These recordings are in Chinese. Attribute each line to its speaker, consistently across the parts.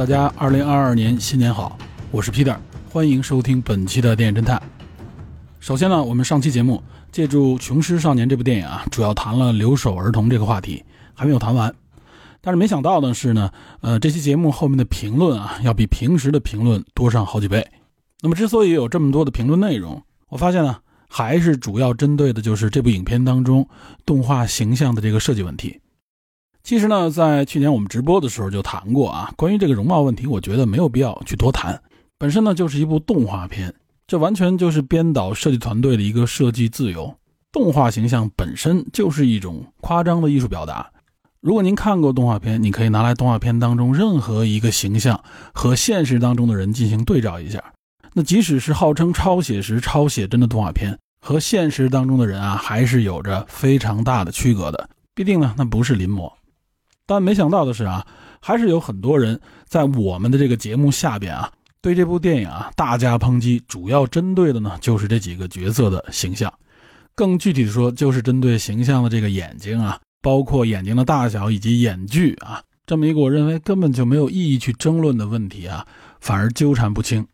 Speaker 1: 大家，二零二二年新年好，我是 Peter，欢迎收听本期的电影侦探。首先呢，我们上期节目借助《琼狮少年》这部电影啊，主要谈了留守儿童这个话题，还没有谈完。但是没想到的是呢，呃，这期节目后面的评论啊，要比平时的评论多上好几倍。那么之所以有这么多的评论内容，我发现呢，还是主要针对的就是这部影片当中动画形象的这个设计问题。其实呢，在去年我们直播的时候就谈过啊，关于这个容貌问题，我觉得没有必要去多谈。本身呢就是一部动画片，这完全就是编导设计团队的一个设计自由。动画形象本身就是一种夸张的艺术表达。如果您看过动画片，你可以拿来动画片当中任何一个形象和现实当中的人进行对照一下。那即使是号称超写实、超写真的动画片，和现实当中的人啊，还是有着非常大的区隔的。必定呢，那不是临摹。但没想到的是啊，还是有很多人在我们的这个节目下边啊，对这部电影啊大加抨击。主要针对的呢，就是这几个角色的形象。更具体的说，就是针对形象的这个眼睛啊，包括眼睛的大小以及眼距啊，这么一个我认为根本就没有意义去争论的问题啊，反而纠缠不清。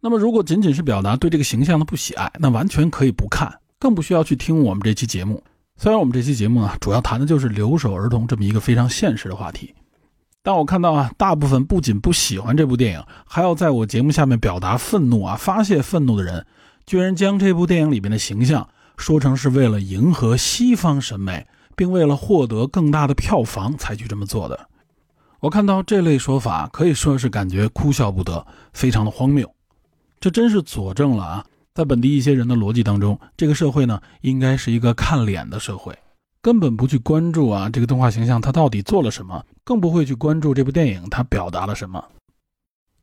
Speaker 1: 那么，如果仅仅是表达对这个形象的不喜爱，那完全可以不看，更不需要去听我们这期节目。虽然我们这期节目呢，主要谈的就是留守儿童这么一个非常现实的话题，但我看到啊，大部分不仅不喜欢这部电影，还要在我节目下面表达愤怒啊、发泄愤怒的人，居然将这部电影里面的形象说成是为了迎合西方审美，并为了获得更大的票房才去这么做的。我看到这类说法，可以说是感觉哭笑不得，非常的荒谬。这真是佐证了啊。在本地一些人的逻辑当中，这个社会呢，应该是一个看脸的社会，根本不去关注啊这个动画形象它到底做了什么，更不会去关注这部电影它表达了什么。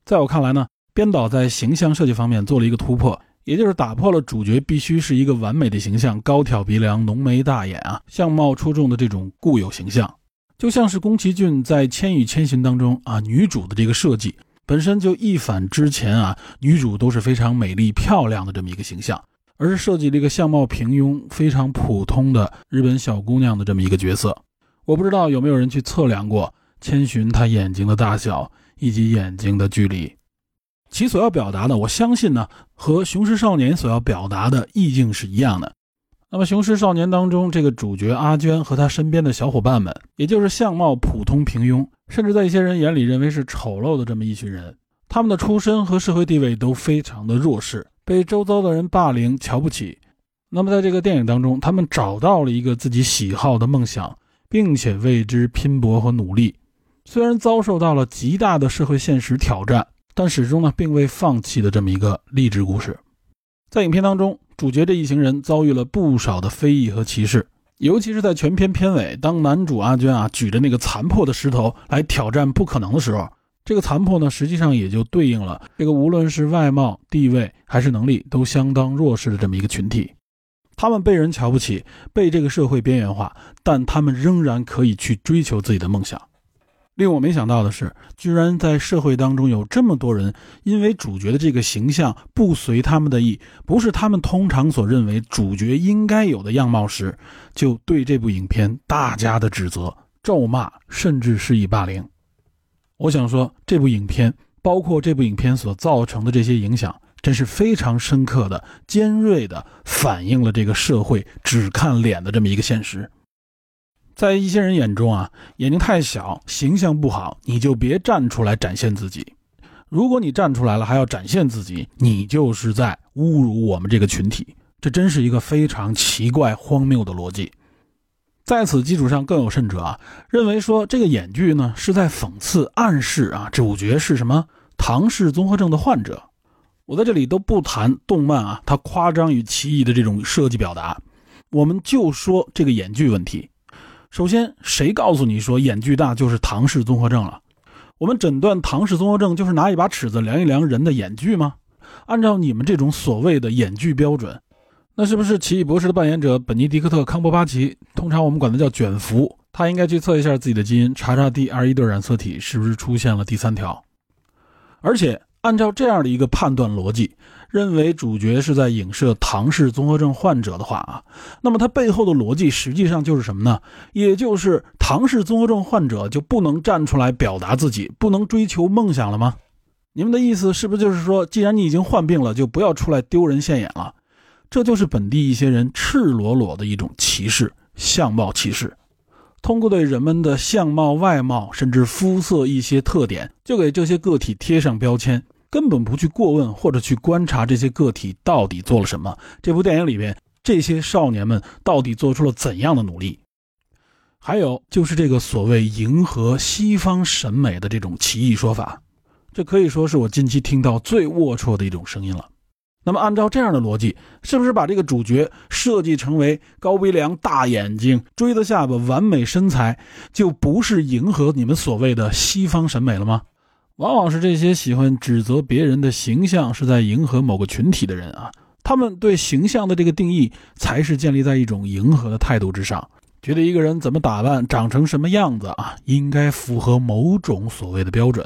Speaker 1: 在我看来呢，编导在形象设计方面做了一个突破，也就是打破了主角必须是一个完美的形象，高挑鼻梁、浓眉大眼啊，相貌出众的这种固有形象，就像是宫崎骏在《千与千寻》当中啊女主的这个设计。本身就一反之前啊，女主都是非常美丽漂亮的这么一个形象，而是设计了一个相貌平庸、非常普通的日本小姑娘的这么一个角色。我不知道有没有人去测量过千寻她眼睛的大小以及眼睛的距离，其所要表达的，我相信呢，和《雄狮少年》所要表达的意境是一样的。那么，《雄狮少年》当中这个主角阿娟和她身边的小伙伴们，也就是相貌普通平庸。甚至在一些人眼里认为是丑陋的这么一群人，他们的出身和社会地位都非常的弱势，被周遭的人霸凌、瞧不起。那么在这个电影当中，他们找到了一个自己喜好的梦想，并且为之拼搏和努力。虽然遭受到了极大的社会现实挑战，但始终呢并未放弃的这么一个励志故事。在影片当中，主角这一行人遭遇了不少的非议和歧视。尤其是在全片片尾，当男主阿娟啊举着那个残破的石头来挑战不可能的时候，这个残破呢，实际上也就对应了这个无论是外貌、地位还是能力都相当弱势的这么一个群体。他们被人瞧不起，被这个社会边缘化，但他们仍然可以去追求自己的梦想。令我没想到的是，居然在社会当中有这么多人，因为主角的这个形象不随他们的意，不是他们通常所认为主角应该有的样貌时，就对这部影片大加的指责、咒骂，甚至是以霸凌。我想说，这部影片，包括这部影片所造成的这些影响，真是非常深刻的、尖锐的反映了这个社会只看脸的这么一个现实。在一些人眼中啊，眼睛太小，形象不好，你就别站出来展现自己。如果你站出来了还要展现自己，你就是在侮辱我们这个群体。这真是一个非常奇怪、荒谬的逻辑。在此基础上，更有甚者啊，认为说这个演剧呢是在讽刺、暗示啊，主角是什么唐氏综合症的患者。我在这里都不谈动漫啊，它夸张与奇异的这种设计表达，我们就说这个演剧问题。首先，谁告诉你说眼距大就是唐氏综合症了？我们诊断唐氏综合症就是拿一把尺子量一量人的眼距吗？按照你们这种所谓的眼距标准，那是不是奇异博士的扮演者本尼迪克特·康伯巴奇，通常我们管他叫卷福，他应该去测一下自己的基因，查查第二一对染色体是不是出现了第三条？而且按照这样的一个判断逻辑，认为主角是在影射唐氏综合症患者的话啊，那么它背后的逻辑实际上就是什么呢？也就是唐氏综合症患者就不能站出来表达自己，不能追求梦想了吗？你们的意思是不是就是说，既然你已经患病了，就不要出来丢人现眼了？这就是本地一些人赤裸裸的一种歧视，相貌歧视。通过对人们的相貌、外貌，甚至肤色一些特点，就给这些个体贴上标签，根本不去过问或者去观察这些个体到底做了什么。这部电影里边，这些少年们到底做出了怎样的努力？还有就是这个所谓迎合西方审美的这种奇异说法。这可以说是我近期听到最龌龊的一种声音了。那么，按照这样的逻辑，是不是把这个主角设计成为高鼻梁、大眼睛、锥子下巴、完美身材，就不是迎合你们所谓的西方审美了吗？往往是这些喜欢指责别人的形象是在迎合某个群体的人啊，他们对形象的这个定义才是建立在一种迎合的态度之上，觉得一个人怎么打扮、长成什么样子啊，应该符合某种所谓的标准。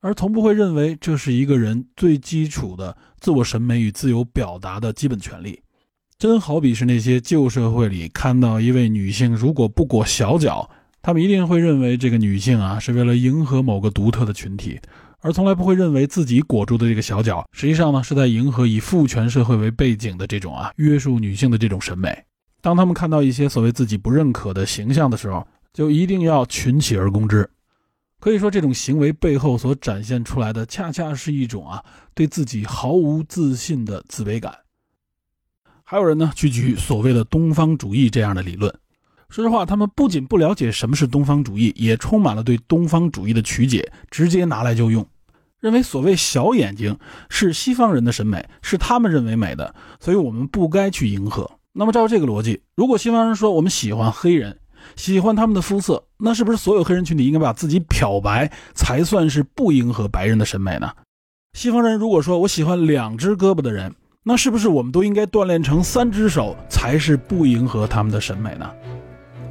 Speaker 1: 而从不会认为这是一个人最基础的自我审美与自由表达的基本权利，真好比是那些旧社会里看到一位女性如果不裹小脚，他们一定会认为这个女性啊是为了迎合某个独特的群体，而从来不会认为自己裹住的这个小脚，实际上呢是在迎合以父权社会为背景的这种啊约束女性的这种审美。当他们看到一些所谓自己不认可的形象的时候，就一定要群起而攻之。可以说，这种行为背后所展现出来的，恰恰是一种啊对自己毫无自信的自卑感。还有人呢，去举所谓的东方主义这样的理论。说实话，他们不仅不了解什么是东方主义，也充满了对东方主义的曲解，直接拿来就用，认为所谓小眼睛是西方人的审美，是他们认为美的，所以我们不该去迎合。那么，照这个逻辑，如果西方人说我们喜欢黑人，喜欢他们的肤色，那是不是所有黑人群体应该把自己漂白才算是不迎合白人的审美呢？西方人如果说我喜欢两只胳膊的人，那是不是我们都应该锻炼成三只手才是不迎合他们的审美呢？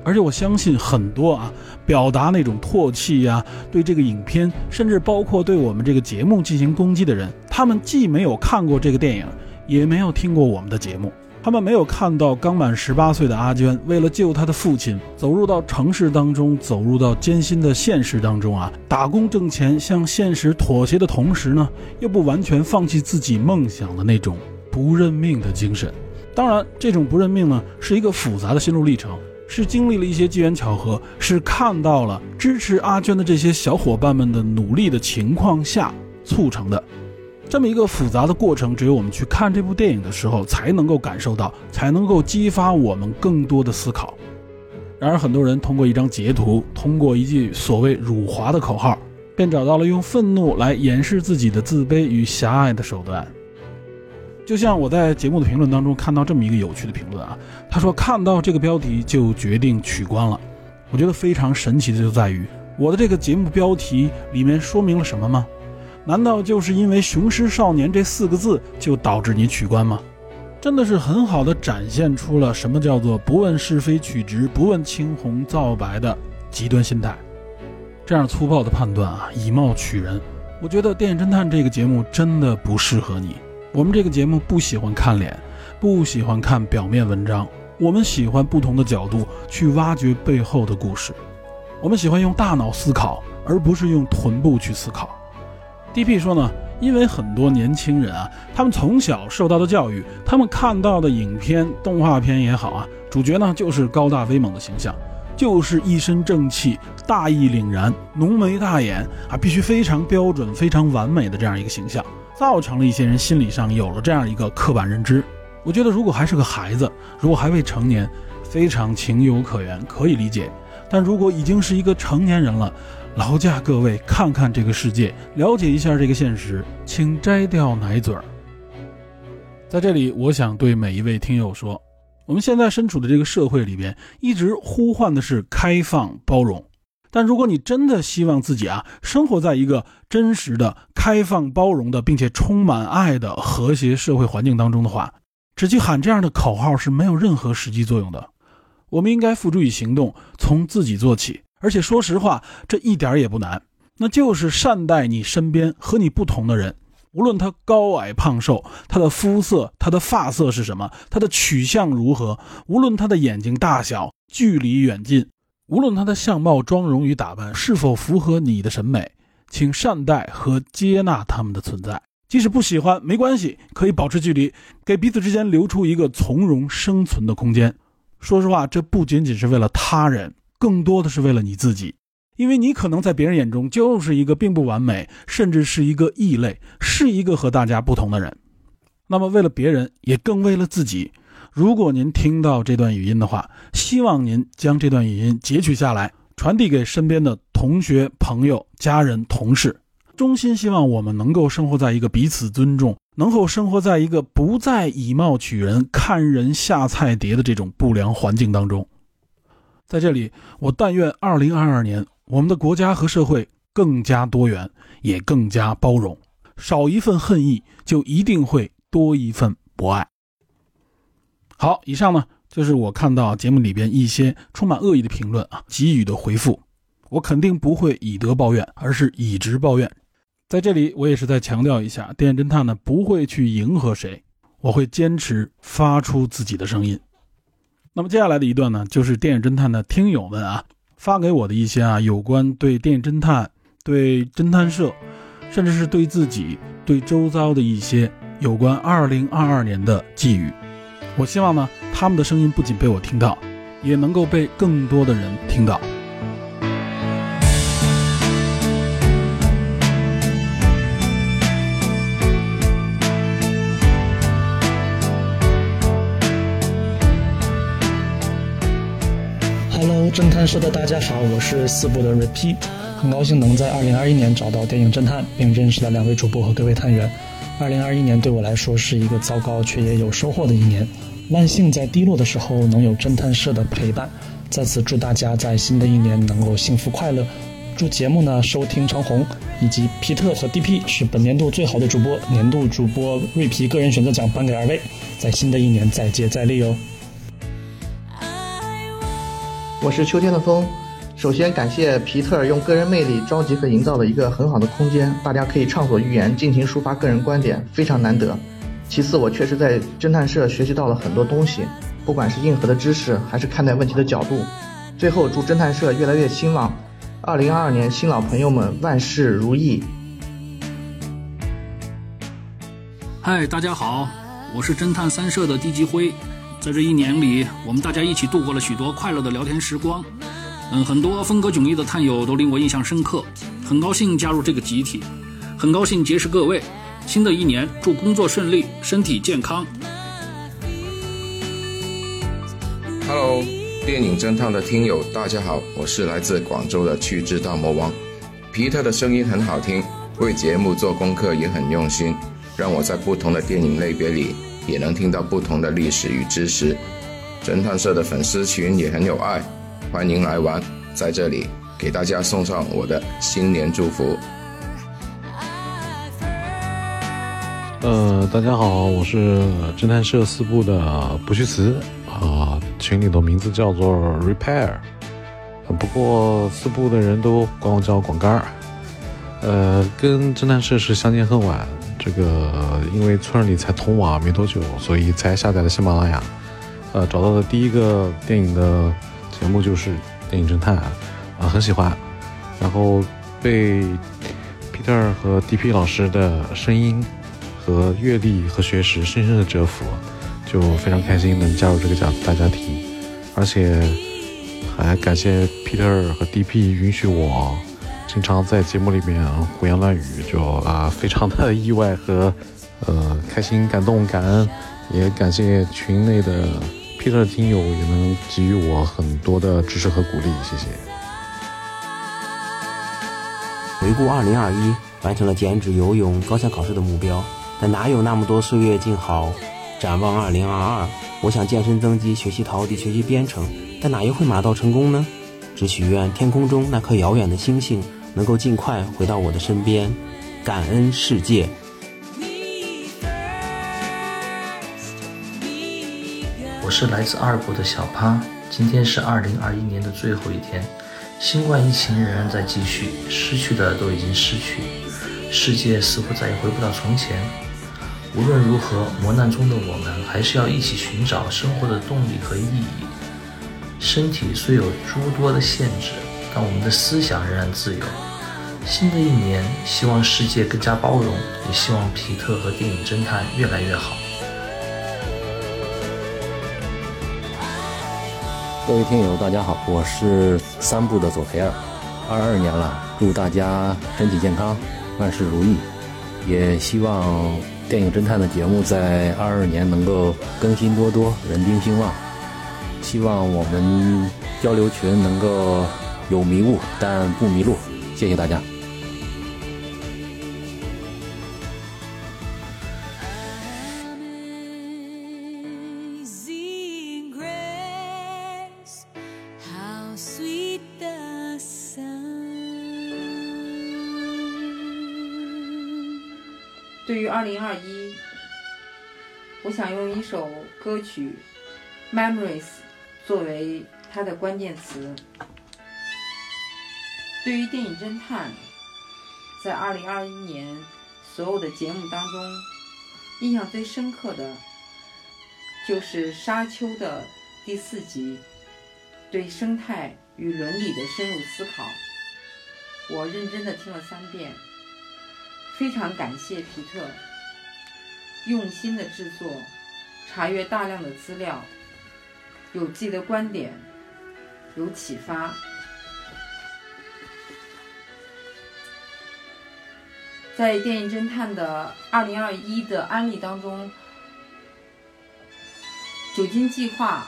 Speaker 1: 而且我相信很多啊，表达那种唾弃呀，对这个影片，甚至包括对我们这个节目进行攻击的人，他们既没有看过这个电影，也没有听过我们的节目。他们没有看到刚满十八岁的阿娟为了救她的父亲，走入到城市当中，走入到艰辛的现实当中啊，打工挣钱，向现实妥协的同时呢，又不完全放弃自己梦想的那种不认命的精神。当然，这种不认命呢，是一个复杂的心路历程，是经历了一些机缘巧合，是看到了支持阿娟的这些小伙伴们的努力的情况下促成的。这么一个复杂的过程，只有我们去看这部电影的时候才能够感受到，才能够激发我们更多的思考。然而，很多人通过一张截图，通过一句所谓辱华的口号，便找到了用愤怒来掩饰自己的自卑与狭隘的手段。就像我在节目的评论当中看到这么一个有趣的评论啊，他说看到这个标题就决定取关了。我觉得非常神奇的就在于，我的这个节目标题里面说明了什么吗？难道就是因为“雄狮少年”这四个字就导致你取关吗？真的是很好的展现出了什么叫做不问是非曲直、不问青红皂白的极端心态。这样粗暴的判断啊，以貌取人。我觉得《电影侦探》这个节目真的不适合你。我们这个节目不喜欢看脸，不喜欢看表面文章，我们喜欢不同的角度去挖掘背后的故事。我们喜欢用大脑思考，而不是用臀部去思考。D.P 说呢，因为很多年轻人啊，他们从小受到的教育，他们看到的影片、动画片也好啊，主角呢就是高大威猛的形象，就是一身正气、大义凛然、浓眉大眼啊，必须非常标准、非常完美的这样一个形象，造成了一些人心理上有了这样一个刻板认知。我觉得如果还是个孩子，如果还未成年，非常情有可原，可以理解；但如果已经是一个成年人了，劳驾各位看看这个世界，了解一下这个现实，请摘掉奶嘴儿。在这里，我想对每一位听友说，我们现在身处的这个社会里边，一直呼唤的是开放包容，但如果你真的希望自己啊生活在一个真实的、开放、包容的，并且充满爱的和谐社会环境当中的话，只去喊这样的口号是没有任何实际作用的。我们应该付诸于行动，从自己做起。而且说实话，这一点也不难，那就是善待你身边和你不同的人，无论他高矮胖瘦，他的肤色、他的发色是什么，他的取向如何，无论他的眼睛大小、距离远近。无论他的相貌、妆容与打扮是否符合你的审美，请善待和接纳他们的存在。即使不喜欢，没关系，可以保持距离，给彼此之间留出一个从容生存的空间。说实话，这不仅仅是为了他人，更多的是为了你自己，因为你可能在别人眼中就是一个并不完美，甚至是一个异类，是一个和大家不同的人。那么，为了别人，也更为了自己。如果您听到这段语音的话，希望您将这段语音截取下来，传递给身边的同学、朋友、家人、同事。衷心希望我们能够生活在一个彼此尊重，能够生活在一个不再以貌取人、看人下菜碟的这种不良环境当中。在这里，我但愿2022年我们的国家和社会更加多元，也更加包容。少一份恨意，就一定会多一份博爱。好，以上呢就是我看到节目里边一些充满恶意的评论啊，给予的回复。我肯定不会以德报怨，而是以直报怨。在这里，我也是再强调一下，电侦探呢不会去迎合谁，我会坚持发出自己的声音。那么接下来的一段呢，就是电影侦探的听友们啊发给我的一些啊有关对电影侦探、对侦探社，甚至是对自己、对周遭的一些有关2022年的寄语。我希望呢，他们的声音不仅被我听到，也能够被更多的人听到。
Speaker 2: Hello，侦探社的大家好，我是四部的 Repeat，很高兴能在2021年找到电影侦探，并认识了两位主播和各位探员。二零二一年对我来说是一个糟糕却也有收获的一年，万幸在低落的时候能有侦探社的陪伴。在此祝大家在新的一年能够幸福快乐，祝节目呢收听长虹，以及皮特和 DP 是本年度最好的主播，年度主播瑞皮个人选择奖颁给二位，在新的一年再接再厉哦。
Speaker 3: 我是秋天的风。首先感谢皮特用个人魅力召集和营造了一个很好的空间，大家可以畅所欲言，尽情抒发个人观点，非常难得。其次，我确实在侦探社学习到了很多东西，不管是硬核的知识，还是看待问题的角度。最后，祝侦探社越来越兴旺，二零二二年新老朋友们万事如意。
Speaker 4: 嗨，大家好，我是侦探三社的地基辉，在这一年里，我们大家一起度过了许多快乐的聊天时光。嗯，很多风格迥异的探友都令我印象深刻，很高兴加入这个集体，很高兴结识各位。新的一年，祝工作顺利，身体健康。
Speaker 5: Hello，电影侦探的听友，大家好，我是来自广州的去之大魔王。皮特的声音很好听，为节目做功课也很用心，让我在不同的电影类别里也能听到不同的历史与知识。侦探社的粉丝群也很有爱。欢迎来玩，在这里给大家送上我的新年祝福。
Speaker 6: 呃，大家好，我是侦探社四部的不虚词啊，群里的名字叫做 Repair，不过四部的人都管我叫广杆儿。呃，跟侦探社是相见恨晚，这个因为村里才通网没多久，所以才下载了喜马拉雅，呃，找到的第一个电影的。节目就是电影侦探啊，很喜欢，然后被 Peter 和 DP 老师的声音和阅历和学识深深的折服，就非常开心能加入这个家大家庭，而且还感谢 Peter 和 DP 允许我经常在节目里面胡言乱语，就啊非常的意外和呃开心、感动、感恩，也感谢群内的。听的听友也能给予我很多的支持和鼓励，谢谢。
Speaker 7: 回顾二零二一，完成了减脂、游泳、高校考试的目标，但哪有那么多岁月静好？展望二零二二，我想健身增肌、学习陶笛、学习编程，但哪一会马到成功呢？
Speaker 8: 只许愿天空中那颗遥远的星星能够尽快回到我的身边。感恩世界。
Speaker 9: 是来自二部的小趴，今天是二零二一年的最后一天，新冠疫情仍然在继续，失去的都已经失去，世界似乎再也回不到从前。无论如何，磨难中的我们还是要一起寻找生活的动力和意义。身体虽有诸多的限制，但我们的思想仍然自由。新的一年，希望世界更加包容，也希望皮特和电影侦探越来越好。
Speaker 10: 各位听友，大家好，我是三部的左培尔。二二年了，祝大家身体健康，万事如意。也希望电影侦探的节目在二二年能够更新多多，人丁兴旺。希望我们交流群能够有迷雾但不迷路。谢谢大家。
Speaker 11: 二零二一，我想用一首歌曲《Memories》作为它的关键词。对于电影侦探，在二零二一年所有的节目当中，印象最深刻的，就是《沙丘》的第四集，对生态与伦理的深入思考。我认真的听了三遍。非常感谢皮特用心的制作，查阅大量的资料，有自己的观点，有启发。在电影侦探的二零二一的案例当中，《酒精计划》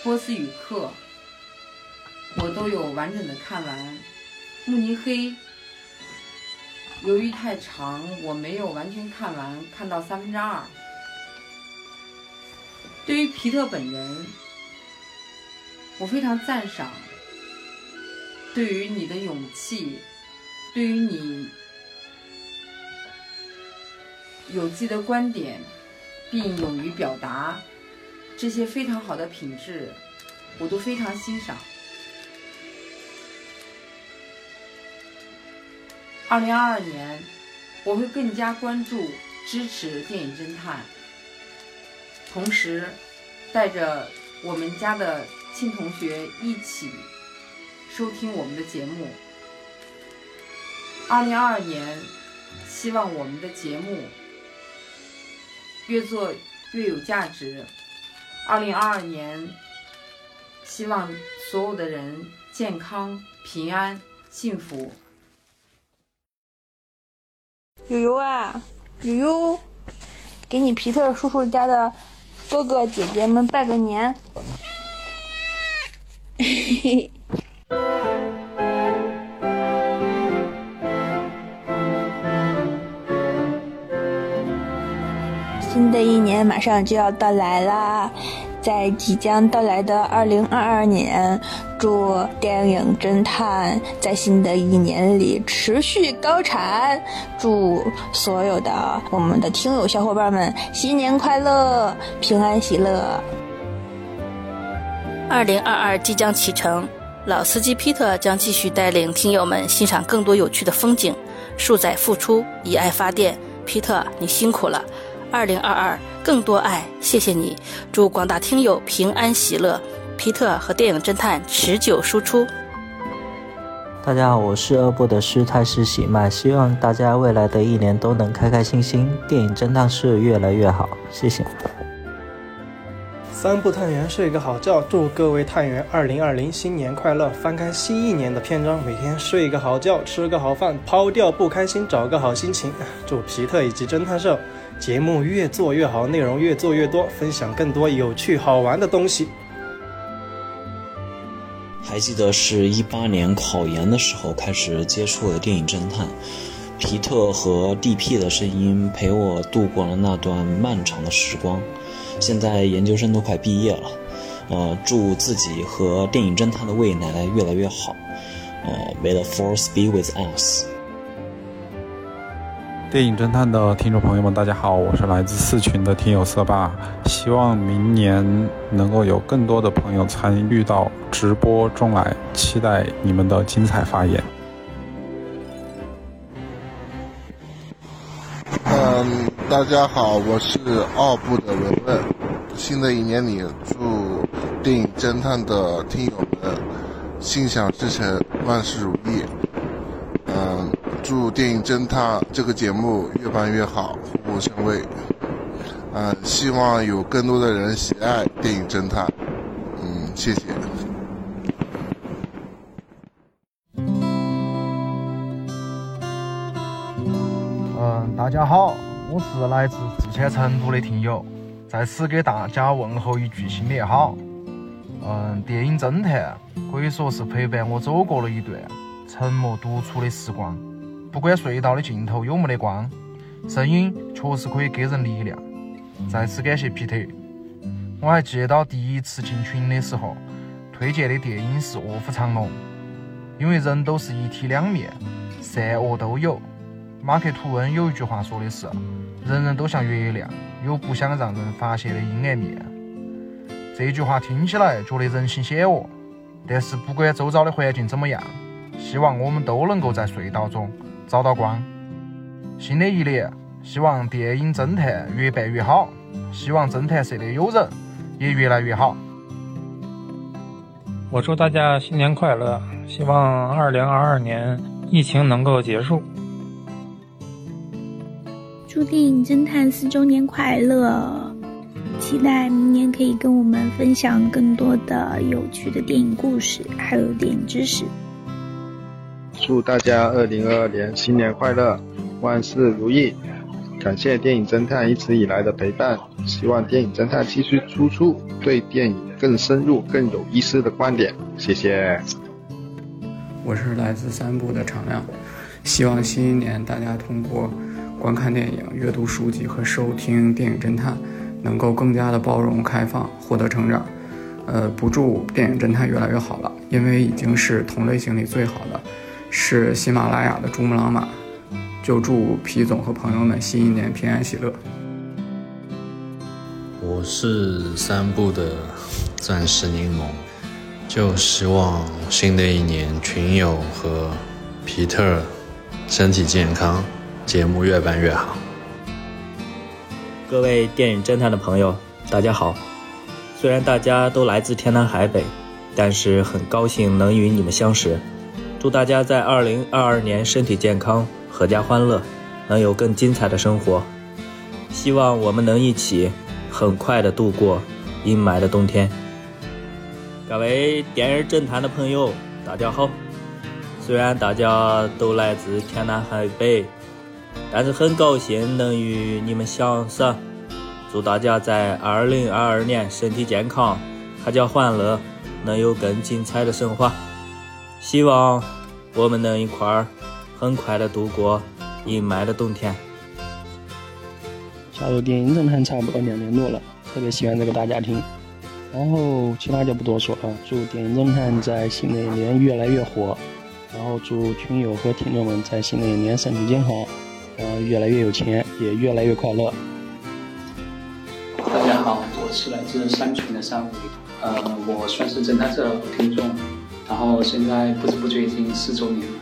Speaker 11: 《波斯语课》我都有完整的看完，《慕尼黑》。由于太长，我没有完全看完，看到三分之二。对于皮特本人，我非常赞赏。对于你的勇气，对于你有自己的观点，并勇于表达，这些非常好的品质，我都非常欣赏。二零二二年，我会更加关注、支持电影侦探，同时带着我们家的亲同学一起收听我们的节目。二零二二年，希望我们的节目越做越有价值。二零二二年，希望所有的人健康、平安、幸福。
Speaker 12: 悠悠啊，悠悠，给你皮特叔叔家的哥哥姐姐们拜个年。嘿嘿。新的一年马上就要到来啦。在即将到来的二零二二年，祝电影侦探在新的一年里持续高产。祝所有的我们的听友小伙伴们新年快乐，平安喜乐。
Speaker 13: 二零二二即将启程，老司机皮特将继续带领听友们欣赏更多有趣的风景。数载付出，以爱发电，皮特，你辛苦了。二零二二。更多爱，谢谢你！祝广大听友平安喜乐，皮特和电影侦探持久输出。
Speaker 14: 大家好，我是二部的师太师喜麦，希望大家未来的一年都能开开心心，电影侦探社越来越好，谢谢。
Speaker 15: 三部探员睡个好觉，祝各位探员二零二零新年快乐！翻开新一年的篇章，每天睡个好觉，吃个好饭，抛掉不开心，找个好心情。祝皮特以及侦探社。节目越做越好，内容越做越多，分享更多有趣好玩的东西。
Speaker 16: 还记得是一八年考研的时候开始接触的电影侦探，皮特和 D.P 的声音陪我度过了那段漫长的时光。现在研究生都快毕业了，
Speaker 9: 呃，祝自己和电影侦探的未来越来越好。呃，May the force be with us。
Speaker 17: 电影侦探的听众朋友们，大家好，我是来自四群的听友色霸，希望明年能够有更多的朋友参与到直播中来，期待你们的精彩发言。
Speaker 18: 嗯，大家好，我是二部的文文，新的一年里，祝电影侦探的听友们心想事成，万事如意。祝电影侦探这个节目越办越好，虎虎生威。嗯，希望有更多的人喜爱电影侦探。嗯，谢谢。
Speaker 19: 嗯，大家好，我是来自四川成都的听友，在此给大家问候一句新年好。嗯，电影侦探可以说是陪伴我走过了一段沉默独处的时光。不管隧道的尽头有没得光，声音确实可以给人力量。再次感谢皮特。我还记得到第一次进群的时候，推荐的电影是《卧虎藏龙》，因为人都是一体两面，善恶都有。马克吐温有一句话说的是：“人人都像月亮，有不想让人发现的阴暗面。”这句话听起来觉得人心险恶，但是不管周遭的环境怎么样，希望我们都能够在隧道中。找到光。新的一年，希望电影侦探越办越好，希望侦探社的友人也越来越好。
Speaker 20: 我祝大家新年快乐，希望二零二二年疫情能够结束。
Speaker 21: 祝电影侦探四周年快乐！期待明年可以跟我们分享更多的有趣的电影故事，还有电影知识。
Speaker 22: 祝大家二零二二年新年快乐，万事如意！感谢电影侦探一直以来的陪伴，希望电影侦探继续输出对电影更深入、更有意思的观点。谢谢。
Speaker 23: 我是来自三部的常亮，希望新一年大家通过观看电影、阅读书籍和收听电影侦探，能够更加的包容、开放，获得成长。呃，不祝电影侦探越来越好了，因为已经是同类型里最好的。是喜马拉雅的珠穆朗玛，就祝皮总和朋友们新一年平安喜乐。
Speaker 24: 我是三部的钻石柠檬，就希望新的一年群友和皮特身体健康，节目越办越好。
Speaker 25: 各位电影侦探的朋友，大家好！虽然大家都来自天南海北，但是很高兴能与你们相识。祝大家在二零二二年身体健康，阖家欢乐，能有更精彩的生活。希望我们能一起很快的度过阴霾的冬天。各位电影侦探的朋友，大家好！虽然大家都来自天南海北，但是很高兴能与你们相识。祝大家在二零二二年身体健康，阖家欢乐，能有更精彩的生活。希望我们能一块儿很快的度过阴霾的冬天。
Speaker 26: 加入电影侦探差不多两年多了，特别喜欢这个大家庭。然后其他就不多说了。祝电影侦探在新的一年越来越火，然后祝群友和听众们在新的一年身体健康，呃，越来越有钱，也越来越快乐。
Speaker 27: 大家好，我是来自三群的三五，呃，我算是侦探社的听众。然后现在不知不觉已经四周年了，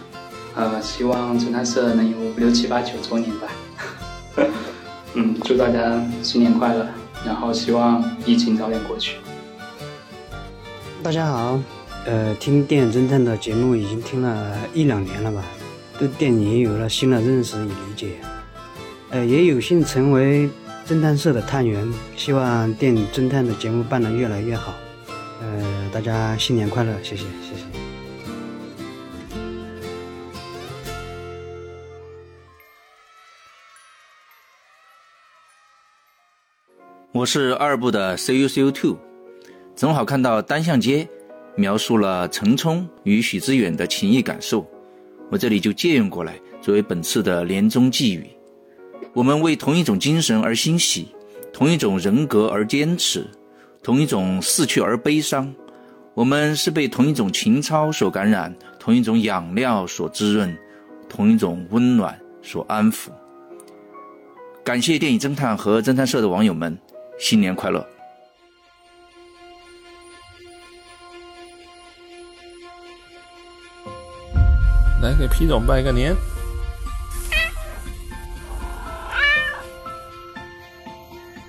Speaker 27: 呃，希望侦探社能有六七八九周年吧。嗯，祝大家新年快乐，然后希望疫情早点过去。
Speaker 28: 大家好，呃，听电影侦探的节目已经听了一两年了吧，对电影也有了新的认识与理解，呃，也有幸成为侦探社的探员，希望电影侦探的节目办得越来越好。呃，大家新年快乐，谢谢
Speaker 29: 我是二部的 C U C U Two，正好看到单向街描述了陈冲与许知远的情谊感受，我这里就借用过来作为本次的年终寄语。我们为同一种精神而欣喜，同一种人格而坚持。同一种逝去而悲伤。我们是被同一种情操所感染，同一种养料所滋润，同一种温暖所安抚。感谢电影侦探和侦探社的网友们，新年快乐！
Speaker 20: 来给皮总拜个年。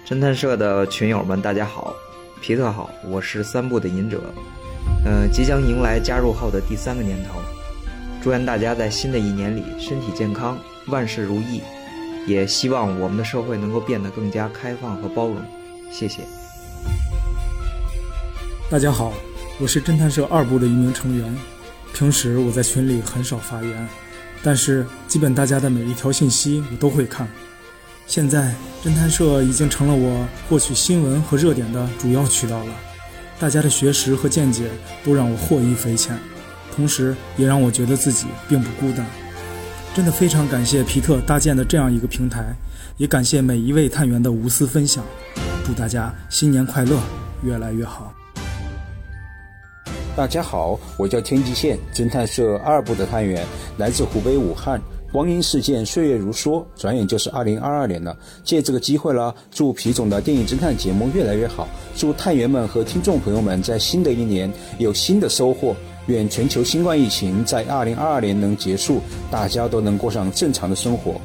Speaker 3: 侦探社的群友们，大家好，皮特好，我是三部的隐者，嗯、即将迎来加入后的第三个年头，祝愿大家在新的一年里身体健康，万事如意，也希望我们的社会能够变得更加开放和包容，谢谢。
Speaker 2: 大家好，我是侦探社二部的一名成员。平时我在群里很少发言，但是基本大家的每一条信息我都会看。现在侦探社已经成了我获取新闻和热点的主要渠道了。大家的学识和见解都让我获益匪浅，同时也让我觉得自己并不孤单。真的非常感谢皮特搭建的这样一个平台，也感谢每一位探员的无私分享。祝大家新年快乐，越来越好。
Speaker 30: 大家好，我叫天际线侦探社二部的探员，来自湖北武汉。光阴似箭，岁月如梭，转眼就是二零二二年了。借这个机会呢，祝皮总的电影侦探节目越来越好，祝探员们和听众朋友们在新的一年有新的收获。愿全球新冠疫情在二零二二年能结束，大家都能过上正常的生活。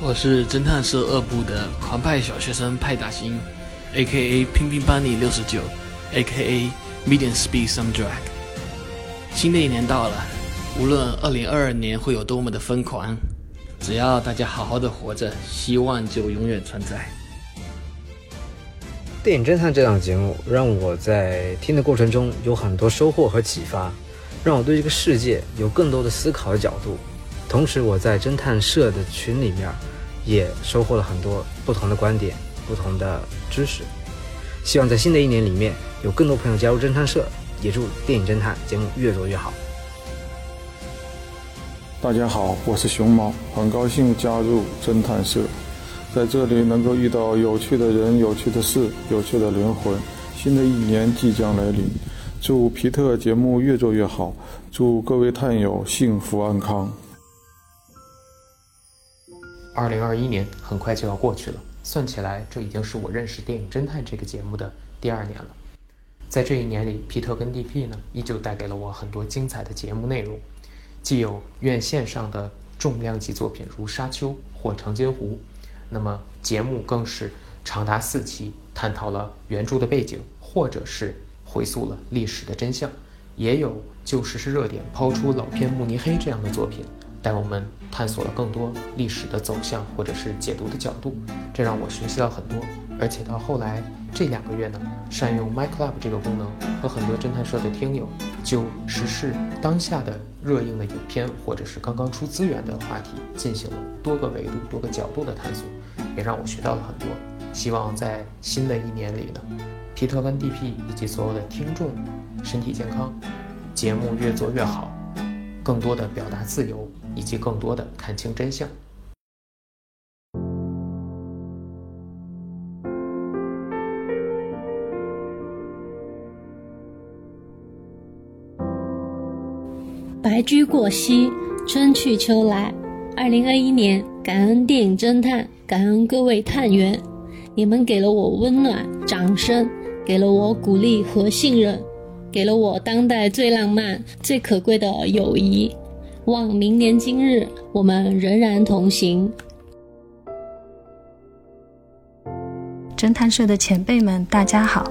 Speaker 31: 我是侦探社二部的狂派小学生派大星，A.K.A. 拼拼班尼六十九，A.K.A. Medium Speed Some Drag。新的一年到了，无论二零二二年会有多么的疯狂，只要大家好好的活着，希望就永远存在。
Speaker 22: 电影侦探这档节目让我在听的过程中有很多收获和启发，让我对这个世界有更多的思考的角度。同时，我在侦探社的群里面也收获了很多不同的观点、不同的知识。希望在新的一年里面有更多朋友加入侦探社，也祝电影侦探节目越做越好。
Speaker 32: 大家好，我是熊猫，很高兴加入侦探社，在这里能够遇到有趣的人、有趣的事、有趣的灵魂。新的一年即将来临，祝皮特节目越做越好，祝各位探友幸福安康。
Speaker 33: 二零二一年很快就要过去了，算起来，这已经是我认识电影侦探这个节目的第二年了。在这一年里，皮特跟 DP 呢，依旧带给了我很多精彩的节目内容，既有院线上的重量级作品如《沙丘》或《长津湖》，那么节目更是长达四期，探讨了原著的背景，或者是回溯了历史的真相，也有就时事热点抛出老片慕尼黑这样的作品。带我们探索了更多历史的走向，或者是解读的角度，这让我学习到很多。而且到后来这两个月呢，善用 My Club 这个功能，和很多侦探社的听友就时事当下的热映的影片，或者是刚刚出资源的话题，进行了多个维度、多个角度的探索，也让我学到了很多。希望在新的一年里呢，皮特跟 DP 以及所有的听众身体健康，节目越做越好，更多的表达自由。以及更多的看清真相。
Speaker 34: 白驹过隙，春去秋来。二零二一年，感恩电影侦探，感恩各位探员，你们给了我温暖、掌声，给了我鼓励和信任，给了我当代最浪漫、最可贵的友谊。望明年今日，我们仍然同行。
Speaker 35: 侦探社的前辈们，大家好！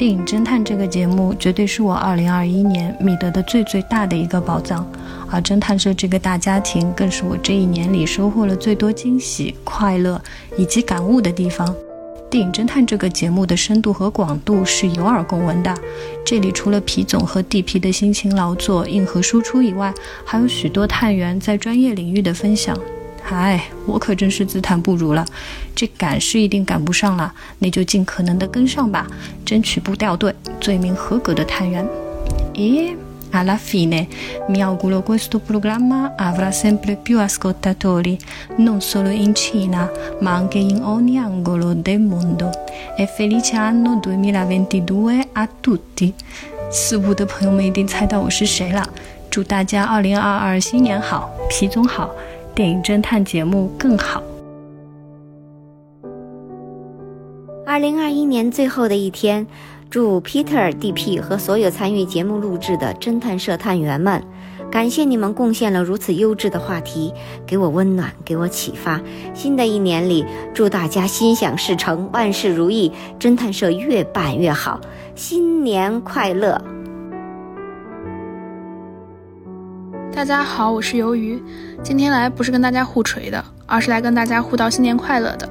Speaker 35: 电影侦探这个节目绝对是我2021年觅得的最最大的一个宝藏，而侦探社这个大家庭更是我这一年里收获了最多惊喜、快乐以及感悟的地方。电影侦探这个节目的深度和广度是有耳共闻的。这里除了皮总和 DP 的辛勤劳作、硬核输出以外，还有许多探员在专业领域的分享。唉，我可真是自叹不如了。这赶是一定赶不上了，那就尽可能的跟上吧，争取不掉队，做一名合格的探员。咦，alla fine mi auguro questo programma avrà sempre più ascoltatori, non solo in Cina, ma anche in ogni angolo del mondo. E felice anno 2022 a tutti！四部的朋友们一定猜到我是谁了。祝大家二零二二新年好，皮总好，电影侦探节目更好。
Speaker 36: 二零二一年最后的一天，祝 Peter、DP 和所有参与节目录制的侦探社探员们，感谢你们贡献了如此优质的话题，给我温暖，给我启发。新的一年里，祝大家心想事成，万事如意，侦探社越办越好，新年快乐！
Speaker 37: 大家好，我是鱿鱼，今天来不是跟大家互锤的，而是来跟大家互道新年快乐的。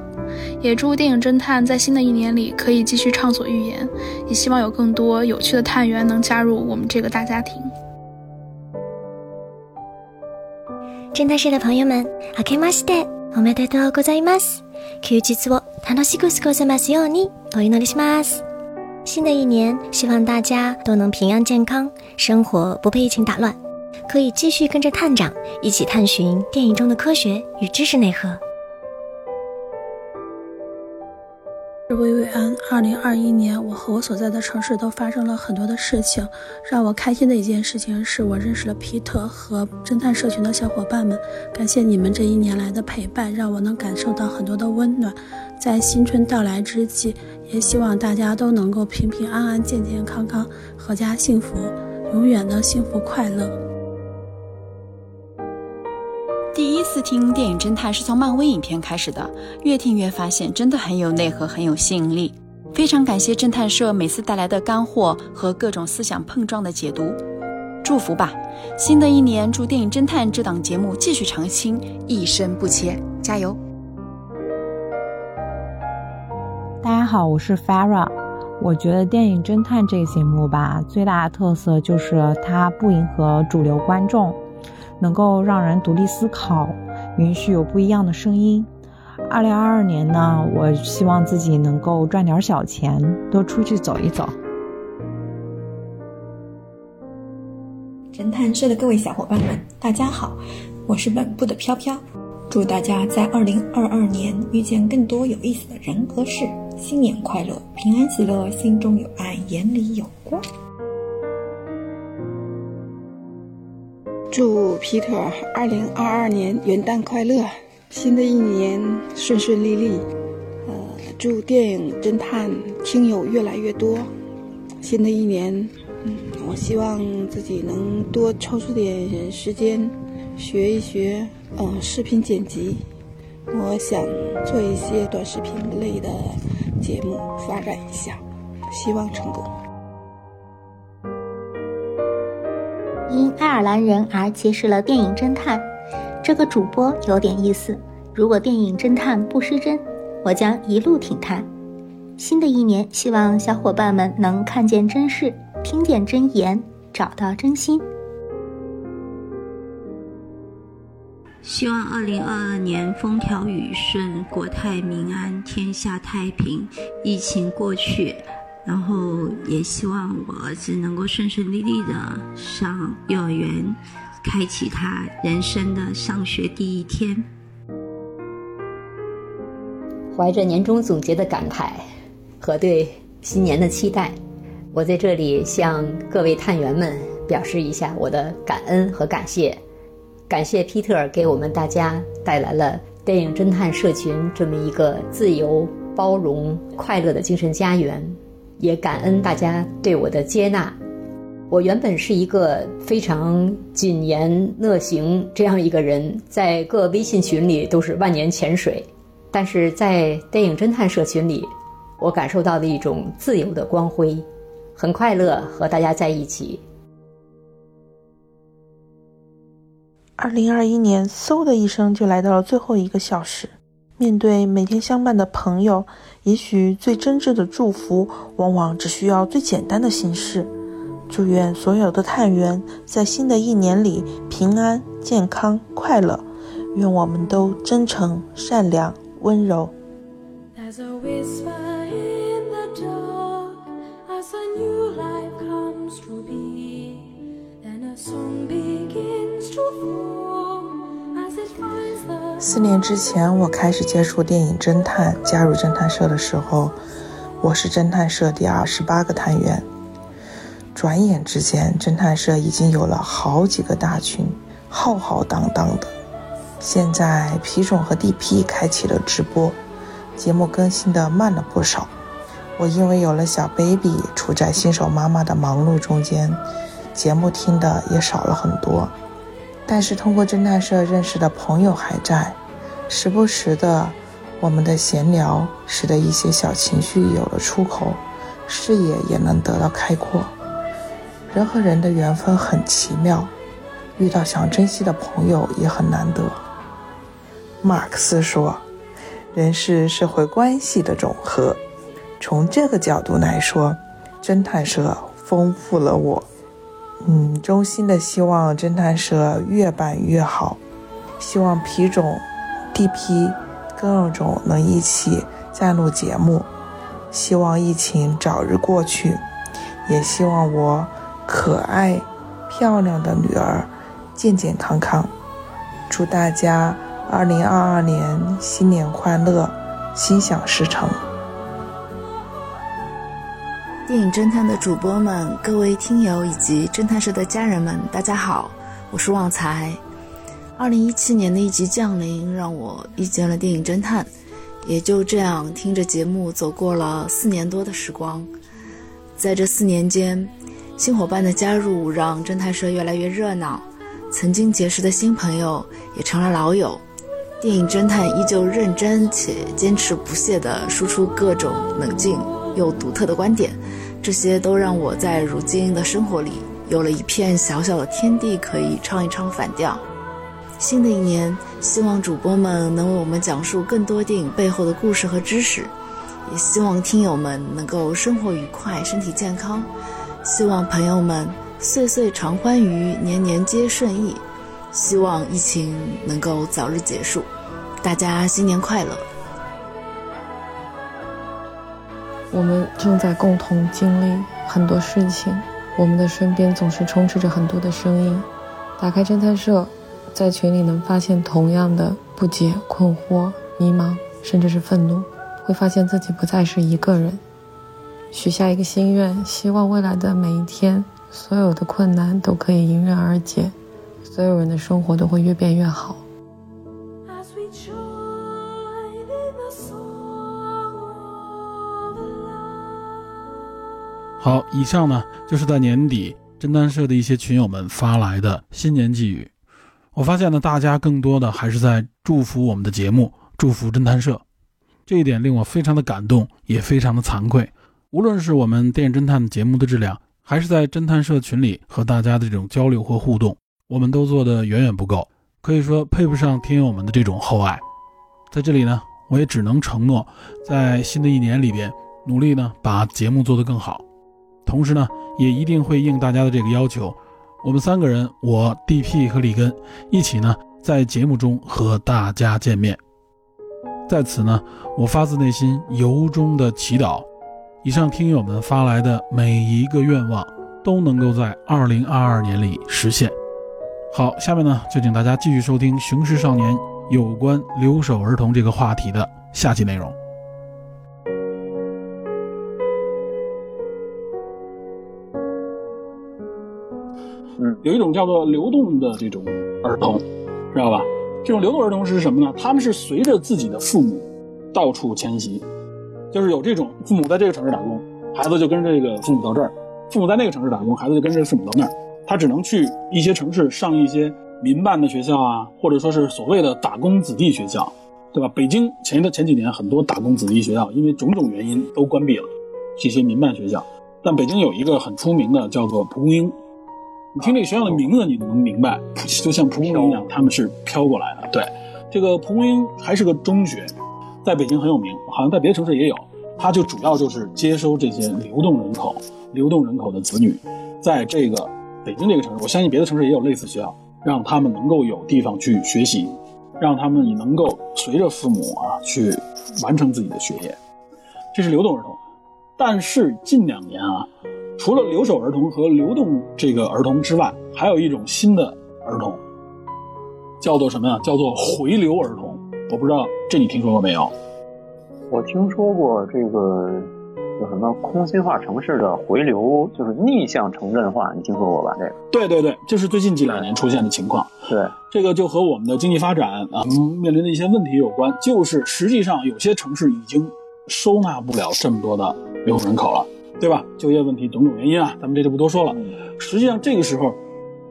Speaker 37: 也祝电影侦探在新的一年里可以继续畅所欲言，也希望有更多有趣的探员能加入我们这个大家庭。
Speaker 38: 侦探社的朋友们，明けましておめでとうございます。休日を楽しく過ごせますようにお祈りします。新的一年，希望大家都能平安健康，生活不被疫情打乱。可以继续跟着探长一起探寻电影中的科学与知识内核。
Speaker 37: 薇薇安，二零二一年，我和我所在的城市都发生了很多的事情。让我开心的一件事情是我认识了皮特和侦探社群的小伙伴们。感谢你们这一年来的陪伴，让我能感受到很多的温暖。在新春到来之际，也希望大家都能够平平安安、健健康康、阖家幸福，永远的幸福快乐。
Speaker 39: 第一次听电影侦探是从漫威影片开始的，越听越发现真的很有内核，很有吸引力。非常感谢侦探社每次带来的干货和各种思想碰撞的解读。祝福吧，新的一年祝电影侦探这档节目继续长青，一生不切，加油！
Speaker 28: 大家好，我是 Farah。我觉得电影侦探这个节目吧，最大的特色就是它不迎合主流观众。能够让人独立思考，允许有不一样的声音。二零二二年呢，我希望自己能够赚点小钱，多出去走一走。
Speaker 40: 侦探社的各位小伙伴们，大家好，我是本部的飘飘。祝大家在二零二二年遇见更多有意思的人和事，新年快乐，平安喜乐，心中有爱，眼里有光。
Speaker 41: 祝 Peter 二零二二年元旦快乐，新的一年顺顺利利。呃，祝电影侦探听友越来越多。新的一年，嗯，我希望自己能多抽出点时间学一学呃视频剪辑。我想做一些短视频类的节目发展一下，希望成功。
Speaker 42: 因爱尔兰人而结识了电影侦探，这个主播有点意思。如果电影侦探不失真，我将一路挺他。新的一年，希望小伙伴们能看见真事，听见真言，找到真心。
Speaker 43: 希望二零二二年风调雨顺，国泰民安，天下太平，疫情过去。然后也希望我儿子能够顺顺利利的上幼儿园，开启他人生的上学第一天。
Speaker 44: 怀着年终总结的感慨和对新年的期待，我在这里向各位探员们表示一下我的感恩和感谢。感谢皮特给我们大家带来了电影侦探社群这么一个自由、包容、快乐的精神家园。也感恩大家对我的接纳。我原本是一个非常谨言乐行这样一个人，在各微信群里都是万年潜水，但是在电影侦探社群里，我感受到了一种自由的光辉，很快乐和大家在一起。
Speaker 45: 二零二一年，嗖的一声就来到了最后一个小时。面对每天相伴的朋友，也许最真挚的祝福，往往只需要最简单的形式。祝愿所有的探员在新的一年里平安、健康、快乐。愿我们都真诚、善良、温柔。四年之前，我开始接触电影侦探，加入侦探社的时候，我是侦探社第二十八个探员。转眼之间，侦探社已经有了好几个大群，浩浩荡荡的。现在皮总和 DP 开启了直播，节目更新的慢了不少。我因为有了小 baby，处在新手妈妈的忙碌中间，节目听的也少了很多。但是通过侦探社认识的朋友还在，时不时的，我们的闲聊使得一些小情绪有了出口，视野也能得到开阔。人和人的缘分很奇妙，遇到想珍惜的朋友也很难得。马克思说：“人是社会关系的总和。”从这个角度来说，侦探社丰富了我。嗯，衷心的希望侦探社越办越好，希望皮总、DP、更肉种能一起再录节目，希望疫情早日过去，也希望我可爱、漂亮的女儿健健康康。祝大家二零二二年新年快乐，心想事成。
Speaker 30: 电影侦探的主播们、各位听友以及侦探社的家人们，大家好，我是旺财。二零一七年的一集降临，让我遇见了电影侦探，也就这样听着节目走过了四年多的时光。在这四年间，新伙伴的加入让侦探社越来越热闹，曾经结识的新朋友也成了老友。电影侦探依旧认真且坚持不懈地输出各种冷静又独特的观点。这些都让我在如今的生活里有了一片小小的天地，可以唱一唱反调。新的一年，希望主播们能为我们讲述更多电影背后的故事和知识，也希望听友们能够生活愉快、身体健康。希望朋友们岁岁常欢愉，年年皆顺意。希望疫情能够早日结束，大家新年快乐！
Speaker 35: 我们正在共同经历很多事情，我们的身边总是充斥着很多的声音。打开侦探社，在群里能发现同样的不解、困惑、迷茫，甚至是愤怒，会发现自己不再是一个人。许下一个心愿，希望未来的每一天，所有的困难都可以迎刃而解，所有人的生活都会越变越好。
Speaker 4: 好，以上呢就是在年底侦探社的一些群友们发来的新年寄语。我发现呢，大家更多的还是在祝福我们的节目，祝福侦探社，这一点令我非常的感动，也非常的惭愧。无论是我们电影侦探节目的质量，还是在侦探社群里和大家的这种交流和互动，我们都做的远远不够，可以说配不上听友们的这种厚爱。在这里呢，我也只能承诺，在新的一年里边，努力呢把节目做得更好。同时呢，也一定会应大家的这个要求，我们三个人，我 D.P 和里根一起呢，在节目中和大家见面。在此呢，我发自内心由衷的祈祷，以上听友们发来的每一个愿望都能够在二零二二年里实现。好，下面呢，就请大家继续收听《雄狮少年》有关留守儿童这个话题的下期内容。嗯，有一种叫做流动的这种儿童，知道吧？这种流动儿童是什么呢？他们是随着自己的父母到处迁徙，就是有这种父母在这个城市打工，孩子就跟着这个父母到这儿；父母在那个城市打工，孩子就跟着父母到那儿。他只能去一些城市上一些民办的学校啊，或者说是所谓的打工子弟学校，对吧？北京前的前几年很多打工子弟学校因为种种原因都关闭了，这些民办学校。但北京有一个很出名的叫做蒲公英。你听这个学校的名字，你能明白，就像蒲公英一样，他们是飘过来的。对，这个蒲公英还是个中学，在北京很有名，好像在别的城市也有。它就主要就是接收这些流动人口、流动人口的子女，在这个北京这个城市，我相信别的城市也有类似学校，让他们能够有地方去学习，让他们也能够随着父母啊去完成自己的学业。这是流动儿童，但是近两年啊。除了留守儿童和流动这个儿童之外，还有一种新的儿童，叫做什么呀？叫做回流儿童。我不知道这你听说过没有？
Speaker 46: 我听说过这个叫什么空心化城市的回流，就是逆向城镇化，你听说过吧？这个？
Speaker 4: 对对对，就是最近几两年出现的情况。
Speaker 46: 对，
Speaker 4: 这个就和我们的经济发展啊面临的一些问题有关，就是实际上有些城市已经收纳不了这么多的流动人口了，对吧？就业问题种种原因啊，咱们这就不多说了。实际上这个时候，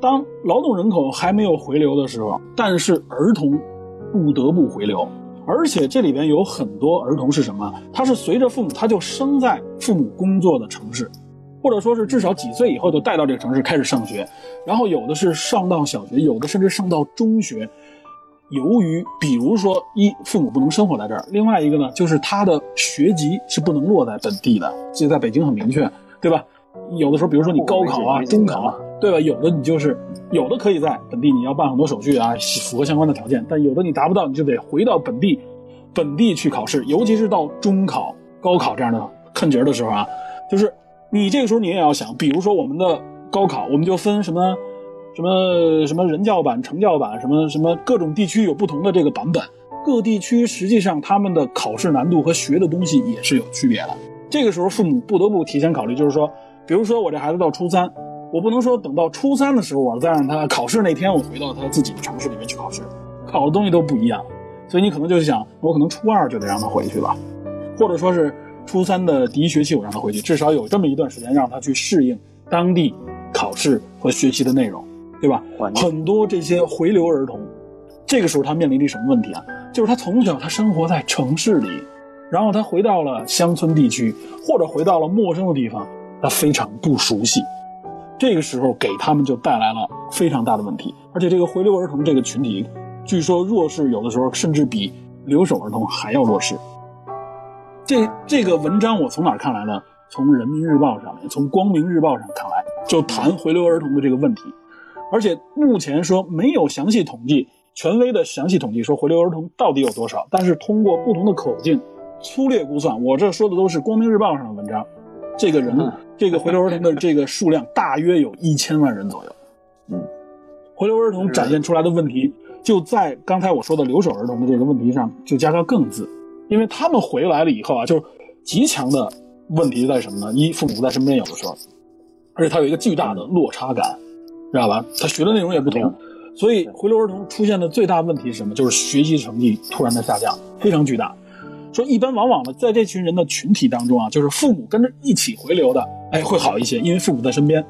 Speaker 4: 当劳动人口还没有回流的时候，但是儿童不得不回流。而且这里边有很多儿童是什么？他是随着父母，他就生在父母工作的城市，或者说是至少几岁以后就带到这个城市开始上学，然后有的是上到小学，有的甚至上到中学。由于比如说一父母不能生活在这儿，另外一个呢就是他的学籍是不能落在本地的，这在北京很明确，对吧？有的时候比如说你高考啊、中考啊，对吧？有的你就是有的可以在本地，你要办很多手续啊，符合相关的条件。但有的你达不到，你就得回到本地，本地去考试。尤其是到中考、高考这样的坎节的时候啊，就是你这个时候你也要想，比如说我们的高考，我们就分什么什么什么人教版、成教版，什么什么各种地区有不同的这个版本。各地区实际上他们的考试难度和学的东西也是有区别的。这个时候父母不得不提前考虑，就是说，比如说我这孩子到初三。我不能说等到初三的时候，我再让他考试那天，我回到他自己的城市里面去考试，考的东西都不一样，所以你可能就想，我可能初二就得让他回去了，或者说是初三的第一学期我让他回去，至少有这么一段时间让他去适应当地考试和学习的内容，对吧？很多这些回流儿童，这个时候他面临的什么问题啊？就是他从小他生活在城市里，然后他回到了乡村地区，或者回到了陌生的地方，他非常不熟悉。这个时候给他们就带来了非常大的问题，而且这个回流儿童这个群体，据说弱势有的时候甚至比留守儿童还要弱势。这这个文章我从哪看来呢？从人民日报上面，从光明日报上看来，就谈回流儿童的这个问题，而且目前说没有详细统计，权威的详细统计说回流儿童到底有多少，但是通过不同的口径，粗略估算，我这说的都是光明日报上的文章。这个人，这个回流儿童的这个数量大约有一千万人左右。
Speaker 46: 嗯，
Speaker 4: 回流儿童展现出来的问题，就在刚才我说的留守儿童的这个问题上，就加个“更”字，因为他们回来了以后啊，就是极强的问题在什么呢？一，父母不在身边，有的时候，而且他有一个巨大的落差感，知道吧？他学的内容也不同，所以回流儿童出现的最大问题是什么？就是学习成绩突然的下降，非常巨大。说一般往往呢，在这群人的群体当中啊，就是父母跟着一起回流的，哎，会好一些，因为父母在身边，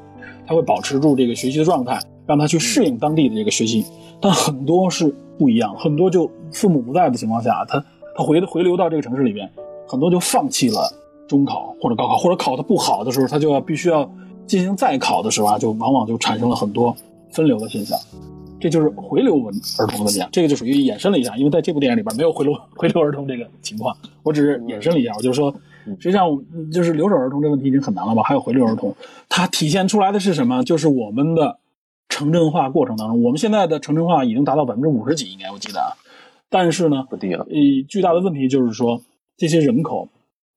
Speaker 4: 他会保持住这个学习的状态，让他去适应当地的这个学习。但很多是不一样，很多就父母不在的情况下，他他回回流到这个城市里边，很多就放弃了中考或者高考，或者考得不好的时候，他就要必须要进行再考的时候啊，就往往就产生了很多分流的现象。这就是回流文儿童的问题，这个就属于延伸了一下，因为在这部电影里边没有回流回流儿童这个情况，我只是延伸了一下，我就是说，实际上就是留守儿童这问题已经很难了吧？还有回流儿童，它体现出来的是什么？就是我们的城镇化过程当中，我们现在的城镇化已经达到百分之五十几，应该我记得啊，但是呢，
Speaker 46: 不低了。
Speaker 4: 呃，巨大的问题就是说，这些人口，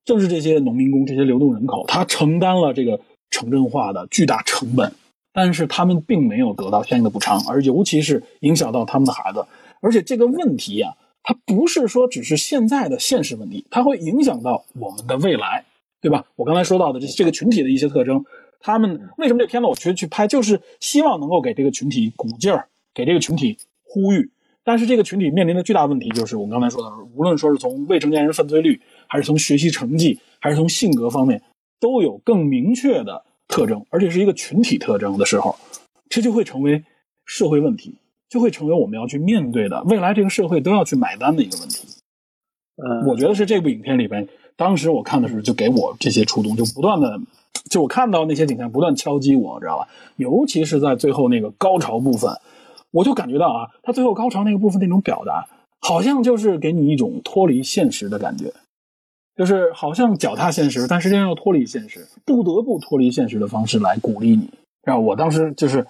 Speaker 4: 正是这些农民工这些流动人口，他承担了这个城镇化的巨大成本。但是他们并没有得到相应的补偿，而尤其是影响到他们的孩子。而且这个问题呀，它不是说只是现在的现实问题，它会影响到我们的未来，对吧？我刚才说到的这这个群体的一些特征，他们为什么这片子我去去拍，就是希望能够给这个群体鼓劲儿，给这个群体呼吁。但是这个群体面临的巨大问题就是我们刚才说的，无论说是从未成年人犯罪率，还是从学习成绩，还是从性格方面，都有更明确的。特征，而且是一个群体特征的时候，这就会成为社会问题，就会成为我们要去面对的未来这个社会都要去买单的一个问题。
Speaker 46: 嗯，
Speaker 4: 我觉得是这部影片里边，当时我看的时候就给我这些触动，就不断的，就我看到那些景象不断敲击我，知道吧？尤其是在最后那个高潮部分，我就感觉到啊，他最后高潮那个部分那种表达，好像就是给你一种脱离现实的感觉。就是好像脚踏现实，但实际上要脱离现实，不得不脱离现实的方式来鼓励你。然后我当时就是，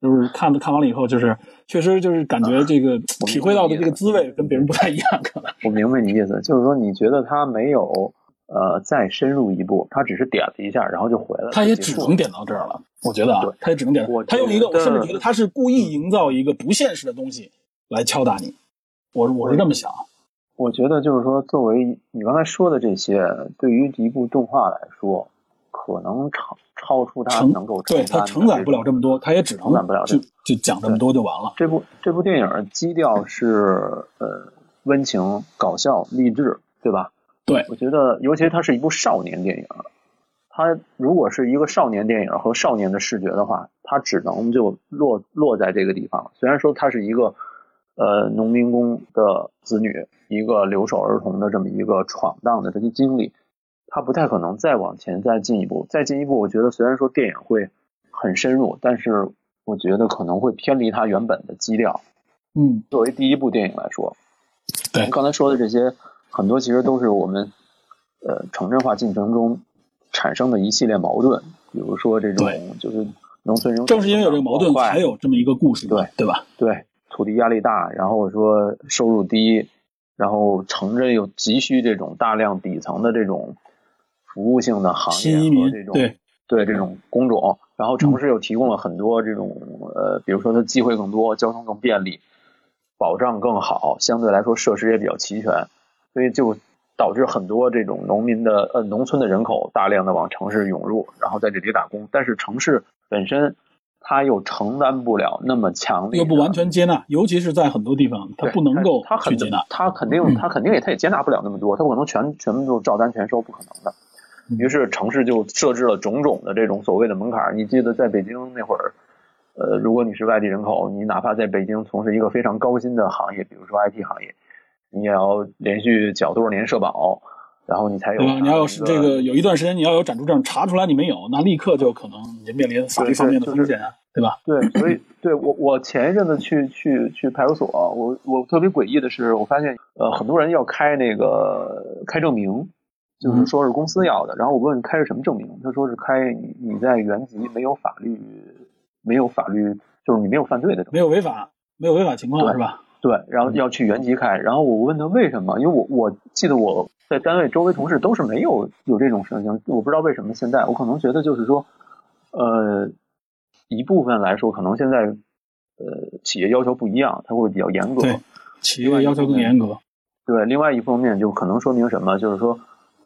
Speaker 4: 就是看看完了以后，就是确实就是感觉这个体会到的这个滋味跟别人不太一样。可能
Speaker 46: 我明白你意思，就是说你觉得他没有呃再深入一步，他只是点了一下，然后就回来了。
Speaker 4: 他也只能点到这儿了。我觉得啊，他也只能点。他用一个，我甚至觉得他是故意营造一个不现实的东西来敲打你。我我是这么想。
Speaker 46: 我觉得就是说，作为你刚才说的这些，对于一部动画来说，可能超超出它能够
Speaker 4: 对它承载不了这么多，它也只能
Speaker 46: 承载不了
Speaker 4: 就就讲这么多就完了。
Speaker 46: 这部这部电影基调是呃温情、搞笑、励志，对吧？
Speaker 4: 对，
Speaker 46: 我觉得尤其它是一部少年电影，它如果是一个少年电影和少年的视觉的话，它只能就落落在这个地方。虽然说它是一个呃农民工的子女，一个留守儿童的这么一个闯荡的这些经历，他不太可能再往前再进一步。再进一步，我觉得虽然说电影会很深入，但是我觉得可能会偏离他原本的基调。
Speaker 4: 嗯，
Speaker 46: 作为第一部电影来说，
Speaker 4: 对
Speaker 46: 刚才说的这些很多其实都是我们呃城镇化进程中产生的一系列矛盾，比如说这种就是农村人
Speaker 4: 正是因为有这个矛盾，
Speaker 46: 坏
Speaker 4: 才有这么一个故事，
Speaker 46: 对
Speaker 4: 对吧？
Speaker 46: 对，土地压力大，然后说收入低，然后城镇又急需这种大量底层的这种服务性的行业和这种
Speaker 4: 对。
Speaker 46: 对这种工种，然后城市又提供了很多这种呃，比如说它机会更多，交通更便利，保障更好，相对来说设施也比较齐全，所以就导致很多这种农民的呃农村的人口大量的往城市涌入，然后在这里打工，但是城市本身它又承担不了那么强烈的
Speaker 4: 又不完全接纳，尤其是在很多地方，
Speaker 46: 他
Speaker 4: 不能够
Speaker 46: 他很
Speaker 4: 去接纳。
Speaker 46: 他肯定
Speaker 4: 嗯
Speaker 46: 他肯定也他也接纳不了那么多，他不可能全全部都照单全收，不可能的。
Speaker 4: 嗯
Speaker 46: 于是城市就设置了种种的这种所谓的门槛。你记得在北京那会儿，呃，如果你是外地人口，你哪怕在北京从事一个非常高薪的行业，比如说 IT 行业，你也要连续缴多少年社保，然后你才有
Speaker 4: 对吧？你要有这个有一段时间你要有暂住证，查出来你没有，那立刻就可能你就面临法律方面的风险，对吧？
Speaker 46: 对，所以对我我前一阵子去去去派出所，我我特别诡异的是，我发现呃很多人要开那个开证明，就是说是公司要的。然后我问开是什么证明，他说是开你你在原籍没有法律没有法律，就是你没有犯罪的证明，
Speaker 4: 没有违法，没有违法情况
Speaker 46: 对
Speaker 4: 是吧？
Speaker 46: 对，然后要去原籍开。然后我问他为什么，因为我我记得我在单位周围同事都是没有有这种事情，我不知道为什么现在，我可能觉得就是说，呃，一部分来说，可能现在呃企业要求不一样，它会比较严格。
Speaker 4: 对，企业要求更严格。
Speaker 46: 对，另外一方面就可能说明什么，就是说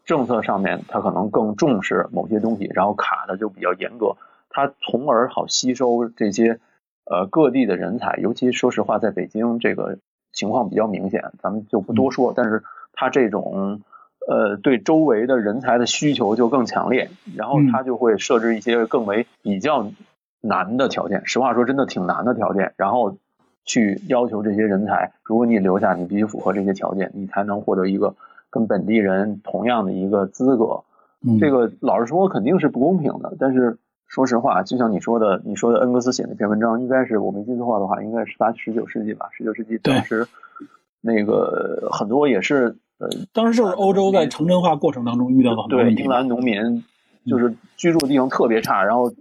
Speaker 46: 政策上面它可能更重视某些东西，然后卡的就比较严格，它从而好吸收这些呃各地的人才。尤其说实话，在北京这个情况比较明显，咱们就不多说。但是他这种呃对周围的人才的需求就更强烈，然后他就会设置一些更为比较难的条件。实话说，真的挺难的条件，然后。去要求这些人才，如果你留下，你必须符合这些条件，你才能获得一个跟本地人同样的一个资格。
Speaker 4: 嗯、
Speaker 46: 这个老实说肯定是不公平的，但是说实话，就像你说的，你说的恩格斯写那篇文章，应该是我没记错的话，应该是十八、十九世纪吧？十九世纪当时那个很多也是呃，
Speaker 4: 当时就是欧洲在城镇化过程当中遇到的很多
Speaker 46: 对。英格兰农民就是居住的地方特别差，然后。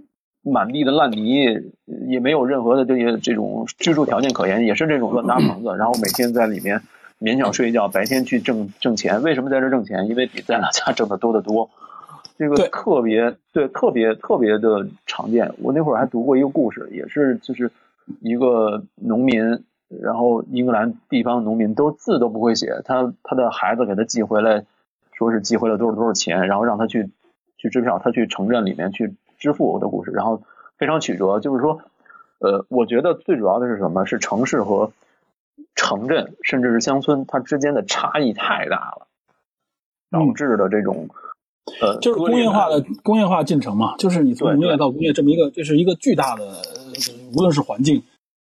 Speaker 46: 满地的烂泥，也没有任何的这些这种居住条件可言，也是这种乱搭房子，然后每天在里面勉强睡觉，白天去挣挣钱。为什么在这挣钱？因为比在老家挣的多得多。这个特别对特别特别的常见。我那会儿还读过一个故事，也是就是一个农民，然后英格兰地方农民都字都不会写，他他的孩子给他寄回来，说是寄回了多少多少钱，然后让他去去支票，他去城镇里面去。支付的故事，然后非常曲折。就是说，呃，我觉得最主要的是什么？是城市和城镇，甚至是乡村，它之间的差异太大了，导致的这种、
Speaker 4: 嗯、呃，就是工业化的工业化进程嘛。就是你从农业到工业这么一个，这是一个巨大的，无论是环境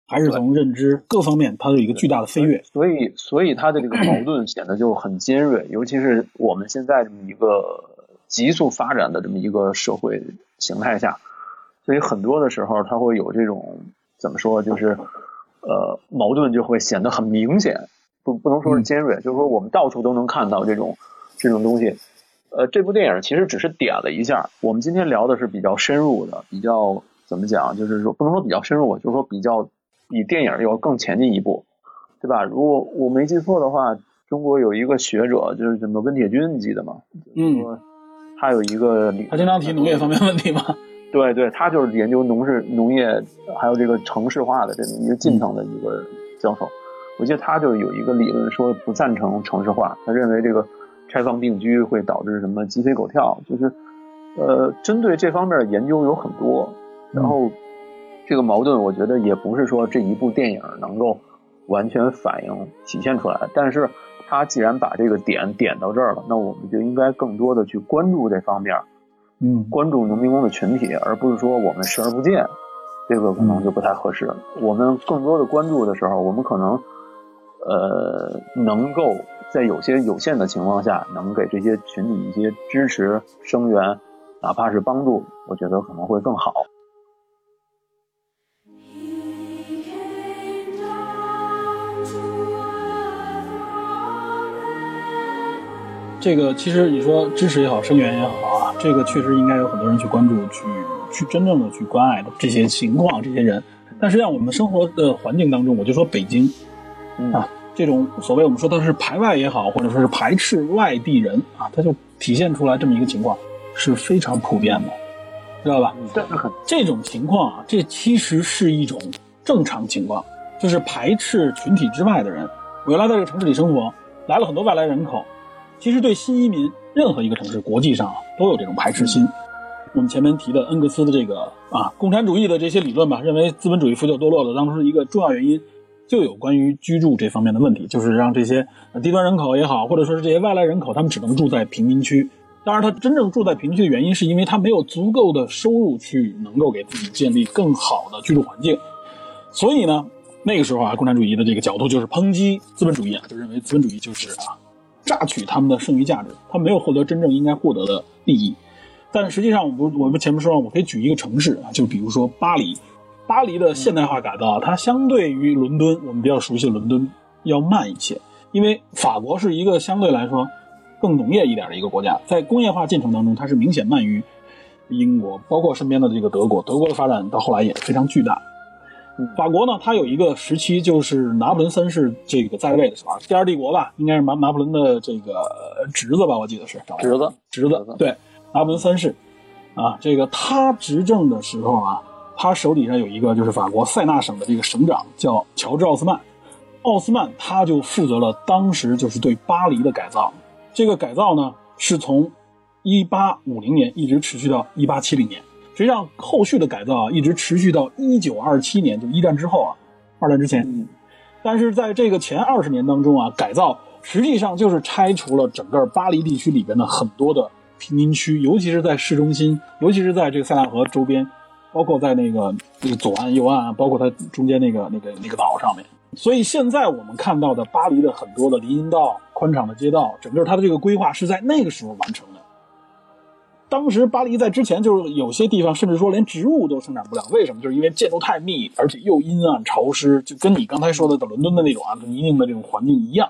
Speaker 4: 还是从认知各方面，它有一个巨大的飞跃。
Speaker 46: 所以，所以它的这个矛盾显得就很尖锐，尤其是我们现在这么一个急速发展的这么一个社会。形态下，所以很多的时候，它会有这种怎么说，就是呃矛盾就会显得很明显，不不能说是尖锐，嗯、就是说我们到处都能看到这种这种东西。呃，这部电影其实只是点了一下。我们今天聊的是比较深入的，比较怎么讲，就是说不能说比较深入，就是说比较比电影要更前进一步，对吧？如果我没记错的话，中国有一个学者就是什么温铁军，你记得吗？
Speaker 4: 嗯。
Speaker 46: 他有一个，
Speaker 4: 他经常提农业方面问题吗？
Speaker 46: 对对，他就是研究农事、农业还有这个城市化的这么一个进程的一个教授。我记得他就有一个理论说不赞成城市化，他认为这个拆房定居会导致什么鸡飞狗跳，就是呃，针对这方面的研究有很多，然后这个矛盾我觉得也不是说这一部电影能够完全反映体现出来，但是他既然把这个点点到这儿了，那我们就应该更多的去关注这方面，
Speaker 4: 嗯，
Speaker 46: 关注农民工的群体，而不是说我们视而不见，这个可能就不太合适。我们更多的关注的时候，我们可能。呃，能够在有些有限的情况下，能给这些群体一些支持、声援，哪怕是帮助，我觉得可能会更好。
Speaker 4: 这个其实你说支持也好，声援也好啊，这个确实应该有很多人去关注、去去真正的去关爱的这些情况、这些人。但实际上，我们生活的环境当中，我就说北京。啊，这种所谓我们说它是排外也好，或者说是排斥外地人啊，它就体现出来这么一个情况，是非常普遍的，知道吧？这种情况啊，这其实是一种正常情况，就是排斥群体之外的人。我原来在这个城市里生活，来了很多外来人口，其实对新移民，任何一个城市国际上啊都有这种排斥心。我们前面提的恩格斯的这个啊共产主义的这些理论吧，认为资本主义腐朽堕落的当时一个重要原因。就有关于居住这方面的问题，就是让这些低端人口也好，或者说是这些外来人口，他们只能住在贫民区。当然，他真正住在贫民区的原因，是因为他没有足够的收入去能够给自己建立更好的居住环境。所以呢，那个时候啊，共产主义的这个角度就是抨击资本主义啊，就认为资本主义就是啊，榨取他们的剩余价值，他没有获得真正应该获得的利益。但实际上，我不，我们前面说了，我可以举一个城市啊，就比如说巴黎。巴黎的现代化改造，它相对于伦敦，我们比较熟悉的伦敦要慢一些，因为法国是一个相对来说更农业一点的一个国家，在工业化进程当中，它是明显慢于英国，包括身边的这个德国。德国的发展到后来也非常巨大。法国呢，它有一个时期，就是拿破仑三世这个在位的时候，第二帝国吧，应该是拿拿破仑的这个侄子吧，我记得是
Speaker 46: 侄子，
Speaker 4: 侄子，对，拿破仑三世啊，这个他执政的时候啊。他手底下有一个就是法国塞纳省的这个省长叫乔治奥斯曼，奥斯曼他就负责了当时就是对巴黎的改造。这个改造呢是从一八五零年一直持续到一八七零年，实际上后续的改造啊一直持续到一九二七年，就一战之后啊，二战之前。但是在这个前二十年当中啊，改造实际上就是拆除了整个巴黎地区里边的很多的贫民区，尤其是在市中心，尤其是在这个塞纳河周边。包括在那个那个左岸、右岸，包括它中间那个那个那个岛上面。所以现在我们看到的巴黎的很多的林荫道、宽敞的街道，整个它的这个规划是在那个时候完成的。当时巴黎在之前就是有些地方甚至说连植物都生长不了，为什么？就是因为建筑太密，而且又阴暗潮湿，就跟你刚才说的伦敦的那种啊泥泞的这种环境一样。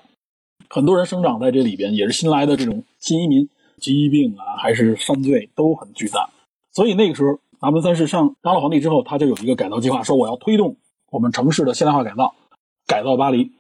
Speaker 4: 很多人生长在这里边，也是新来的这种新移民，疾病啊还是犯罪都很巨大。所以那个时候。拿破仑三世上当了皇帝之后，他就有一个改造计划，说我要推动我们城市的现代化改造，改造巴黎。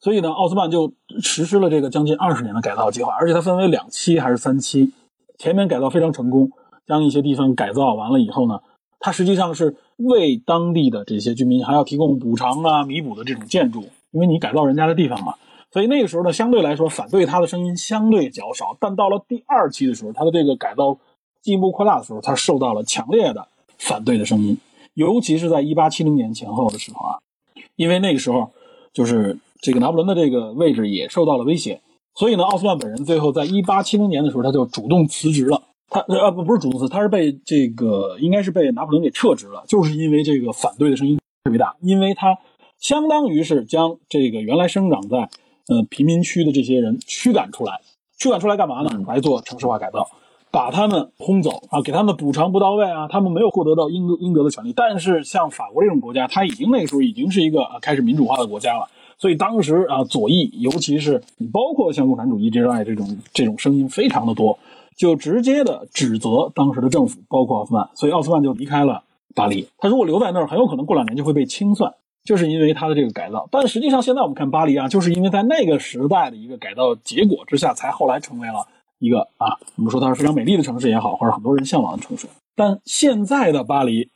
Speaker 4: 所以呢，奥斯曼就实施了这个将近二十年的改造计划，而且它分为两期还是三期。前面改造非常成功，将一些地方改造完了以后呢，它实际上是为当地的这些居民还要提供补偿啊、弥补的这种建筑，因为你改造人家的地方嘛。所以那个时候呢，相对来说反对他的声音相对较少。但到了第二期的时候，他的这个改造。进一步扩大的时候，他受到了强烈的反对的声音，尤其是在一八七零年前后的时候啊，因为那个时候就是这个拿破仑的这个位置也受到了威胁，所以呢，奥斯曼本人最后在一八七零年的时候，他就主动辞职了。他呃不不是主动辞，他是被这个应该是被拿破仑给撤职了，就是因为这个反对的声音特别大，因为他相当于是将这个原来生长在呃贫民区的这些人驱赶出来，驱赶出来干嘛呢？来做城市化改造。把他们轰走啊，给他们补偿不到位啊，他们没有获得到应应得的权利。但是像法国这种国家，它已经那个时候已经是一个开始民主化的国家了，所以当时啊，左翼，尤其是包括像共产主义之外这种这种声音非常的多，就直接的指责当时的政府，包括奥斯曼。所以奥斯曼就离开了巴黎。他如果留在那儿，很有可能过两年就会被清算，就是因为他的这个改造。但实际上现在我们看巴黎啊，就是因为在那个时代的一个改造结果之下，才后来成为了。一个啊，我们说它是非常美丽的城市也好，或者很多人向往的城市。但现在的巴黎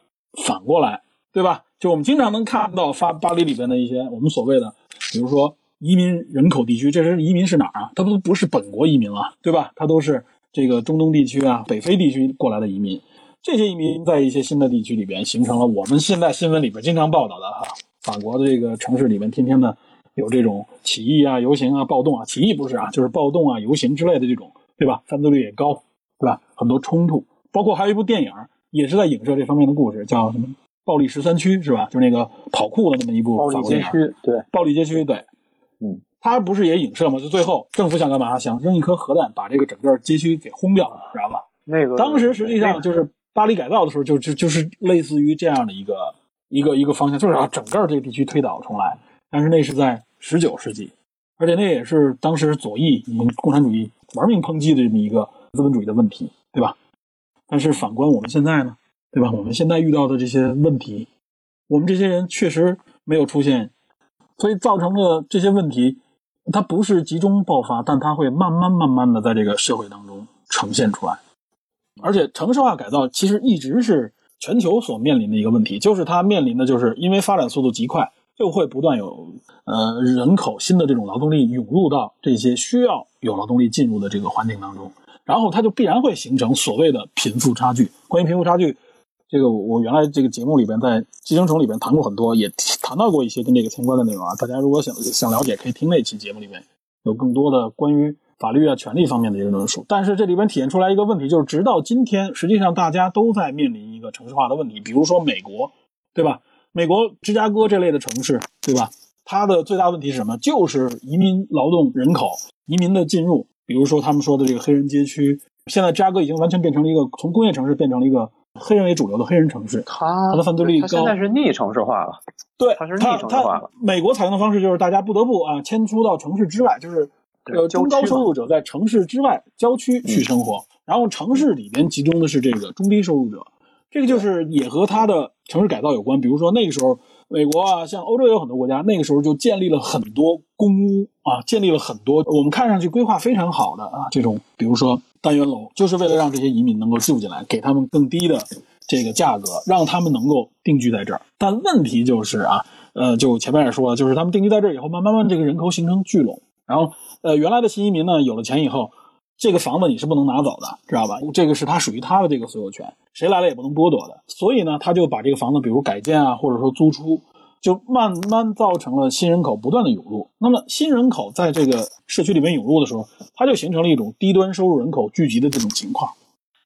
Speaker 4: 反过来，对吧？就我们经常能看到发巴黎里边的一些我们所谓的，比如说移民人口地区，这是移民是哪儿啊？它都不是本国移民了，对吧？它都是这个中东地区啊、北非地区过来的移民。这些移民在一些新的地区里边形成了我们现在新闻里边经常报道的哈，法国的这个城市里面天天的有这种起义啊、游行啊、暴动啊，起义不是啊，就是暴动啊、游行之类的这种，对吧？犯罪率也高，对吧？很多冲突，包括还有一部电影也是在影射这方面的故事，叫什么？暴力十三区是吧？就是那个跑酷的那么一部
Speaker 46: 暴力街区，对，
Speaker 4: 暴力街区，对，
Speaker 46: 嗯，
Speaker 4: 他不是也影射吗？就最后政府想干嘛？想扔一颗核弹，把这个整个街区给轰掉，知道吗？
Speaker 46: 那个
Speaker 4: 当时实际上就是巴黎改造的时候，就就就是类似于这样的一个一个一个方向，就是把整个这个地区推倒重来。但是那是在十九世纪，而且那也是当时左翼以及共产主义玩命抨击的这么一个资本主义的问题，对吧？但是反观我们现在呢？对吧？我们现在遇到的这些问题，我们这些人确实没有出现，所以造成的这些问题，它不是集中爆发，但它会慢慢慢慢的在这个社会当中呈现出来。而且城市化改造其实一直是全球所面临的一个问题，就是它面临的就是因为发展速度极快，就会不断有呃人口新的这种劳动力涌入到这些需要有劳动力进入的这个环境当中，然后它就必然会形成所谓的贫富差距。关于贫富差距。这个我原来这个节目里边在《寄生虫》里边谈过很多，也谈到过一些跟这个相关的内容啊。大家如果想想了解，可以听那期节目里面有更多的关于法律啊、权利方面的一个论述。但是这里边体现出来一个问题，就是直到今天，实际上大家都在面临一个城市化的问题。比如说美国，对吧？美国芝加哥这类的城市，对吧？它的最大问题是什么？就是移民劳动人口移民的进入。比如说他们说的这个黑人街区，现在芝加哥已经完全变成了一个从工业城市变成了一个。黑人为主流的黑人城市，
Speaker 46: 它
Speaker 4: 它的犯罪率高，
Speaker 46: 现在是逆城市化了。
Speaker 4: 对，
Speaker 46: 它是逆城市化了。
Speaker 4: 美国采用的方式就是大家不得不啊迁出到城市之外，就是呃中高收入者在城市之外郊区去生活，然后城市里边集中的是这个中低收入者。这个就是也和它的城市改造有关。比如说那个时候，美国啊，像欧洲有很多国家，那个时候就建立了很多公屋啊，建立了很多我们看上去规划非常好的啊这种，比如说。单元楼就是为了让这些移民能够住进来，给他们更低的这个价格，让他们能够定居在这儿。但问题就是啊，呃，就前面也说了，就是他们定居在这儿以后，慢慢慢这个人口形成聚拢，然后呃，原来的新移民呢，有了钱以后，这个房子你是不能拿走的，知道吧？这个是他属于他的这个所有权，谁来了也不能剥夺的。所以呢，他就把这个房子，比如改建啊，或者说租出。就慢慢造成了新人口不断的涌入。那么新人口在这个社区里面涌入的时候，它就形成了一种低端收入人口聚集的这种情况。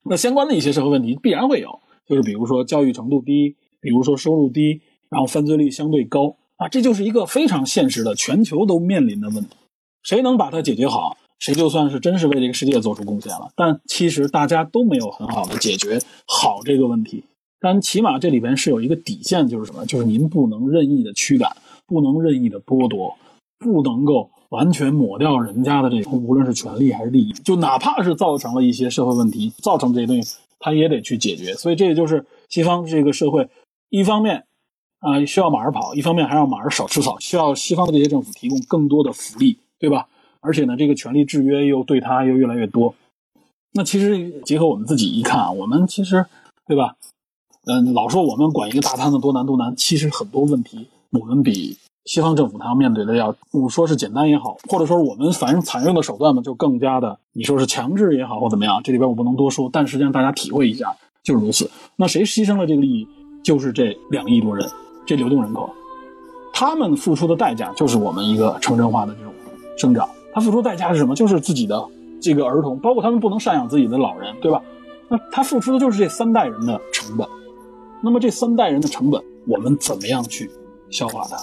Speaker 4: 那相关的一些社会问题必然会有，就是比如说教育程度低，比如说收入低，然后犯罪率相对高啊，这就是一个非常现实的全球都面临的问题。谁能把它解决好，谁就算是真是为这个世界做出贡献了。但其实大家都没有很好的解决好这个问题。但起码这里边是有一个底线，就是什么？就是您不能任意的驱赶，不能任意的剥夺，不能够完全抹掉人家的这种无论是权利还是利益。就哪怕是造成了一些社会问题，造成这些东西，他也得去解决。所以这也就是西方这个社会，一方面啊需要马儿跑，一方面还让马儿少吃草，需要西方的这些政府提供更多的福利，对吧？而且呢，这个权力制约又对他又越来越多。那其实结合我们自己一看啊，我们其实对吧？嗯，老说我们管一个大摊子多难多难，其实很多问题我们比西方政府他要面对的要，我说是简单也好，或者说我们反正采用的手段嘛，就更加的，你说是强制也好或怎么样，这里边我不能多说，但实际上大家体会一下就是如此。那谁牺牲了这个利益？就是这两亿多人，这流动人口，他们付出的代价就是我们一个城镇化的这种生长。他付出代价是什么？就是自己的这个儿童，包括他们不能赡养自己的老人，对吧？那他付出的就是这三代人的成本。那么这三代人的成本，我们怎么样去消化它？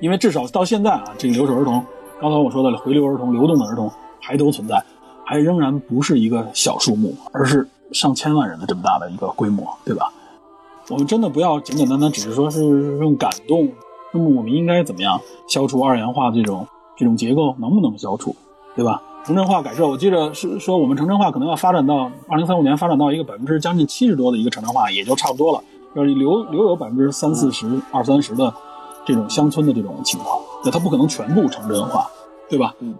Speaker 4: 因为至少到现在啊，这个留守儿童，刚才我说的回流儿童、流动的儿童还都存在，还仍然不是一个小数目，而是上千万人的这么大的一个规模，对吧？我们真的不要简简单单只是说是用感动。那么我们应该怎么样消除二元化这种这种结构？能不能消除，对吧？城镇化改设，我记得是说我们城镇化可能要发展到二零三五年，发展到一个百分之将近七十多的一个城镇化，也就差不多了。要留留有百分之三四十、二三十的这种乡村的这种情况，那它不可能全部城镇化，对吧？嗯。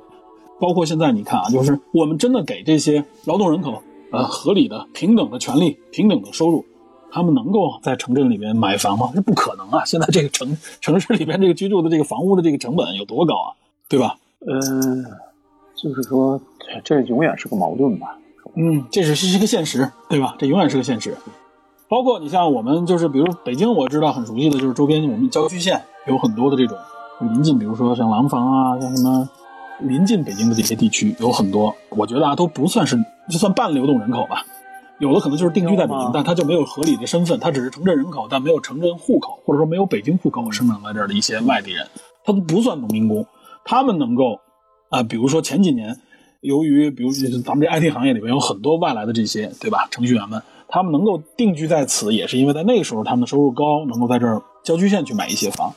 Speaker 4: 包括现在你看啊，就是我们真的给这些劳动人口呃合理的、平等的权利、平等的收入，他们能够在城镇里面买房吗？这不可能啊！现在这个城城市里边这个居住的这个房屋的这个成本有多高啊？对吧？
Speaker 46: 嗯，就是说这永远是个矛盾吧。
Speaker 4: 嗯，这是是一个现实，对吧？这永远是个现实。包括你像我们，就是比如北京，我知道很熟悉的，就是周边我们郊区县有很多的这种临近，比如说像廊坊啊，像什么临近北京的这些地区有很多，我觉得啊都不算是就算半流动人口吧。有的可能就是定居在北京，但他就没有合理的身份，他只是城镇人口，但没有城镇户口，或者说没有北京户口生长在这儿的一些外地人，他都不算农民工，他们能够啊，比如说前几年。由于，比如咱们这 IT 行业里面有很多外来的这些，对吧？程序员们，他们能够定居在此，也是因为在那个时候他们的收入高，能够在这儿郊区县去买一些房。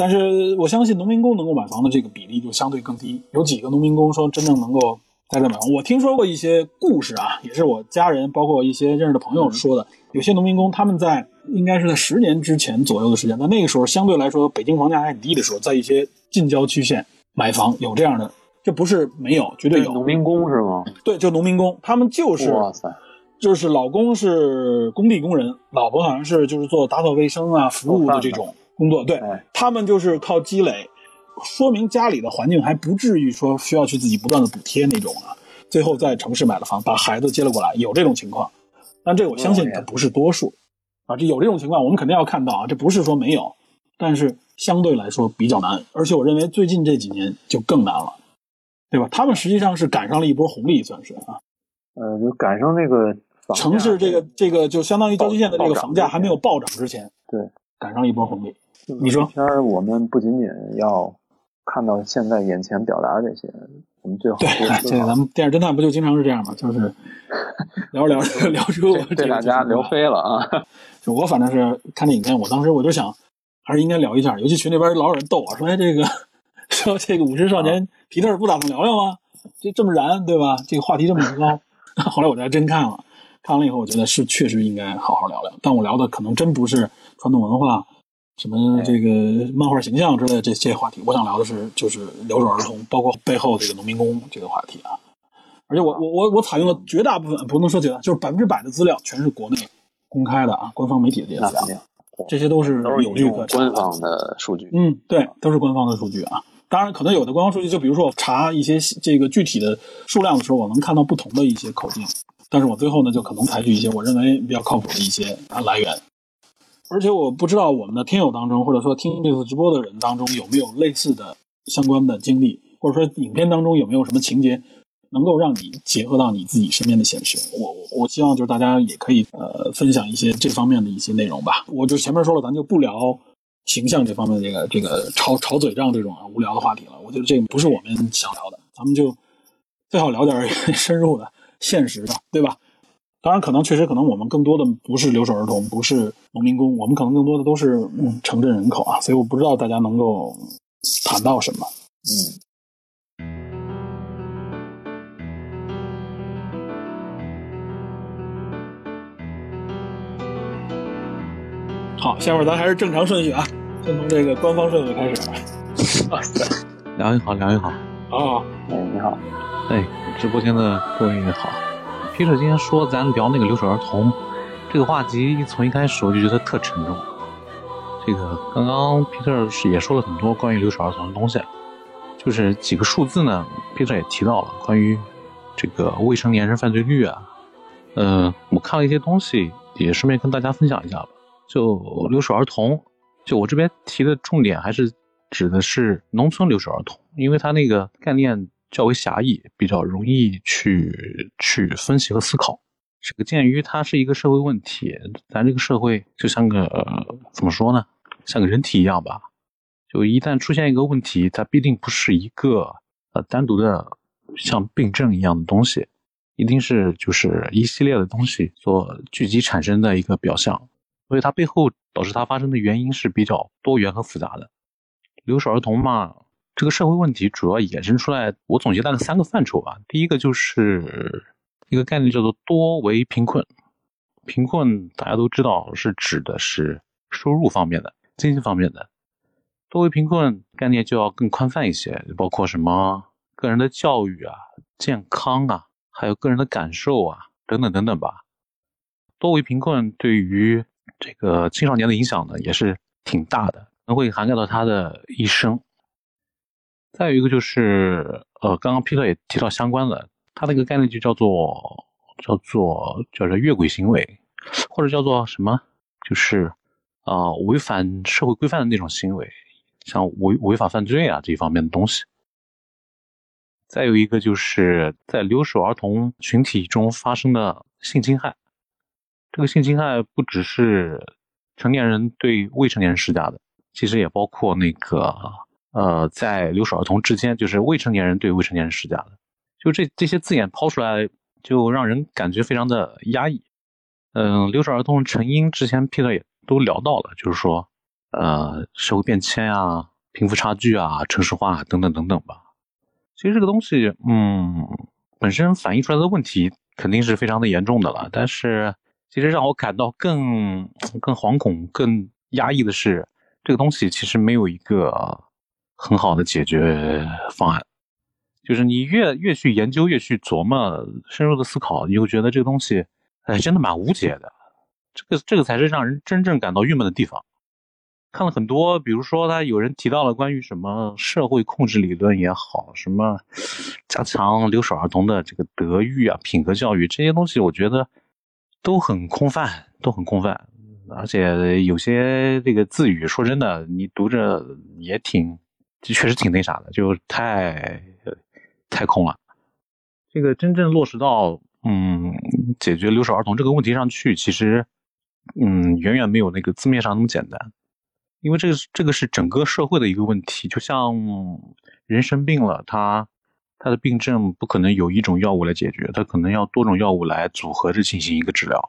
Speaker 4: 但是我相信农民工能够买房的这个比例就相对更低。有几个农民工说真正能够在这买房？我听说过一些故事啊，也是我家人包括一些认识的朋友说的。有些农民工他们在应该是在十年之前左右的时间，在那个时候相对来说北京房价还很低的时候，在一些近郊区县买房有这样的。这不是没有，绝对有
Speaker 46: 农民工是吗？
Speaker 4: 对，就农民工，他们就是
Speaker 46: 哇塞，
Speaker 4: 就是老公是工地工人，老婆好像是就是做打扫卫生啊、服务的这种工作。对他们就是靠积累，说明家里的环境还不至于说需要去自己不断的补贴那种啊。最后在城市买了房，把孩子接了过来，有这种情况。但这我相信它不是多数啊，这有这种情况，我们肯定要看到啊，这不是说没有，但是相对来说比较难，而且我认为最近这几年就更难了。对吧？他们实际上是赶上了一波红利，算是啊。
Speaker 46: 呃，就赶上那个
Speaker 4: 城市这个这个，就相当于郊区县的这个房价还没有暴涨之前，
Speaker 46: 对，
Speaker 4: 赶上了一波红利。你说，
Speaker 46: 片儿我们不仅仅要看到现在眼前表达这些，我们最好
Speaker 4: 对，这咱们电视侦探不就经常是这样吗？就是 聊着聊着聊出
Speaker 46: 被大家聊飞了啊。
Speaker 4: 就我反正是看这影片，我当时我就想，还是应该聊一下，尤其群里边老有人逗我说：“哎，这个。”说这个五十少年皮特不打算聊聊吗？这这么燃，对吧？这个话题这么高。后来我就还真看了，看完了以后，我觉得是确实应该好好聊聊。但我聊的可能真不是传统文化，什么这个漫画形象之类的这些话题。我想聊的是就是留守儿童，包括背后这个农民工这个话题啊。而且我我我我采用了绝大部分，不能说绝大，就是百分之百的资料全是国内公开的啊，官方媒体的这些资料，这些都是有据可
Speaker 46: 官方的数据。
Speaker 4: 嗯，对，都是官方的数据啊。当然，可能有的官方数据，就比如说我查一些这个具体的数量的时候，我能看到不同的一些口径，但是我最后呢，就可能采取一些我认为比较靠谱的一些啊来源。而且我不知道我们的听友当中，或者说听这次直播的人当中，有没有类似的相关的经历，或者说影片当中有没有什么情节能够让你结合到你自己身边的现实？我我我希望就是大家也可以呃分享一些这方面的一些内容吧。我就前面说了，咱就不聊。形象这方面的这个这个吵吵嘴仗这种啊无聊的话题了，我觉得这个不是我们想聊的，咱们就最好聊点 深入的、现实的，对吧？当然，可能确实可能我们更多的不是留守儿童，不是农民工，我们可能更多的都是城镇人口啊，所以我不知道大家能够谈到什么，嗯。好，下面咱还是正常顺序啊，先从这个官方顺序开始。哇塞，
Speaker 6: 梁云好，梁云好。
Speaker 4: 啊，
Speaker 46: 哎，你好。
Speaker 6: 哎，直播间的各位好。皮特今天说咱聊那个留守儿童这个话题，从一开始我就觉得特沉重。这个刚刚皮特是也说了很多关于留守儿童的东西，就是几个数字呢，皮特也提到了关于这个未成年人犯罪率啊。嗯，我看了一些东西，也顺便跟大家分享一下吧。就留守儿童，就我这边提的重点还是指的是农村留守儿童，因为他那个概念较为狭义，比较容易去去分析和思考。这个鉴于它是一个社会问题，咱这个社会就像个怎么说呢，像个人体一样吧。就一旦出现一个问题，它必定不是一个呃单独的像病症一样的东西，一定是就是一系列的东西所聚集产生的一个表象。所以它背后导致它发生的原因是比较多元和复杂的。留守儿童嘛，这个社会问题主要衍生出来，我总结大概三个范畴吧。第一个就是一个概念叫做多维贫困。贫困大家都知道是指的是收入方面的、经济方面的。多维贫困概念就要更宽泛一些，包括什么个人的教育啊、健康啊，还有个人的感受啊，等等等等吧。多维贫困对于这个青少年的影响呢，也是挺大的，能会涵盖到他的一生。再有一个就是，呃，刚刚皮特也提到相关的，他那个概念就叫做叫做叫做越轨行为，或者叫做什么，就是啊违反社会规范的那种行为，像违违法犯罪啊这一方面的东西。再有一个就是在留守儿童群体中发生的性侵害，这个性侵害不只是成年人对未成年人施加的，其实也包括那个呃，在留守儿童之间，就是未成年人对未成年人施加的。就这这些字眼抛出来，就让人感觉非常的压抑。嗯，留守儿童成因之前 Peter 也都聊到了，就是说呃，社会变迁啊、贫富差距啊、城市化等等等等吧。其实这个东西，嗯，本身反映出来的问题肯定是非常的严重的了。但是，其实让我感到更更惶恐、更压抑的是，这个东西其实没有一个很好的解决方案。就是你越越去研究、越去琢磨、深入的思考，你会觉得这个东西，哎，真的蛮无解的。这个这个才是让人真正感到郁闷的地方。看了很多，比如说他有人提到了关于什么社会控制理论也好，什么加强留守儿童的这个德育啊、品格教育这些东西，我觉得都很空泛，都很空泛，而且有些这个字语，说真的，你读着也挺，这确实挺那啥的，就太太空了。这个真正落实到嗯解决留守儿童这个问题上去，其实嗯远远没有那个字面上那么简单。因为这个这个是整个社会的一个问题，就像人生病了，他他的病症不可能有一种药物来解决，他可能要多种药物来组合着进行一个治疗。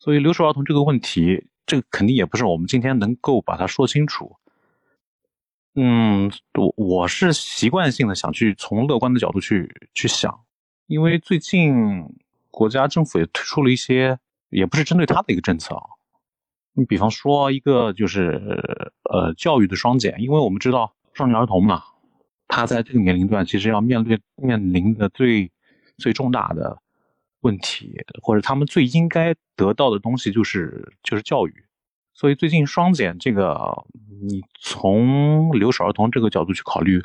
Speaker 6: 所以留守儿童这个问题，这个肯定也不是我们今天能够把它说清楚。嗯，我我是习惯性的想去从乐观的角度去去想，因为最近国家政府也推出了一些，也不是针对他的一个政策啊。你比方说一个就是呃教育的双减，因为我们知道少年儿童嘛，他在这个年龄段其实要面对面临的最最重大的问题，或者他们最应该得到的东西就是就是教育，所以最近双减这个，你从留守儿童这个角度去考虑，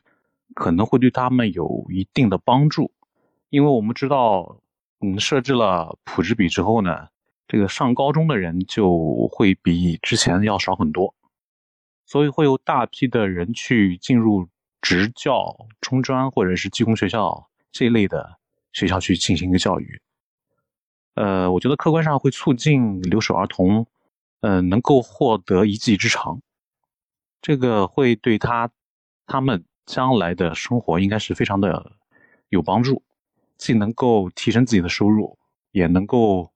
Speaker 6: 可能会对他们有一定的帮助，因为我们知道，嗯，设置了普职比之后呢。这个上高中的人就会比之前要少很多，所以会有大批的人去进入职教、中专或者是技工学校这一类的学校去进行一个教育。呃，我觉得客观上会促进留守儿童，嗯，能够获得一技之长，这个会对他他们将来的生活应该是非常的有帮助，既能够提升自己的收入，也能够。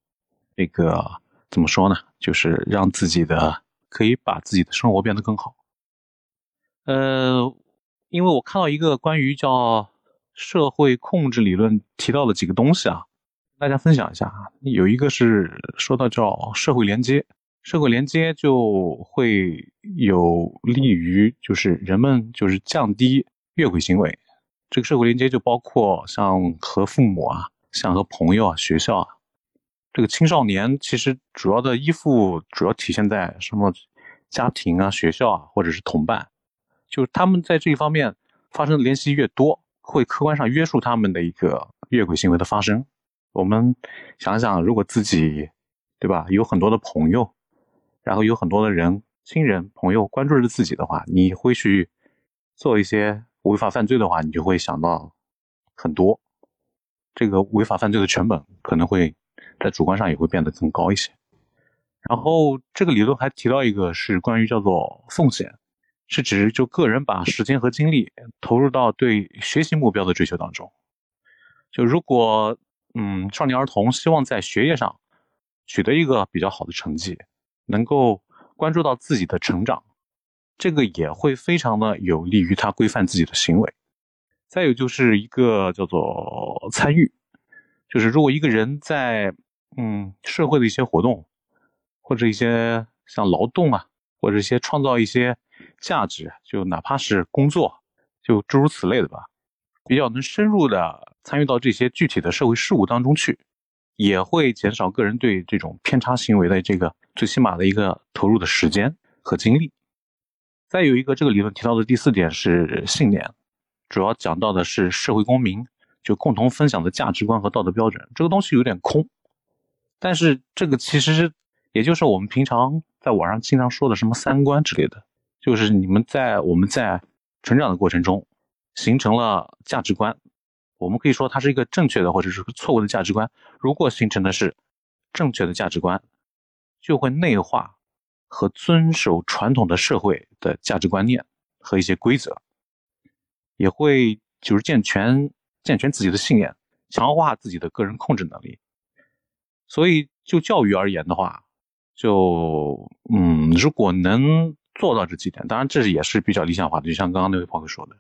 Speaker 6: 这个怎么说呢？就是让自己的可以把自己的生活变得更好。呃，因为我看到一个关于叫社会控制理论提到的几个东西啊，大家分享一下啊。有一个是说到叫社会连接，社会连接就会有利于就是人们就是降低越轨行为。这个社会连接就包括像和父母啊，像和朋友啊，学校啊。这个青少年其实主要的依附主要体现在什么家庭啊、学校啊，或者是同伴，就是他们在这一方面发生的联系越多，会客观上约束他们的一个越轨行为的发生。我们想想，如果自己对吧，有很多的朋友，然后有很多的人、亲人、朋友关注着自己的话，你会去做一些违法犯罪的话，你就会想到很多，这个违法犯罪的成本可能会。在主观上也会变得更高一些。然后这个理论还提到一个，是关于叫做奉献，是指就个人把时间和精力投入到对学习目标的追求当中。就如果嗯少年儿童希望在学业上取得一个比较好的成绩，能够关注到自己的成长，这个也会非常的有利于他规范自己的行为。再有就是一个叫做参与。就是如果一个人在嗯社会的一些活动，或者一些像劳动啊，或者一些创造一些价值，就哪怕是工作，就诸如此类的吧，比较能深入的参与到这些具体的社会事务当中去，也会减少个人对这种偏差行为的这个最起码的一个投入的时间和精力。再有一个，这个理论提到的第四点是信念，主要讲到的是社会公民就共同分享的价值观和道德标准。这个东西有点空，但是这个其实也就是我们平常在网上经常说的什么三观之类的，就是你们在我们在成长的过程中形成了价值观。我们可以说它是一个正确的或者是错误的价值观。如果形成的是正确的价值观，就会内化和遵守传统的社会的价值观念和一些规则，也会就是健全健全自己的信念，强化自己的个人控制能力。所以就教育而言的话，就嗯，如果能做到这几点，当然这也是比较理想化的，就像刚刚那位朋友说的，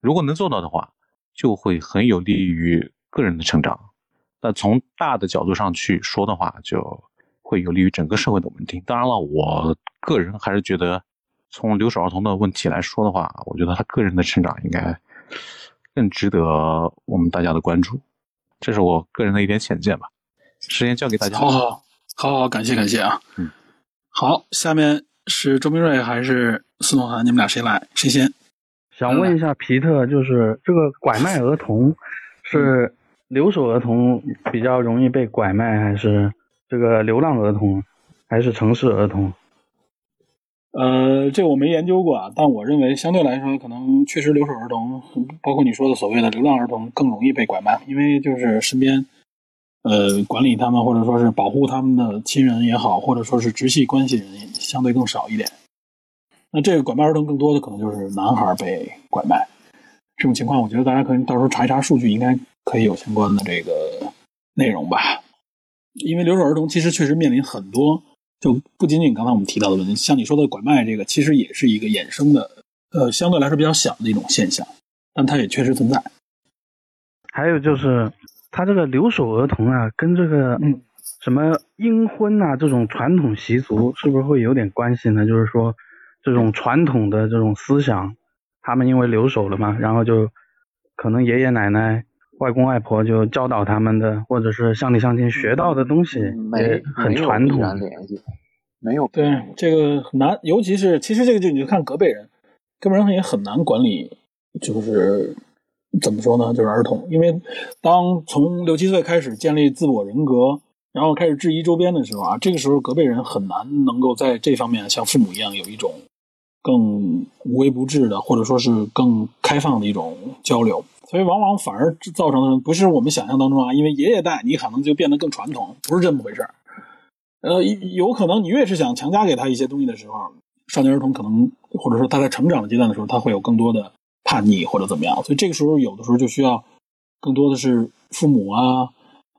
Speaker 6: 如果能做到的话。就会很有利于个人的成长。那从大的角度上去说的话，就会有利于整个社会的稳定。当然了，我个人还是觉得，从留守儿童的问题来说的话，我觉得他个人的成长应该更值得我们大家的关注。这是我个人的一点浅见吧。时间交给大家。
Speaker 4: 好好好好，感谢感谢啊。嗯。好，下面是周明瑞还是司东涵？你们俩谁来？谁先？
Speaker 27: 想问一下皮特，就是这个拐卖儿童，是留守儿童比较容易被拐卖，还是这个流浪儿童，还是城市儿童？
Speaker 4: 呃，这我没研究过啊，但我认为相对来说，可能确实留守儿童，包括你说的所谓的流浪儿童，更容易被拐卖，因为就是身边，呃，管理他们或者说是保护他们的亲人也好，或者说是直系关系人相对更少一点。那这个拐卖儿童更多的可能就是男孩被拐卖，这种情况，我觉得大家可以到时候查一查数据，应该可以有相关的这个内容吧。因为留守儿童其实确实面临很多，就不仅仅刚才我们提到的问题，像你说的拐卖这个，其实也是一个衍生的，呃，相对来说比较小的一种现象，但它也确实存在。
Speaker 27: 还有就是，他这个留守儿童啊，跟这个嗯什么阴婚啊这种传统习俗，是不是会有点关系呢？就是说。这种传统的这种思想，他们因为留守了嘛，然后就可能爷爷奶奶、外公外婆就教导他们的，或者是乡里乡亲学到的东西，也很传统。
Speaker 46: 没有
Speaker 4: 对这个很难，尤其是其实这个就你就看隔辈人，隔辈人也很难管理，就是怎么说呢？就是儿童，因为当从六七岁开始建立自我人格。然后开始质疑周边的时候啊，这个时候隔辈人很难能够在这方面像父母一样有一种更无微不至的，或者说是更开放的一种交流，所以往往反而造成的不是我们想象当中啊，因为爷爷带你可能就变得更传统，不是这么回事儿。呃，有可能你越是想强加给他一些东西的时候，少年儿童可能或者说他在成长的阶段的时候，他会有更多的叛逆或者怎么样，所以这个时候有的时候就需要更多的是父母啊。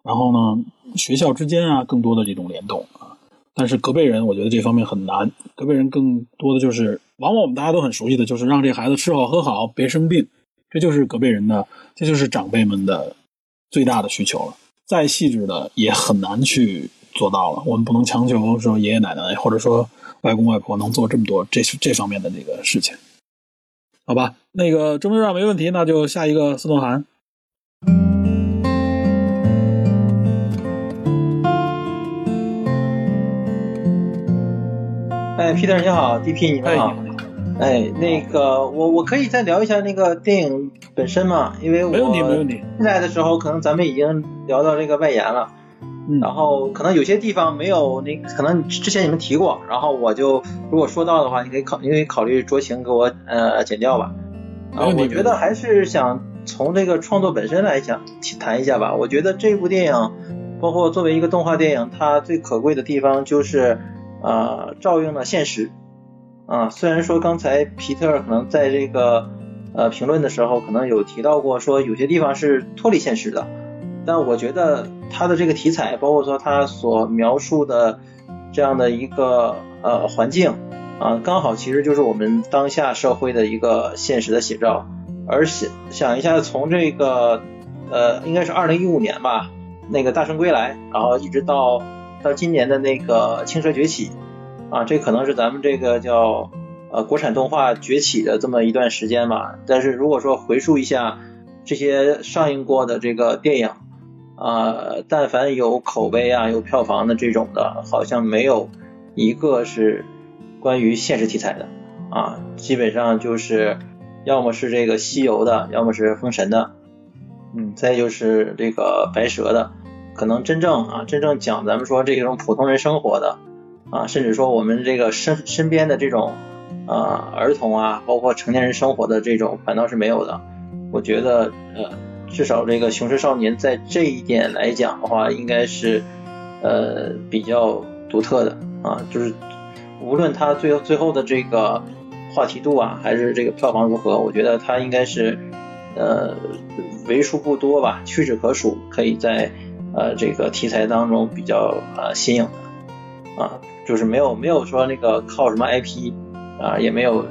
Speaker 4: 然后呢，学校之间啊，更多的这种联动啊，但是隔辈人，我觉得这方面很难。隔辈人更多的就是，往往我们大家都很熟悉的，就是让这孩子吃好喝好，别生病，这就是隔辈人的，这就是长辈们的最大的需求了。再细致的也很难去做到了。我们不能强求说爷爷奶奶或者说外公外婆能做这么多这这方面的这个事情，好吧？那个中医上没问题，那就下一个司东涵。
Speaker 47: 哎，Peter 你好，DP 你们好。哎，那个我我可以再聊一下那个电影本身吗？因为我
Speaker 4: 没问题没问题。
Speaker 47: 进来的时候可能咱们已经聊到这个外延了，然后可能有些地方没有那可能之前你们提过，然后我就如果说到的话，你可以考你可以考虑酌情给我呃剪掉吧。啊，我觉得还是想从这个创作本身来讲谈一下吧。我觉得这部电影，包括作为一个动画电影，它最可贵的地方就是。呃，照应了现实啊。虽然说刚才皮特可能在这个呃评论的时候，可能有提到过说有些地方是脱离现实的，但我觉得他的这个题材，包括说他所描述的这样的一个呃环境啊，刚好其实就是我们当下社会的一个现实的写照。而想想一下，从这个呃应该是二零一五年吧，那个大圣归来，然后一直到。到今年的那个青蛇崛起啊，这可能是咱们这个叫呃国产动画崛起的这么一段时间吧。但是如果说回溯一下这些上映过的这个电影啊，但凡有口碑啊、有票房的这种的，好像没有一个是关于现实题材的。啊，基本上就是要么是这个西游的，要么是封神的，嗯，再就是这个白蛇的，可能真正啊，真正讲咱们说这种普通人生活的啊，甚至说我们这个身身边的这种啊儿童啊，包括成年人生活的这种，反倒是没有的。我觉得呃。至少这个《雄狮少年》在这一点来讲的话，应该是呃比较独特的啊，就是无论他最后最后的这个话题度啊，还是这个票房如何，我觉得他应该是呃为数不多吧，屈指可数，可以在呃这个题材当中比较呃新颖的啊，就是没有没有说那个靠什么 IP 啊，也没有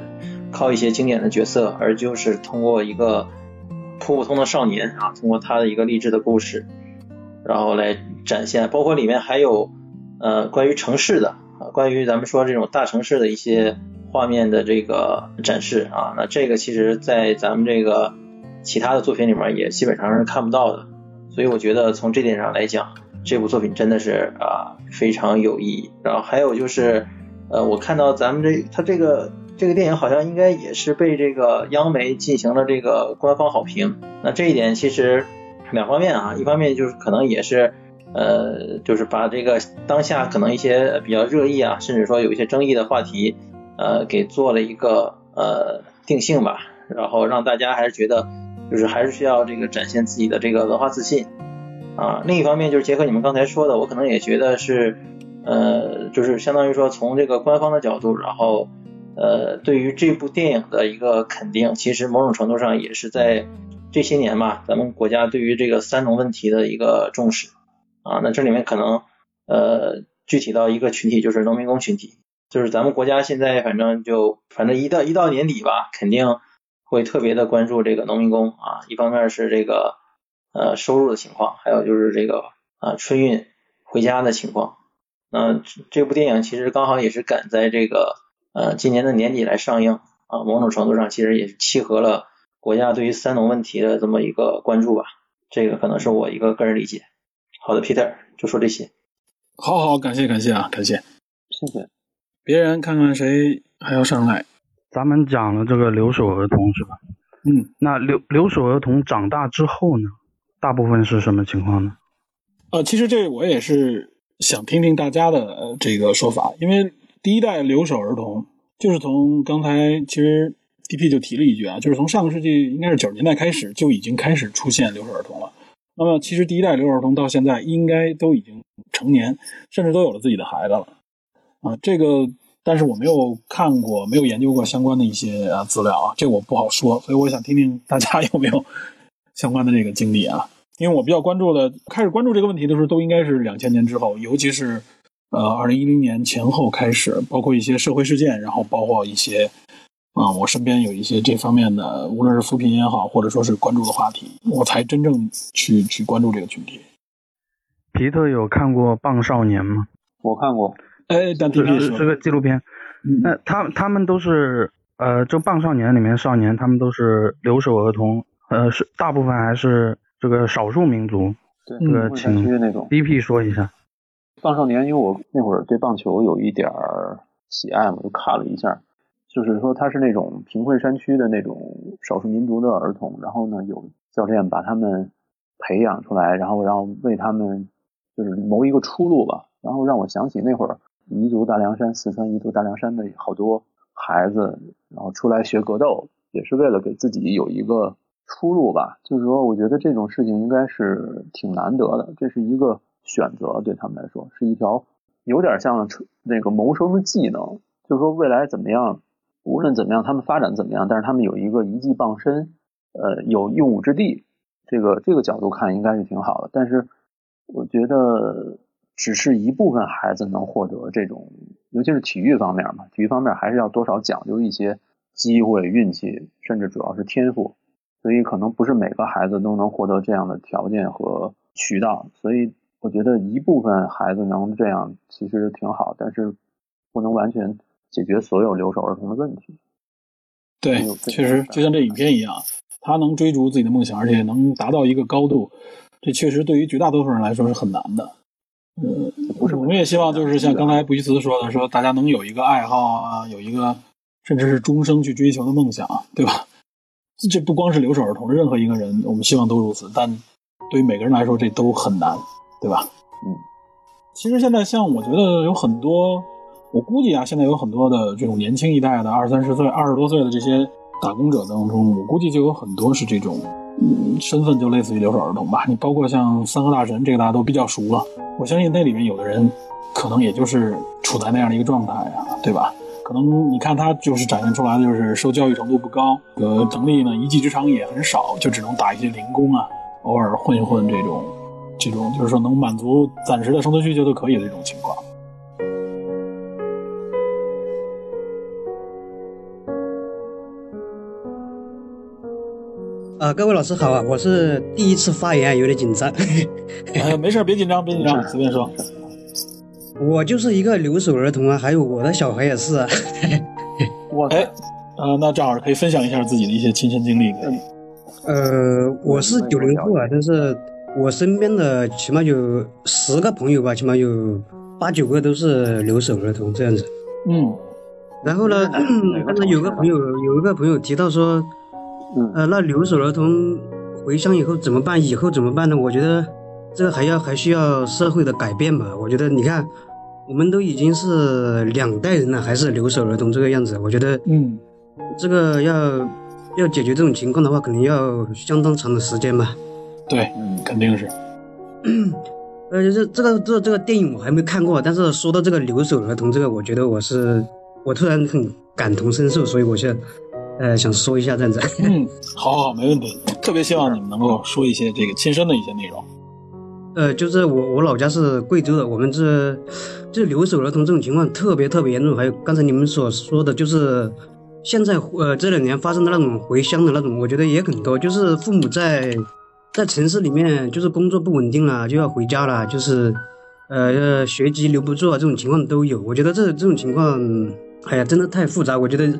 Speaker 47: 靠一些经典的角色，而就是通过一个。普普通的少年啊，通过他的一个励志的故事，然后来展现，包括里面还有呃关于城市的啊，关于咱们说这种大城市的一些画面的这个展示啊，那这个其实在咱们这个其他的作品里面也基本上是看不到的，所以我觉得从这点上来讲，这部作品真的是啊非常有意义。然后还有就是呃，我看到咱们这他这个。这个电影好像应该也是被这个央媒进行了这个官方好评。那这一点其实两方面啊，一方面就是可能也是呃，就是把这个当下可能一些比较热议啊，甚至说有一些争议的话题呃，给做了一个呃定性吧，然后让大家还是觉得就是还是需要这个展现自己的这个文化自信啊。另一方面就是结合你们刚才说的，我可能也觉得是呃，就是相当于说从这个官方的角度，然后。呃，对于这部电影的一个肯定，其实某种程度上也是在这些年嘛，咱们国家对于这个三农问题的一个重视啊。那这里面可能呃具体到一个群体，就是农民工群体，就是咱们国家现在反正就反正一到一到年底吧，肯定会特别的关注这个农民工啊。一方面是这个呃收入的情况，还有就是这个啊春运回家的情况。那这部电影其实刚好也是赶在这个。呃，今年的年底来上映啊，某种程度上其实也是契合了国家对于三农问题的这么一个关注吧。这个可能是我一个个人理解。好的，Peter 就说这些。
Speaker 4: 好好，感谢感谢啊，感谢，
Speaker 46: 谢谢。
Speaker 4: 别人看看谁还要上来。
Speaker 27: 咱们讲了这个留守儿童是吧？
Speaker 4: 嗯。
Speaker 27: 那留留守儿童长大之后呢？大部分是什么情况呢？
Speaker 4: 呃，其实这我也是想听听大家的这个说法，因为。第一代留守儿童就是从刚才其实 D.P 就提了一句啊，就是从上个世纪应该是九十年代开始就已经开始出现留守儿童了。那么其实第一代留守儿童到现在应该都已经成年，甚至都有了自己的孩子了啊。这个但是我没有看过，没有研究过相关的一些啊资料啊，这我不好说。所以我想听听大家 有没有相关的这个经历啊？因为我比较关注的，开始关注这个问题的时候，都应该是两千年之后，尤其是。呃，二零一零年前后开始，包括一些社会事件，然后包括一些啊，我身边有一些这方面的，无论是扶贫也好，或者说是关注的话题，我才真正去去关注这个群体。
Speaker 27: 皮特有看过《棒少年》吗？
Speaker 46: 我看过，
Speaker 4: 哎，但
Speaker 27: 是是个纪录片。那他他们都是呃，就《棒少年》里面少年，他们都是留守儿童，呃，是大部分还是这个少数民族？
Speaker 46: 对，
Speaker 27: 这个请 BP 说一下。
Speaker 46: 棒少年，因为我那会儿对棒球有一点儿喜爱嘛，就看了一下。就是说他是那种贫困山区的那种少数民族的儿童，然后呢有教练把他们培养出来，然后然后为他们就是谋一个出路吧。然后让我想起那会儿彝族大凉山、四川彝族大凉山的好多孩子，然后出来学格斗，也是为了给自己有一个出路吧。就是说，我觉得这种事情应该是挺难得的，这是一个。选择对他们来说是一条有点像那个谋生的技能，就是说未来怎么样，无论怎么样，他们发展怎么样，但是他们有一个一技傍身，呃，有用武之地，这个这个角度看应该是挺好的。但是我觉得只是一部分孩子能获得这种，尤其是体育方面嘛，体育方面还是要多少讲究一些机会、运气，甚至主要是天赋，所以可能不是每个孩子都能获得这样的条件和渠道，所以。我觉得一部分孩子能这样其实挺好，但是不能完全解决所有留守儿童的问题。
Speaker 4: 对，确实就像这影片一样，他能追逐自己的梦想，而且能达到一个高度，这确实对于绝大多数人来说是很难的。嗯，不是，我们也希望就是像刚才布希茨说的，说大家能有一个爱好啊，有一个甚至是终生去追求的梦想，对吧？这不光是留守儿童，任何一个人，我们希望都如此。但对于每个人来说，这都很难，对吧？嗯，其实现在像我觉得有很多，我估计啊，现在有很多的这种年轻一代的二三十岁、二十多岁的这些打工者当中，我估计就有很多是这种，嗯，身份就类似于留守儿童吧。你包括像三和大神，这个大家都比较熟了。我相信那里面有的人，可能也就是处在那样的一个状态啊，对吧？可能你看他就是展现出来的就是受教育程度不高，呃，能力呢一技之长也很少，就只能打一些零工啊，偶尔混一混这种，这种就是说能满足暂时的生存需求就可以的这种情况。
Speaker 48: 啊，各位老师好啊，我是第一次发言，有点紧张。
Speaker 4: 呃，没事，别紧张，别紧张，随便说。
Speaker 48: 我就是一个留守儿童啊，还有我的小孩也是。啊。
Speaker 4: 我哎，呃，那正好可以分享一下自己的一些亲身经历。
Speaker 48: 呃，我是九零后啊，但是我身边的起码有十个朋友吧，起码有八九个都是留守儿童这样子。
Speaker 4: 嗯。
Speaker 48: 然后呢，刚才有个朋友有一个朋友提到说，呃，那留守儿童回乡以后怎么办？以后怎么办呢？我觉得。这还要还需要社会的改变吧？我觉得你看，我们都已经是两代人了，还是留守儿童这个样子。我觉得，
Speaker 4: 嗯，
Speaker 48: 这个要要解决这种情况的话，可能要相当长的时间吧。
Speaker 4: 对，嗯，肯定是。
Speaker 48: 呃，这这个这这个电影我还没看过，但是说到这个留守儿童这个，我觉得我是我突然很感同身受，所以我现在呃想说一下这样子。
Speaker 4: 嗯，好好，没问题。特别希望你们能够说一些这个亲身的一些内容。
Speaker 48: 呃，就是我我老家是贵州的，我们这这留守儿童这种情况特别特别严重。还有刚才你们所说的，就是现在呃这两年发生的那种回乡的那种，我觉得也很多。就是父母在在城市里面，就是工作不稳定了，就要回家了，就是呃学籍留不住啊，这种情况都有。我觉得这这种情况，哎呀，真的太复杂。我觉得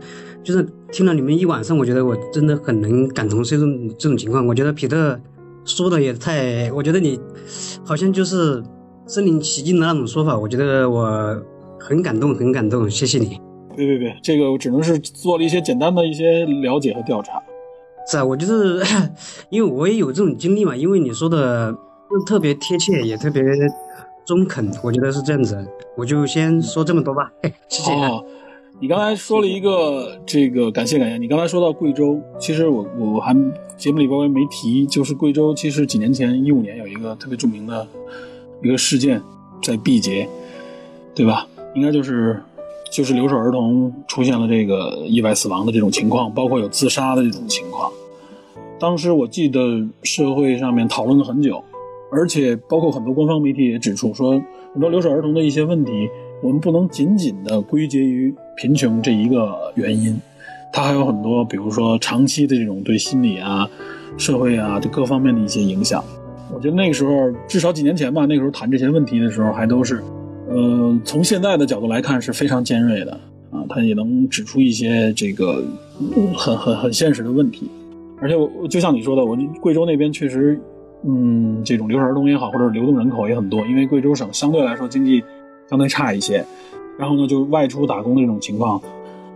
Speaker 48: 就是听了你们一晚上，我觉得我真的很能感同身受这种情况。我觉得皮特。说的也太，我觉得你好像就是身临其境的那种说法，我觉得我很感动，很感动，谢谢你。
Speaker 4: 别别别，这个我只能是做了一些简单的一些了解和调查。
Speaker 48: 是啊，我就是 因为我也有这种经历嘛，因为你说的特别贴切，也特别中肯，我觉得是这样子。我就先说这么多吧，谢谢。
Speaker 4: 你刚才说了一个这个感谢感谢，你刚才说到贵州，其实我我还节目里边我也没提，就是贵州其实几年前一五年有一个特别著名的一个事件，在毕节，对吧？应该就是就是留守儿童出现了这个意外死亡的这种情况，包括有自杀的这种情况。当时我记得社会上面讨论了很久，而且包括很多官方媒体也指出说，很多留守儿童的一些问题。我们不能仅仅的归结于贫穷这一个原因，它还有很多，比如说长期的这种对心理啊、社会啊这各方面的一些影响。我觉得那个时候，至少几年前吧，那个时候谈这些问题的时候，还都是，呃，从现在的角度来看是非常尖锐的啊，它也能指出一些这个很很很现实的问题。而且我就像你说的，我贵州那边确实，嗯，这种留守儿童也好，或者流动人口也很多，因为贵州省相对来说经济。相对差一些，然后呢，就外出打工的这种情况，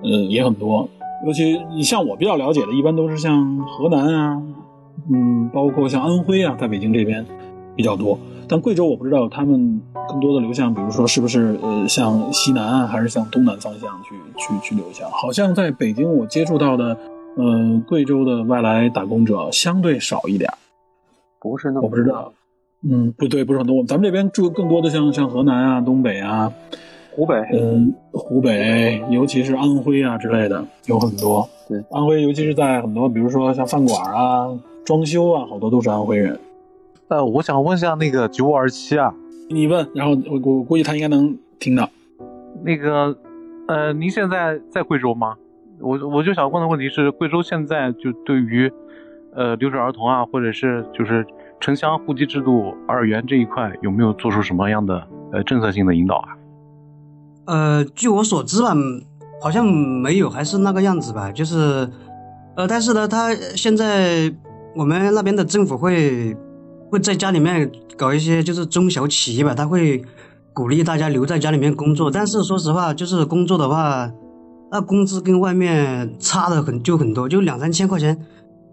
Speaker 4: 呃，也很多。尤其你像我比较了解的，一般都是像河南啊，嗯，包括像安徽啊，在北京这边比较多。但贵州我不知道他们更多的流向，比如说是不是呃，像西南啊，还是向东南方向去去去流向？好像在北京我接触到的，呃，贵州的外来打工者相对少一点。
Speaker 46: 不是那
Speaker 4: 我不知道。嗯，不对，不是很多。咱们这边住更多的像像河南啊、东北啊、
Speaker 46: 湖北，
Speaker 4: 嗯，湖北，尤其是安徽啊之类的，有很多。
Speaker 46: 对，
Speaker 4: 安徽，尤其是在很多，比如说像饭馆啊、装修啊，好多都是安徽人。
Speaker 6: 呃，我想问一下那个九五二七啊，
Speaker 4: 你问，然后我我估计他应该能听到。
Speaker 6: 那个，呃，您现在在贵州吗？我我就想问的问题是，贵州现在就对于，呃，留守儿童啊，或者是就是。城乡户籍制度二元这一块有没有做出什么样的呃政策性的引导啊？
Speaker 48: 呃，据我所知吧，好像没有，还是那个样子吧。就是，呃，但是呢，他现在我们那边的政府会会在家里面搞一些就是中小企业吧，他会鼓励大家留在家里面工作。但是说实话，就是工作的话，那工资跟外面差的很就很多，就两三千块钱，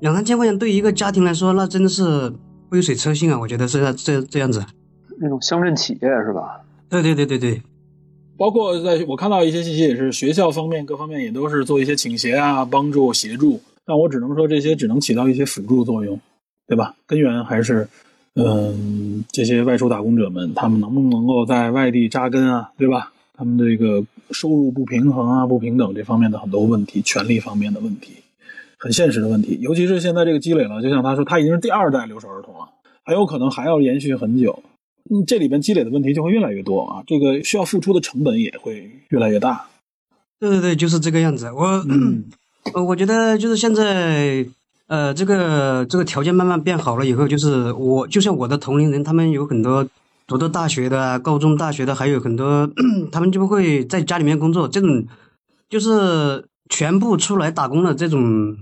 Speaker 48: 两三千块钱对于一个家庭来说，那真的是杯水车薪啊！我觉得是这这样子。
Speaker 46: 那种乡镇企业是吧？
Speaker 48: 对对对对对。
Speaker 4: 包括在我看到一些信息，也是学校方面各方面也都是做一些倾斜啊，帮助协助。但我只能说，这些只能起到一些辅助作用，对吧？根源还是，嗯，这些外出打工者们，他们能不能够在外地扎根啊，对吧？他们这个收入不平衡啊、不平等这方面的很多问题，权利方面的问题，很现实的问题。尤其是现在这个积累了，就像他说，他已经是第二代留守儿童了，很有可能还要延续很久。嗯，这里边积累的问题就会越来越多啊，这个需要付出的成本也会越来越大。
Speaker 48: 对对对，就是这个样子。我，呃，我觉得就是现在，呃，这个这个条件慢慢变好了以后，就是我就像我的同龄人，他们有很多读的大学的、高中、大学的，还有很多 他们就会在家里面工作，这种就是全部出来打工的这种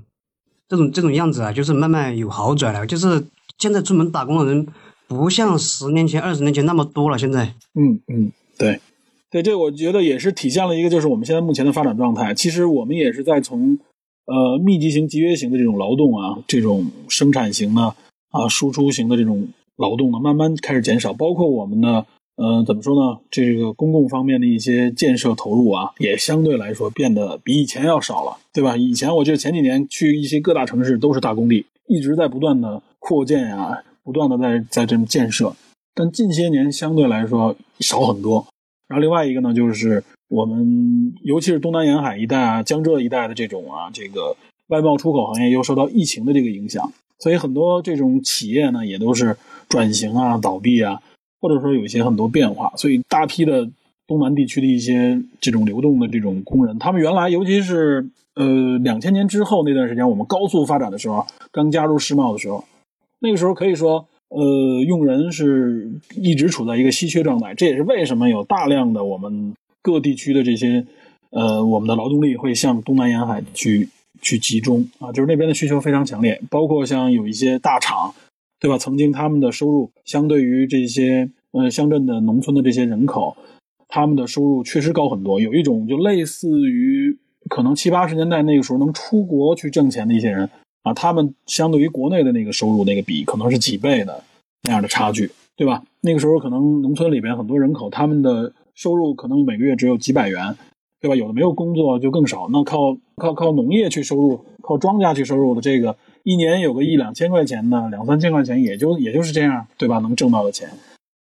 Speaker 48: 这种这种样子啊，就是慢慢有好转了。就是现在出门打工的人。不像十年前、二十年前那么多了。现在，
Speaker 4: 嗯嗯，对，对，这我觉得也是体现了一个，就是我们现在目前的发展状态。其实我们也是在从呃密集型、集约型的这种劳动啊，这种生产型的啊、输出型的这种劳动呢，慢慢开始减少。包括我们的呃，怎么说呢？这个公共方面的一些建设投入啊，也相对来说变得比以前要少了，对吧？以前我记得前几年去一些各大城市都是大工地，一直在不断的扩建啊。不断的在在这么建设，但近些年相对来说少很多。然后另外一个呢，就是我们尤其是东南沿海一带啊、江浙一带的这种啊，这个外贸出口行业又受到疫情的这个影响，所以很多这种企业呢也都是转型啊、倒闭啊，或者说有一些很多变化。所以大批的东南地区的一些这种流动的这种工人，他们原来尤其是呃两千年之后那段时间，我们高速发展的时候，刚加入世贸的时候。那个时候可以说，呃，用人是一直处在一个稀缺状态，这也是为什么有大量的我们各地区的这些，呃，我们的劳动力会向东南沿海去去集中啊，就是那边的需求非常强烈。包括像有一些大厂，对吧？曾经他们的收入相对于这些呃乡镇的农村的这些人口，他们的收入确实高很多。有一种就类似于可能七八十年代那个时候能出国去挣钱的一些人。啊，他们相对于国内的那个收入那个比，可能是几倍的那样的差距，对吧？那个时候可能农村里边很多人口，他们的收入可能每个月只有几百元，对吧？有的没有工作就更少，那靠靠靠农业去收入，靠庄稼去收入的这个，一年有个一两千块钱的，两三千块钱也就也就是这样，对吧？能挣到的钱，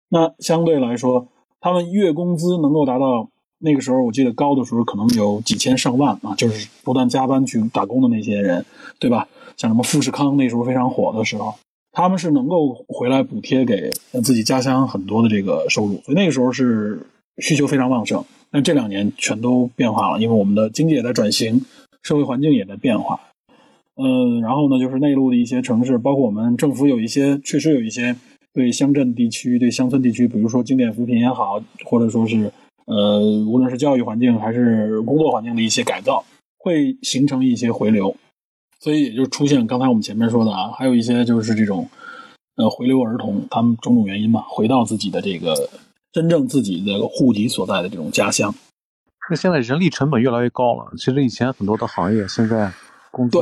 Speaker 4: 那相对来说，他们月工资能够达到那个时候，我记得高的时候可能有几千上万啊，就是不断加班去打工的那些人，对吧？像什么富士康那时候非常火的时候，他们是能够回来补贴给自己家乡很多的这个收入，所以那个时候是需求非常旺盛。但这两年全都变化了，因为我们的经济也在转型，社会环境也在变化。嗯，然后呢，就是内陆的一些城市，包括我们政府有一些确实有一些对乡镇地区、对乡村地区，比如说经典扶贫也好，或者说是呃，无论是教育环境还是工作环境的一些改造，会形成一些回流。所以也就出现刚才我们前面说的啊，还有一些就是这种，呃，回流儿童，他们种种原因嘛，回到自己的这个真正自己的户籍所在的这种家乡。
Speaker 6: 那现在人力成本越来越高了，其实以前很多的行业现在工资。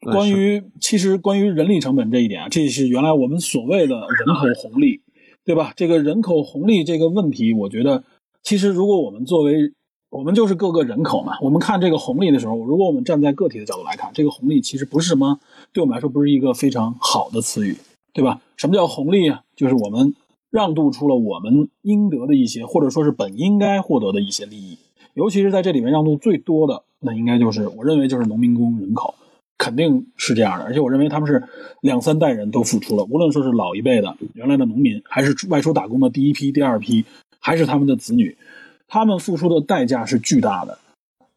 Speaker 4: 关于其实关于人力成本这一点啊，这是原来我们所谓的人口红利，对吧？这个人口红利这个问题，我觉得其实如果我们作为我们就是各个人口嘛。我们看这个红利的时候，如果我们站在个体的角度来看，这个红利其实不是什么，对我们来说不是一个非常好的词语，对吧？什么叫红利啊？就是我们让渡出了我们应得的一些，或者说是本应该获得的一些利益。尤其是在这里面让渡最多的，那应该就是我认为就是农民工人口，肯定是这样的。而且我认为他们是两三代人都付出了，无论说是老一辈的原来的农民，还是外出打工的第一批、第二批，还是他们的子女。他们付出的代价是巨大的，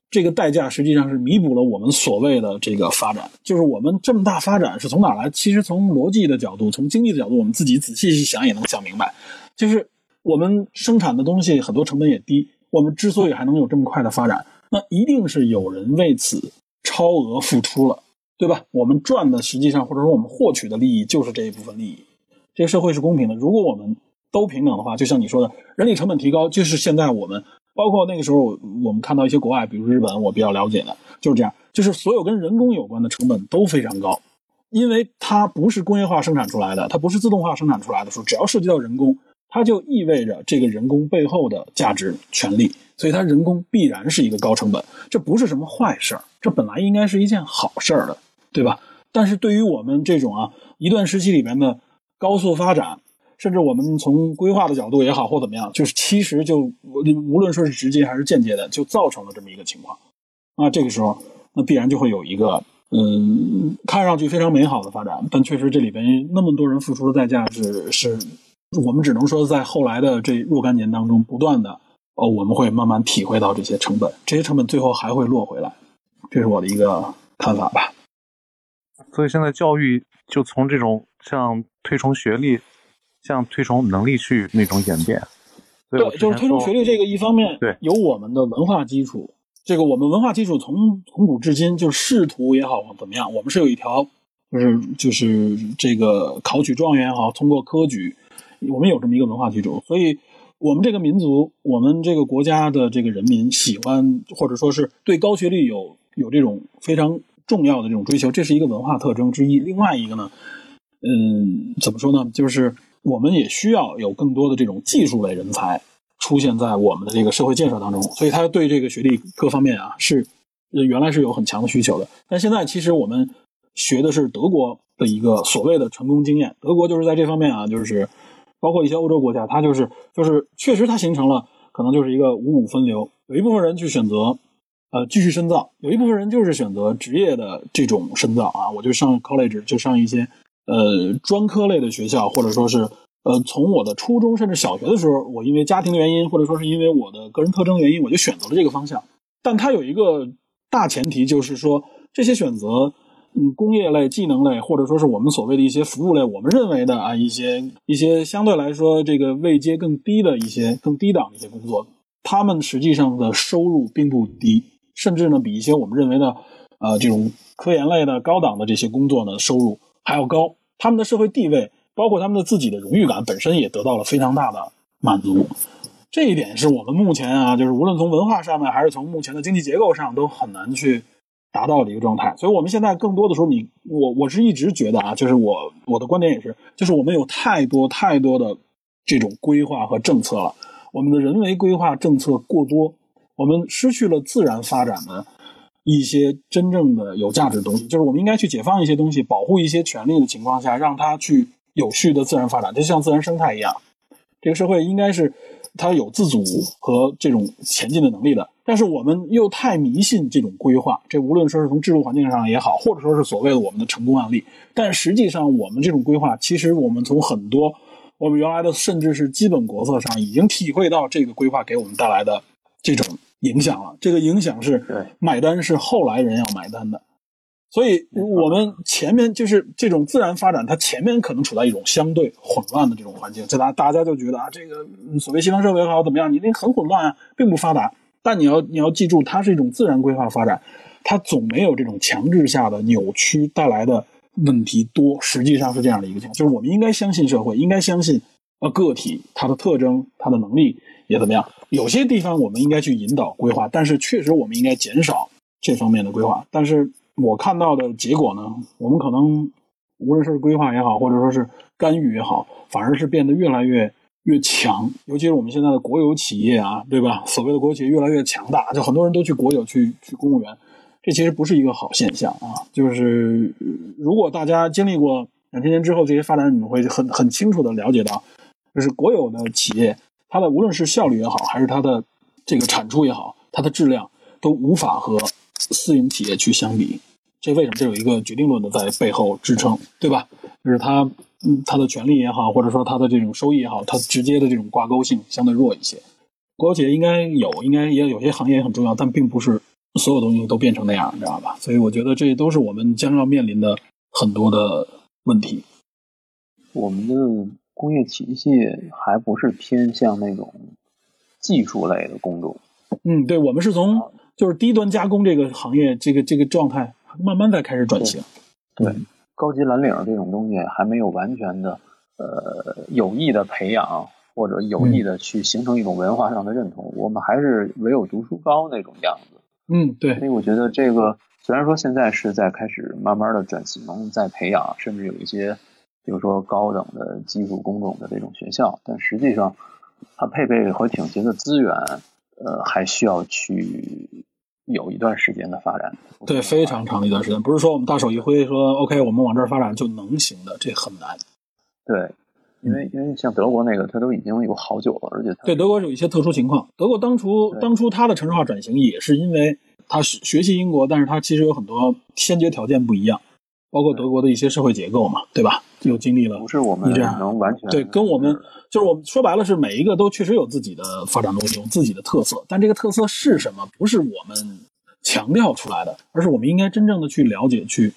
Speaker 4: 这个代价实际上是弥补了我们所谓的这个发展。就是我们这么大发展是从哪来？其实从逻辑的角度，从经济的角度，我们自己仔细去想也能想明白。就是我们生产的东西很多成本也低，我们之所以还能有这么快的发展，那一定是有人为此超额付出了，对吧？我们赚的实际上或者说我们获取的利益就是这一部分利益。这个社会是公平的。如果我们都平等的话，就像你说的，人力成本提高，就是现在我们包括那个时候我们看到一些国外，比如日本，我比较了解的就是这样，就是所有跟人工有关的成本都非常高，因为它不是工业化生产出来的，它不是自动化生产出来的时候，只要涉及到人工，它就意味着这个人工背后的价值权利，所以它人工必然是一个高成本，这不是什么坏事儿，这本来应该是一件好事儿的，对吧？但是对于我们这种啊一段时期里面的高速发展，甚至我们从规划的角度也好或怎么样，就是其实就无论说是直接还是间接的，就造成了这么一个情况。那这个时候，那必然就会有一个嗯，看上去非常美好的发展，但确实这里边那么多人付出的代价是是，我们只能说在后来的这若干年当中，不断的哦，我们会慢慢体会到这些成本，这些成本最后还会落回来，这是我的一个看法吧。
Speaker 6: 所以现在教育就从这种像推崇学历，像推崇能力去那种演变。
Speaker 4: 对，就是推崇学历这个一方面，
Speaker 6: 对，
Speaker 4: 有我们的文化基础。这个我们文化基础从从古至今就仕途也好怎么样，我们是有一条，就是就是这个考取状元也好，通过科举，我们有这么一个文化基础。所以，我们这个民族，我们这个国家的这个人民喜欢或者说是对高学历有有这种非常。重要的这种追求，这是一个文化特征之一。另外一个呢，嗯，怎么说呢？就是我们也需要有更多的这种技术类人才出现在我们的这个社会建设当中。所以，他对这个学历各方面啊，是原来是有很强的需求的。但现在其实我们学的是德国的一个所谓的成功经验。德国就是在这方面啊，就是包括一些欧洲国家，它就是就是确实它形成了可能就是一个五五分流，有一部分人去选择。呃，继续深造，有一部分人就是选择职业的这种深造啊，我就上 college，就上一些呃专科类的学校，或者说是呃从我的初中甚至小学的时候，我因为家庭的原因，或者说是因为我的个人特征原因，我就选择了这个方向。但它有一个大前提，就是说这些选择，嗯，工业类、技能类，或者说是我们所谓的一些服务类，我们认为的啊一些一些相对来说这个位阶更低的一些更低档的一些工作，他们实际上的收入并不低。甚至呢，比一些我们认为的，呃，这种科研类的高档的这些工作呢，收入还要高。他们的社会地位，包括他们的自己的荣誉感，本身也得到了非常大的满足。这一点是我们目前啊，就是无论从文化上面，还是从目前的经济结构上，都很难去达到的一个状态。所以，我们现在更多的时候，你我我是一直觉得啊，就是我我的观点也是，就是我们有太多太多的这种规划和政策了，我们的人为规划政策过多。我们失去了自然发展的一些真正的有价值的东西，就是我们应该去解放一些东西，保护一些权利的情况下，让它去有序的自然发展，就像自然生态一样。这个社会应该是它有自主和这种前进的能力的，但是我们又太迷信这种规划。这无论说是从制度环境上也好，或者说是所谓的我们的成功案例，但实际上我们这种规划，其实我们从很多我们原来的甚至是基本国策上，已经体会到这个规划给我们带来的这种。影响了，这个影响是买单是后来人要买单的，所以我们前面就是这种自然发展，它前面可能处在一种相对混乱的这种环境，这大大家就觉得啊，这个所谓西方社会也好怎么样，你那很混乱啊，并不发达。但你要你要记住，它是一种自然规划发展，它总没有这种强制下的扭曲带来的问题多。实际上是这样的一个情况，就是我们应该相信社会，应该相信呃个体它的特征、它的能力也怎么样。有些地方我们应该去引导规划，但是确实我们应该减少这方面的规划。但是我看到的结果呢，我们可能无论是规划也好，或者说是干预也好，反而是变得越来越越强。尤其是我们现在的国有企业啊，对吧？所谓的国企越来越强大，就很多人都去国有去去公务员，这其实不是一个好现象啊。就是如果大家经历过两千年之后这些发展，你们会很很清楚的了解到，就是国有的企业。它的无论是效率也好，还是它的这个产出也好，它的质量都无法和私营企业去相比。这为什么？这有一个决定论的在背后支撑，对吧？就是它，嗯，它的权利也好，或者说它的这种收益也好，它直接的这种挂钩性相对弱一些。国有企业应该有，应该也有些行业也很重要，但并不是所有东西都变成那样，你知道吧？所以我觉得这都是我们将要面临的很多的问题。
Speaker 46: 我们的。工业体系还不是偏向那种技术类的工种。
Speaker 4: 嗯，对，我们是从就是低端加工这个行业这个这个状态慢慢在开始转型。
Speaker 46: 对，高级蓝领这种东西还没有完全的呃有意的培养或者有意的去形成一种文化上的认同，我们还是唯有读书高那种样子。
Speaker 4: 嗯，对。
Speaker 46: 所以我觉得这个虽然说现在是在开始慢慢的转型，在培养，甚至有一些比如说高等的技术工种的这种学校，但实际上它配备和挺齐的资源，呃，还需要去有一段时间的发展。
Speaker 4: 对，非常长的一段时间，不是说我们大手一挥说 OK，我们往这儿发展就能行的，这很难。
Speaker 46: 对。因为因为像德国那个，它都已经有好久了，而且
Speaker 4: 对德国有一些特殊情况。德国当初当初它的城市化转型也是因为它学习英国，但是它其实有很多先决条件不一样，包括德国的一些社会结构嘛，对吧？又经历了
Speaker 46: 不是我们能完全
Speaker 4: 对跟我们就是我们说白了是每一个都确实有自己的发展路径，有自己的特色，但这个特色是什么？不是我们强调出来的，而是我们应该真正的去了解、去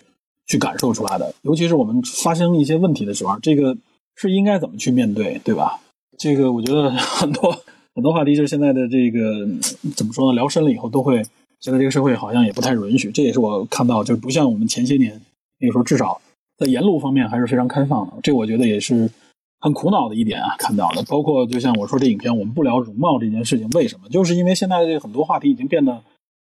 Speaker 4: 去感受出来的。尤其是我们发生一些问题的时候，这个。是应该怎么去面对，对吧？这个我觉得很多 很多话题，就是现在的这个怎么说呢？聊深了以后，都会现在这个社会好像也不太允许。这也是我看到，就是不像我们前些年那个时候，至少在言路方面还是非常开放的。这我觉得也是很苦恼的一点啊，看到的。包括就像我说这影片，我们不聊容貌这件事情，为什么？就是因为现在这很多话题已经变得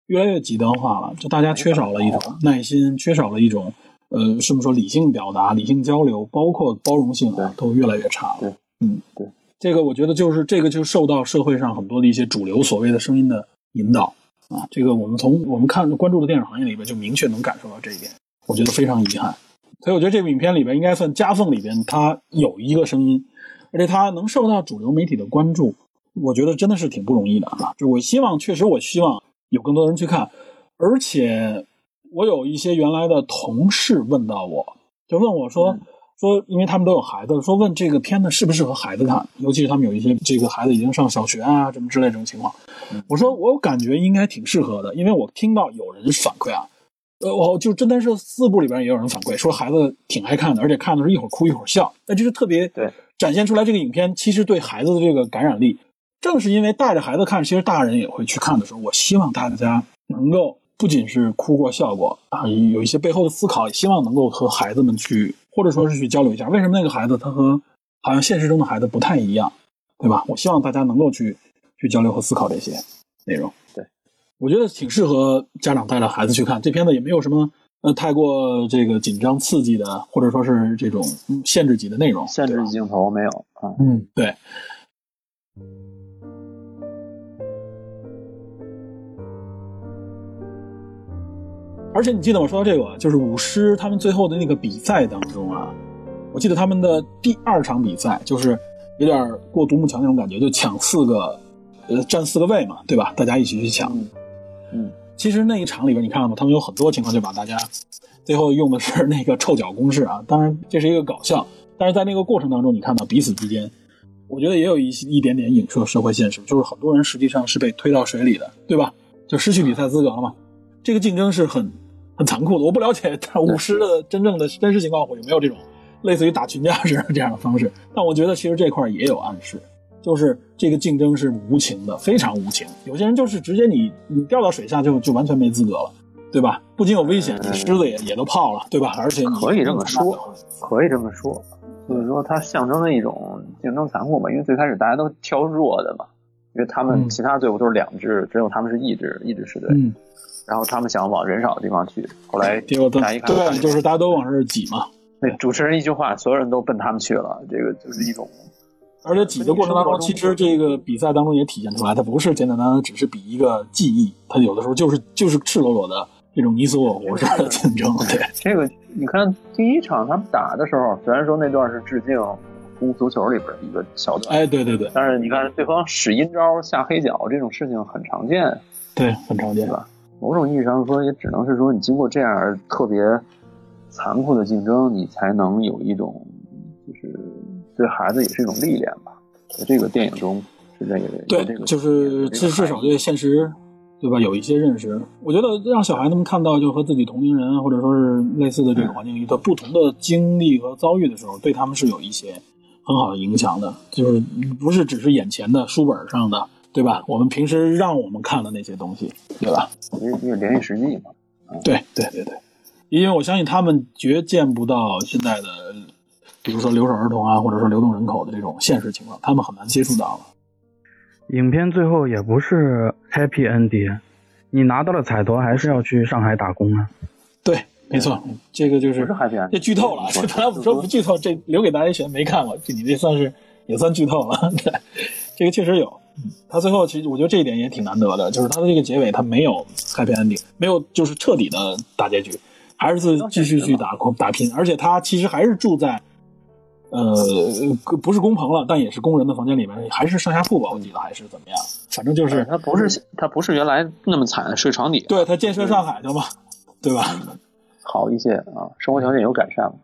Speaker 4: 越来越极端化了，就大家缺少了一种耐心，缺少了一种。呃，是不是说理性表达、理性交流，包括包容性啊，都越来越差了？
Speaker 46: 对，
Speaker 4: 嗯，
Speaker 46: 对，
Speaker 4: 这个我觉得就是这个就受到社会上很多的一些主流所谓的声音的引导啊。这个我们从我们看关注的电影行业里边就明确能感受到这一点，我觉得非常遗憾。所以我觉得这部影片里边应该算夹缝里边，它有一个声音，而且它能受到主流媒体的关注，我觉得真的是挺不容易的啊。就我希望，确实我希望有更多人去看，而且。我有一些原来的同事问到我，就问我说说，因为他们都有孩子，说问这个片子适不适合孩子看，尤其是他们有一些这个孩子已经上小学啊，什么之类这种情况。我说我感觉应该挺适合的，因为我听到有人反馈啊，呃，我就侦探社四部里边也有人反馈说孩子挺爱看的，而且看的是一会儿哭一会儿笑，那就是特别
Speaker 46: 对
Speaker 4: 展现出来这个影片其实对孩子的这个感染力。正是因为带着孩子看，其实大人也会去看的时候，我希望大家能够。不仅是哭过笑过啊，有一些背后的思考，也希望能够和孩子们去，或者说是去交流一下，为什么那个孩子他和好像现实中的孩子不太一样，对吧？我希望大家能够去去交流和思考这些内容。
Speaker 46: 对，
Speaker 4: 我觉得挺适合家长带着孩子去看这片子，也没有什么呃太过这个紧张刺激的，或者说是这种限制级的内容，
Speaker 46: 限制镜头没有
Speaker 4: 啊。嗯，对。而且你记得我说到这个，就是舞狮他们最后的那个比赛当中啊，我记得他们的第二场比赛就是有点过独木桥那种感觉，就抢四个，呃，占四个位嘛，对吧？大家一起去抢。
Speaker 46: 嗯，
Speaker 4: 其实那一场里边你看到吗？他们有很多情况就把大家最后用的是那个臭脚公式啊，当然这是一个搞笑，但是在那个过程当中，你看到彼此之间，我觉得也有一一点点影射社会现实，就是很多人实际上是被推到水里的，对吧？就失去比赛资格了嘛。这个竞争是很很残酷的，我不了解舞狮的真正的真实情况，有没有这种类似于打群架似的这样的方式？但我觉得其实这块也有暗示，就是这个竞争是无情的，非常无情。有些人就是直接你你掉到水下就就完全没资格了，对吧？不仅有危险，狮子也也都泡了，对吧？而且
Speaker 46: 可以这么说，可以这么说，就是说它象征着一种竞争残酷嘛。因为最开始大家都挑弱的嘛，因为他们其他队伍都是两支，只有他们是一支一支狮队。然后他们想往人少的地方去，后来
Speaker 4: 结果大
Speaker 46: 家一看，
Speaker 4: 对，就是大家都往这儿挤嘛。
Speaker 46: 对，主持人一句话，所有人都奔他们去了。这个就是一种，
Speaker 4: 而且挤的过程当中，其实这个比赛当中也体现出来，它不是简简单单只是比一个技艺，它有的时候就是就是赤裸裸的这种你死我活式的 竞争。对，
Speaker 46: 这个你看第一场他们打的时候，虽然说那段是致敬《功夫足球》里边一个桥段，
Speaker 4: 哎，对对对，
Speaker 46: 但是你看对方使阴招下黑脚这种事情很常见，
Speaker 4: 对，很常见
Speaker 46: 吧？某种意义上说，也只能是说，你经过这样特别残酷的竞争，你才能有一种，就是对孩子也是一种历练吧。在这个电影中是这个，
Speaker 4: 对，就是至至少对现实，对吧？有一些认识。我觉得让小孩子们看到，就和自己同龄人或者说是类似的这个环境里的不同的经历和遭遇的时候，对他们是有一些很好的影响的。就是不是只是眼前的书本上的。对吧？我们平时让我们看的那些东西，对吧？
Speaker 46: 因为因为联系实际嘛。
Speaker 4: 对对对对，因为我相信他们绝见不到现在的比如说留守儿童啊，或者说流动人口的这种现实情况，他们很难接触到了。
Speaker 27: 影片最后也不是 happy ending，你拿到了彩头还是要去上海打工啊？
Speaker 4: 对，没错，这个就是 happy ending。这剧透了。这本来我们说不剧透，这留给大家选，没看过，这你这算是也算剧透了。对，这个确实有。他最后其实我觉得这一点也挺难得的，就是他的这个结尾他没有 happy ending，没有就是彻底的大结局，还是继续去打工打拼，而且他其实还是住在。呃，不是工棚了，但也是工人的房间里面，还是上下铺吧，我记得还是怎么样，反正就是
Speaker 46: 他不是他不是原来那么惨睡床底，
Speaker 4: 对他建设上海的嘛，对吧？
Speaker 46: 好一些啊，生活条件有改善了。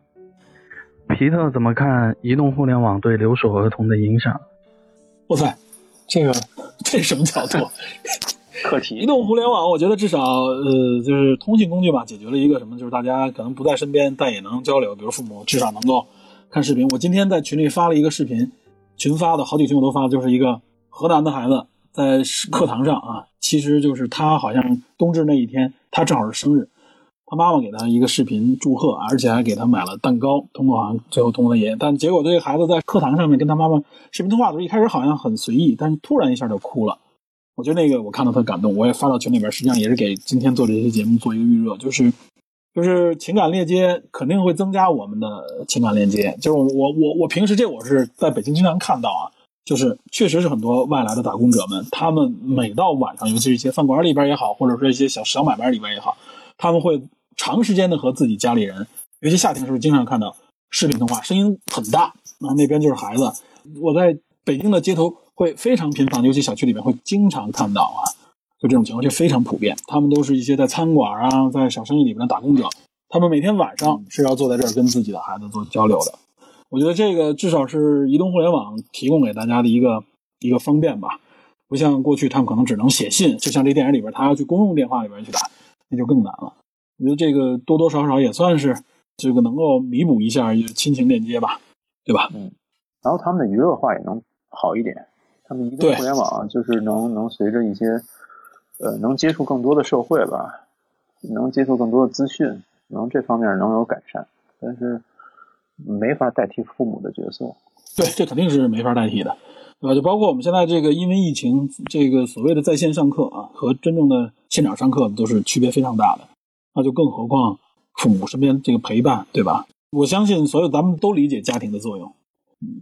Speaker 27: 皮特怎么看移动互联网对留守儿童的影响？
Speaker 4: 哇塞，这个这什么角度？
Speaker 46: 课题。
Speaker 4: 移动互联网，我觉得至少呃，就是通信工具吧，解决了一个什么，就是大家可能不在身边，但也能交流，比如父母至少能够。看视频，我今天在群里发了一个视频，群发的好几群我都发，就是一个河南的孩子在课堂上啊，其实就是他好像冬至那一天，他正好是生日，他妈妈给他一个视频祝贺，而且还给他买了蛋糕，通过好像最后通过他爷爷，但结果这个孩子在课堂上面跟他妈妈视频通话的时候，一开始好像很随意，但是突然一下就哭了，我觉得那个我看到特感动，我也发到群里边，实际上也是给今天做这些节目做一个预热，就是。就是情感链接肯定会增加我们的情感链接。就是我我我平时这我是在北京经常看到啊，就是确实是很多外来的打工者们，他们每到晚上，尤其是一些饭馆里边也好，或者说一些小小买卖里边也好，他们会长时间的和自己家里人，尤其夏天的时候经常看到视频通话，声音很大，那那边就是孩子。我在北京的街头会非常频繁，尤其小区里面会经常看到啊。就这种情况就非常普遍，他们都是一些在餐馆啊，在小生意里面的打工者，他们每天晚上是要坐在这儿跟自己的孩子做交流的。我觉得这个至少是移动互联网提供给大家的一个一个方便吧，不像过去他们可能只能写信，就像这电影里边他要去公用电话里边去打，那就更难了。我觉得这个多多少少也算是这个能够弥补一下亲情链接吧，对吧？
Speaker 46: 嗯。然后他们的娱乐化也能好一点，他们移动互联网就是能能随着一些。呃，能接触更多的社会吧，能接触更多的资讯，能这方面能有改善，但是没法代替父母的角色。
Speaker 4: 对，这肯定是没法代替的，对吧？就包括我们现在这个，因为疫情，这个所谓的在线上课啊，和真正的现场上课都是区别非常大的。那就更何况父母身边这个陪伴，对吧？我相信所有咱们都理解家庭的作用。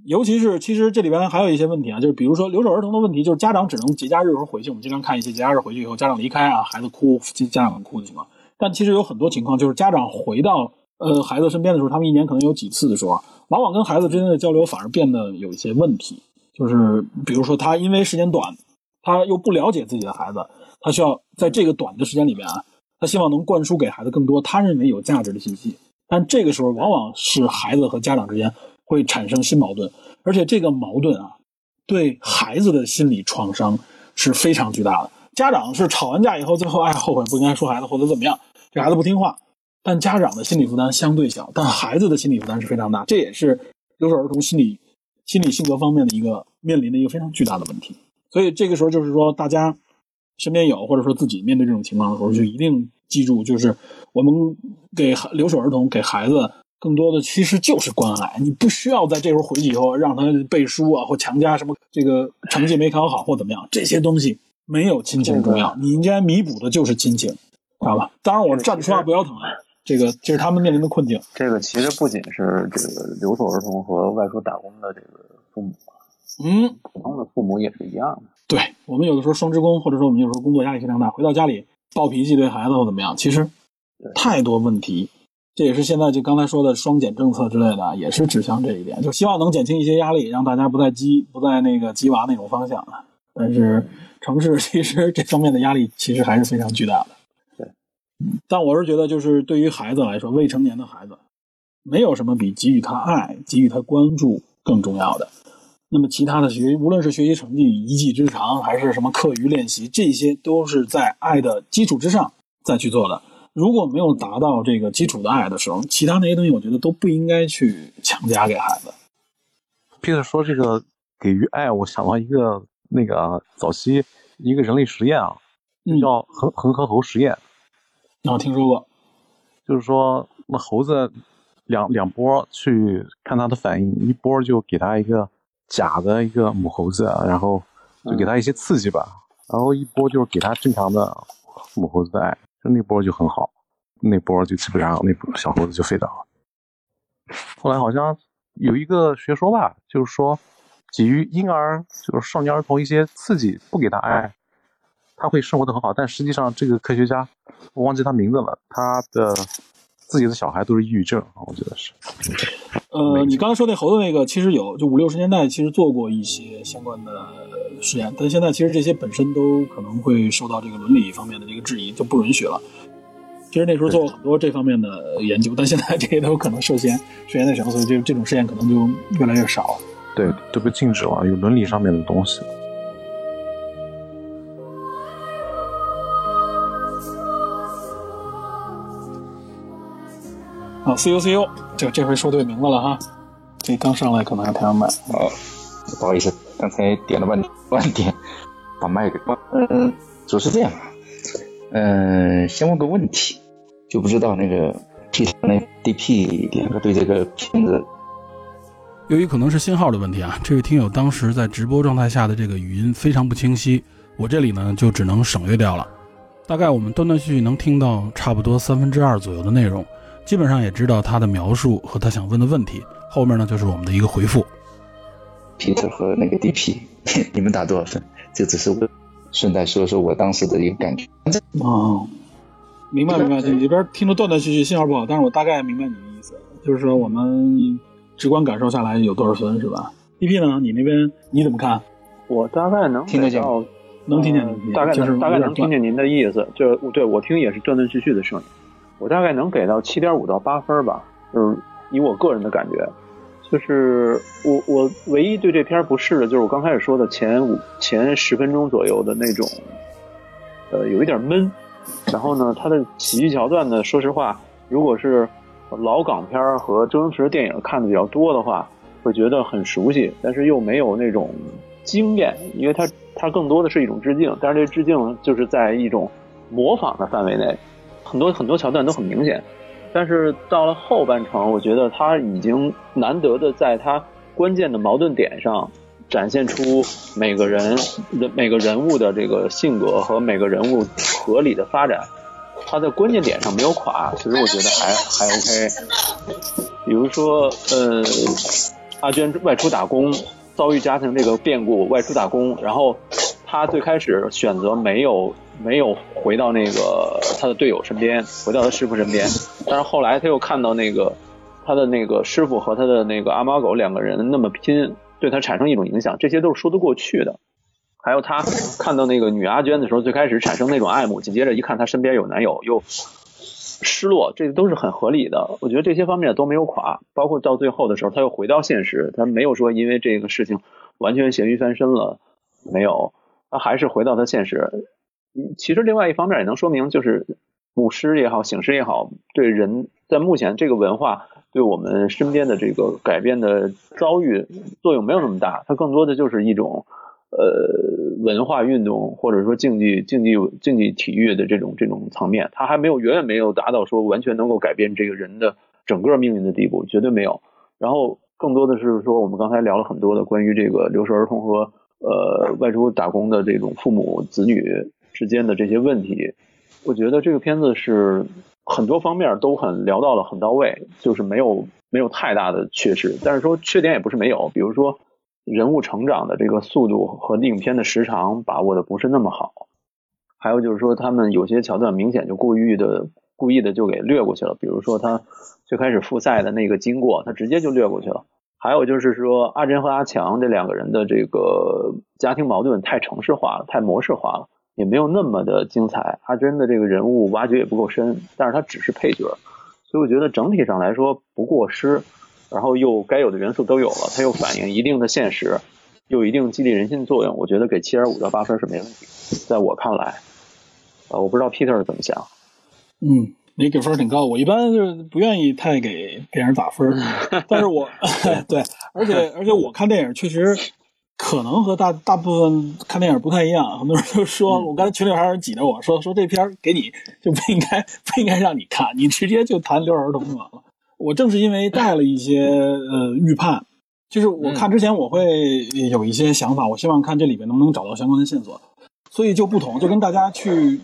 Speaker 4: 尤其是，其实这里边还有一些问题啊，就是比如说留守儿童的问题，就是家长只能节假日时候回去。我们经常看一些节假日回去以后，家长离开啊，孩子哭，家长哭的情况。但其实有很多情况，就是家长回到呃孩子身边的时候，他们一年可能有几次的时候，往往跟孩子之间的交流反而变得有一些问题。就是比如说他因为时间短，他又不了解自己的孩子，他需要在这个短的时间里面啊，他希望能灌输给孩子更多他认为有价值的信息。但这个时候往往是孩子和家长之间。会产生新矛盾，而且这个矛盾啊，对孩子的心理创伤是非常巨大的。家长是吵完架以后，最后哎后悔不应该说孩子或者怎么样，这孩子不听话，但家长的心理负担相对小，但孩子的心理负担是非常大。这也是留守儿童心理、心理性格方面的一个面临的一个非常巨大的问题。所以这个时候就是说，大家身边有或者说自己面对这种情况的时候，就一定记住，就是我们给留守儿童给孩子。更多的其实就是关爱，你不需要在这时候回去以后让他背书啊，或强加什么这个成绩没考好或怎么样，这些东西没有亲情重要。你应该弥补的就是亲情，知道吧？当然，我站着说话不腰疼啊。这个这是他们面临的困境。
Speaker 46: 这个其实不仅是这个留守儿童和外出打工的这个父母，
Speaker 4: 嗯，
Speaker 46: 普通的父母也是一样的。
Speaker 4: 对我们有的时候双职工，或者说我们有时候工作压力非常大，回到家里暴脾气对孩子或怎么样，其实太多问题。这也是现在就刚才说的双减政策之类的，也是指向这一点，就希望能减轻一些压力，让大家不再激不再那个激娃那种方向了。但是城市 其实这方面的压力其实还是非常巨大的。
Speaker 46: 对，
Speaker 4: 但我是觉得，就是对于孩子来说，未成年的孩子，没有什么比给予他爱、给予他关注更重要的。那么其他的学，无论是学习成绩、一技之长，还是什么课余练习，这些都是在爱的基础之上再去做的。如果没有达到这个基础的爱的时候，其他那些东西我觉得都不应该去强加给孩子。
Speaker 6: Peter 说这个给予爱，我想到一个那个早期一个人类实验啊，叫恒恒河猴实验。
Speaker 4: 我听说过，
Speaker 6: 就是说那猴子两两波去看它的反应，一波就给它一个假的一个母猴子，然后就给它一些刺激吧，然后一波就是给它正常的母猴子的爱，就那波就很好，那波就基本上那小猴子就废掉了。后来好像有一个学说吧，就是说给予婴儿就是少年儿童一些刺激，不给他爱，他会生活的很好。但实际上这个科学家我忘记他名字了，他的。自己的小孩都是抑郁症，我觉得是。
Speaker 4: 呃，你刚刚说那猴子那个，其实有，就五六十年代其实做过一些相关的实验，但现在其实这些本身都可能会受到这个伦理方面的这个质疑，就不允许了。其实那时候做过很多这方面的研究，但现在 这些都可能涉嫌涉嫌那什么，所以这这种实验可能就越来越少。
Speaker 6: 对，都被禁止了，有伦理上面的东西。
Speaker 4: 啊，C U C U，这这回说对名字了哈。这刚上来可能还太慢。
Speaker 29: 哦，不好意思，刚才点了半 半点，把麦给关。嗯，就是这样啊。嗯，先问个问题，就不知道那个 P 那 D P 两个对这个片子，
Speaker 49: 由于可能是信号的问题啊，这位听友当时在直播状态下的这个语音非常不清晰，我这里呢就只能省略掉了。大概我们断断续续能听到差不多三分之二左右的内容。基本上也知道他的描述和他想问的问题，后面呢就是我们的一个回复。
Speaker 29: Peter 和那个 DP，你们打多少分？这只是我顺带说说我当时的一个感觉。
Speaker 4: 哦，明白明白，你这边听着断断续续，信号不好，但是我大概明白你的意思，就是说我们直观感受下来有多少分是吧？DP 呢？你那边你怎么看？
Speaker 46: 我大概能
Speaker 29: 听得见，
Speaker 4: 能听见，
Speaker 46: 大概
Speaker 4: 就是
Speaker 46: 大概能听见您的意思，就对我听也是断断续续的声音。我大概能给到七点五到八分吧，就是以我个人的感觉，就是我我唯一对这片不适的就是我刚开始说的前五前十分钟左右的那种，呃，有一点闷。然后呢，它的喜剧桥段呢，说实话，如果是老港片和周星驰的电影看的比较多的话，会觉得很熟悉，但是又没有那种惊艳，因为它它更多的是一种致敬，但是这致敬就是在一种模仿的范围内。很多很多桥段都很明显，但是到了后半程，我觉得他已经难得的在他关键的矛盾点上展现出每个人的每个人物的这个性格和每个人物合理的发展。他在关键点上没有垮，其实我觉得还还 OK。比如说，呃，阿娟外出打工，遭遇家庭这个变故，外出打工，然后他最开始选择没有。没有回到那个他的队友身边，回到他师傅身边。但是后来他又看到那个他的那个师傅和他的那个阿猫狗两个人那么拼，对他产生一种影响，这些都是说得过去的。还有他看到那个女阿娟的时候，最开始产生那种爱慕，紧接着一看他身边有男友又失落，这都是很合理的。我觉得这些方面都没有垮，包括到最后的时候他又回到现实，他没有说因为这个事情完全咸鱼翻身了，没有，他还是回到他现实。其实另外一方面也能说明，就是舞狮也好，醒狮也好，对人在目前这个文化对我们身边的这个改变的遭遇作用没有那么大，它更多的就是一种呃文化运动或者说竞技竞技竞技体育的这种这种层面，它还没有远远没有达到说完全能够改变这个人的整个命运的地步，绝对没有。然后更多的是说，我们刚才聊了很多的关于这个留守儿童和呃外出打工的这种父母子女。之间的这些问题，我觉得这个片子是很多方面都很聊到了很到位，就是没有没有太大的缺失。但是说缺点也不是没有，比如说人物成长的这个速度和影片的时长把握的不是那么好，还有就是说他们有些桥段明显就故意的故意的就给略过去了，比如说他最开始复赛的那个经过，他直接就略过去了。还有就是说阿珍和阿强这两个人的这个家庭矛盾太城市化了，太模式化了。也没有那么的精彩，阿珍的这个人物挖掘也不够深，但是他只是配角，所以我觉得整体上来说不过失，然后又该有的元素都有了，它又反映一定的现实，又一定激励人心的作用，我觉得给七点五到八分是没问题，在我看来，呃，我不知道 Peter 怎么想。
Speaker 4: 嗯，你给分挺高，我一般就是不愿意太给电影打分，但是我 对，而且而且我看电影确实。可能和大大部分看电影不太一样，很多人就说，我刚才群里还有人挤着我说，说这片儿给你就不应该不应该让你看，你直接就谈留守儿童就完了。我正是因为带了一些呃预判，就是我看之前我会有一些想法，我希望看这里边能不能找到相关的线索，所以就不同，就跟大家去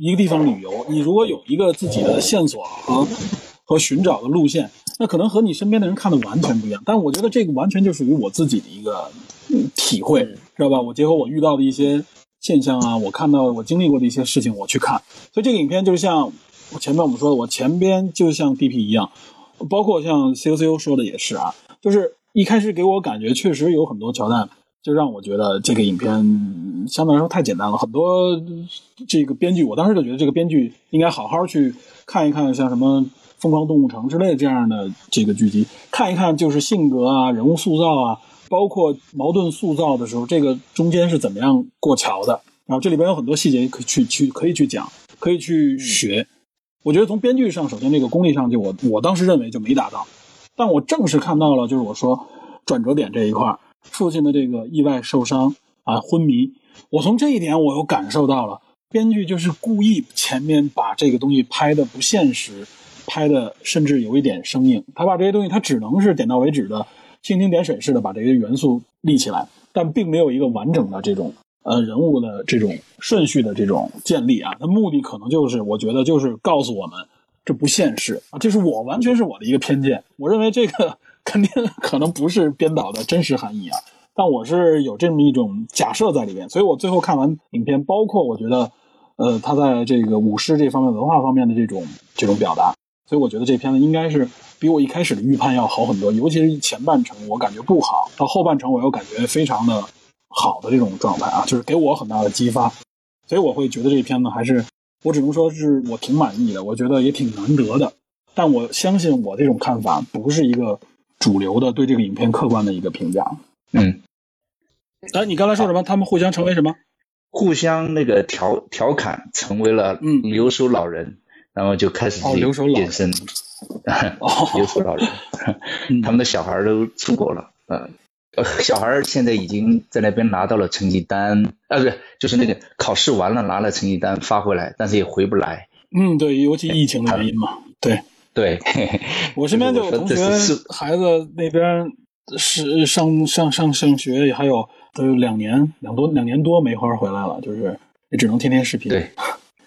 Speaker 4: 一个地方旅游，你如果有一个自己的线索和和寻找的路线，那可能和你身边的人看的完全不一样。但我觉得这个完全就属于我自己的一个体会，知道吧？我结合我遇到的一些现象啊，我看到我经历过的一些事情，我去看，所以这个影片就像前面我们说的，我前边就像 DP 一样。包括像 C O C O 说的也是啊，就是一开始给我感觉确实有很多桥段，就让我觉得这个影片相对来说太简单了。很多这个编剧，我当时就觉得这个编剧应该好好去看一看，像什么《疯狂动物城》之类这样的这个剧集，看一看就是性格啊、人物塑造啊，包括矛盾塑造的时候，这个中间是怎么样过桥的。然后这里边有很多细节可以去去可以去讲，可以去学。我觉得从编剧上，首先这个功力上，就我我当时认为就没达到，但我正是看到了，就是我说转折点这一块，父亲的这个意外受伤啊，昏迷，我从这一点我又感受到了，编剧就是故意前面把这个东西拍的不现实，拍的甚至有一点生硬，他把这些东西他只能是点到为止的，蜻蜓点水似的把这些元素立起来，但并没有一个完整的这种。呃，人物的这种顺序的这种建立啊，它目的可能就是，我觉得就是告诉我们，这不现实啊，这是我完全是我的一个偏见，我认为这个肯定可能不是编导的真实含义啊，但我是有这么一种假设在里面，所以我最后看完影片，包括我觉得，呃，他在这个武士这方面、文化方面的这种这种表达，所以我觉得这片子应该是比我一开始的预判要好很多，尤其是前半程我感觉不好，到后半程我又感觉非常的。好的这种状态啊，就是给我很大的激发，所以我会觉得这片子，还是我只能说是我挺满意的，我觉得也挺难得的。但我相信我这种看法不是一个主流的对这个影片客观的一个评价。
Speaker 29: 嗯，
Speaker 4: 哎，你刚才说什么？他们互相成为什么？
Speaker 29: 互相那个调调侃，成为了留守老人，然后就开始
Speaker 4: 自己
Speaker 29: 变身。留守老人，他们的小孩都出国了，嗯。呃，小孩现在已经在那边拿到了成绩单，啊，不是，就是那个考试完了拿了成绩单发回来，但是也回不来。
Speaker 4: 嗯，对，尤其疫情的原因嘛。对。
Speaker 29: 对，
Speaker 4: 我身边就 有同学孩子那边是上上上上学，还有都有两年两多两年多没法回来了，就是也只能天天视频。
Speaker 29: 对，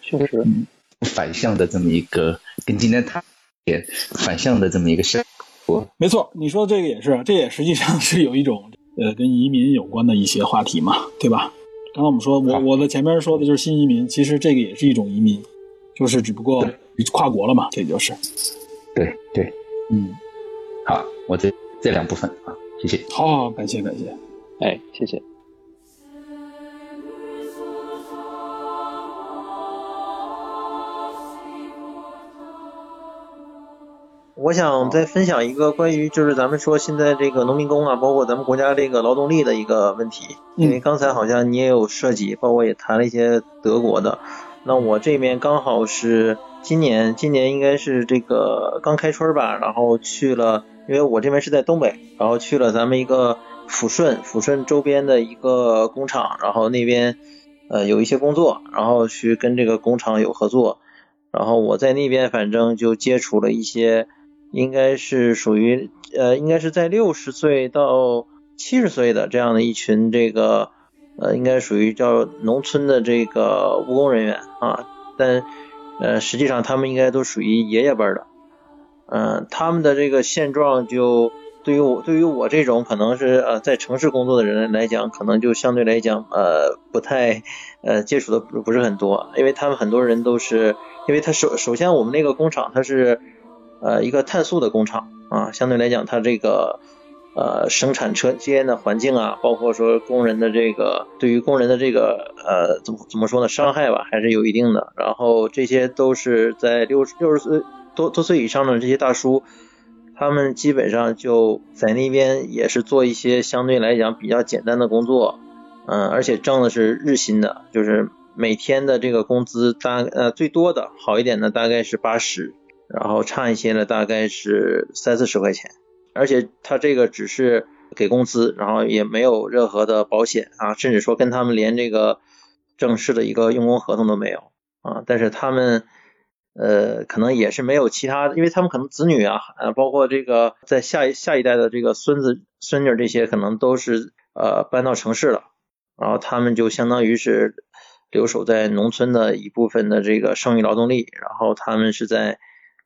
Speaker 46: 确实，
Speaker 29: 反向的这么一个跟今天他也反向的这么一个事。
Speaker 4: 没错，你说这个也是，这也实际上是有一种呃跟移民有关的一些话题嘛，对吧？刚刚我们说，我我的前面说的就是新移民，其实这个也是一种移民，就是只不过跨国了嘛，这就是。
Speaker 29: 对对，
Speaker 4: 嗯，
Speaker 29: 好，我这这两部分啊，谢谢。
Speaker 4: 好，感谢感谢，
Speaker 46: 哎，谢谢。
Speaker 47: 我想再分享一个关于就是咱们说现在这个农民工啊，包括咱们国家这个劳动力的一个问题，因为刚才好像你也有涉及，包括也谈了一些德国的。那我这边刚好是今年，今年应该是这个刚开春吧，然后去了，因为我这边是在东北，然后去了咱们一个抚顺，抚顺周边的一个工厂，然后那边呃有一些工作，然后去跟这个工厂有合作，然后我在那边反正就接触了一些。应该是属于呃，应该是在六十岁到七十岁的这样的一群这个呃，应该属于叫农村的这个务工人员啊，但呃，实际上他们应该都属于爷爷辈的，嗯，他们的这个现状就对于我对于我这种可能是呃在城市工作的人来讲，可能就相对来讲呃不太呃接触的不是很多，因为他们很多人都是因为他首首先我们那个工厂它是。呃，一个碳素的工厂啊，相对来讲，它这个呃生产车间的环境啊，包括说工人的这个对于工人的这个呃怎么怎么说呢，伤害吧，还是有一定的。然后这些都是在六六十岁多多岁以上的这些大叔，他们基本上就在那边也是做一些相对来讲比较简单的工作，嗯，而且挣的是日薪的，就是每天的这个工资大呃最多的好一点的大概是八十。然后差一些呢，大概是三四十块钱，而且他这个只是给工资，然后也没有任何的保险啊，甚至说跟他们连这个正式的一个用工合同都没有啊。但是他们呃，可能也是没有其他，因为他们可能子女啊，呃，包括这个在下一下一代的这个孙子孙女这些，可能都是呃搬到城市了，然后他们就相当于是留守在农村的一部分的这个剩余劳动力，然后他们是在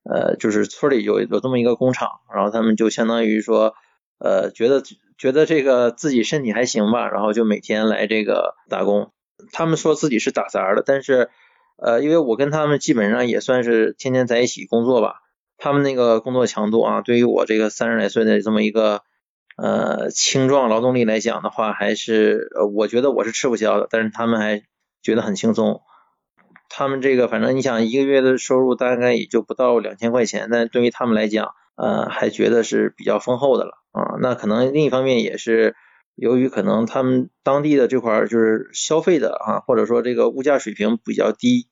Speaker 47: 呃就是村里有有这么一个工厂，然后他们就相当于说呃觉得觉得这个自己身体还行吧，然后就每天来这个打工。他们说自己是打杂的，但是，呃，因为我跟他们基本上也算是天天在一起工作吧。他们那个工作强度啊，对于我这个三十来岁的这么一个呃青壮劳动力来讲的话，还是我觉得我是吃不消的。但是他们还觉得很轻松。他们这个反正你想一个月的收入大概也就不到两千块钱，但对于他们来讲，呃，还觉得是比较丰厚的了啊。那可能另一方面也是。由于可能他们当地的这块就是消费的啊，或者说这个物价水平比较低，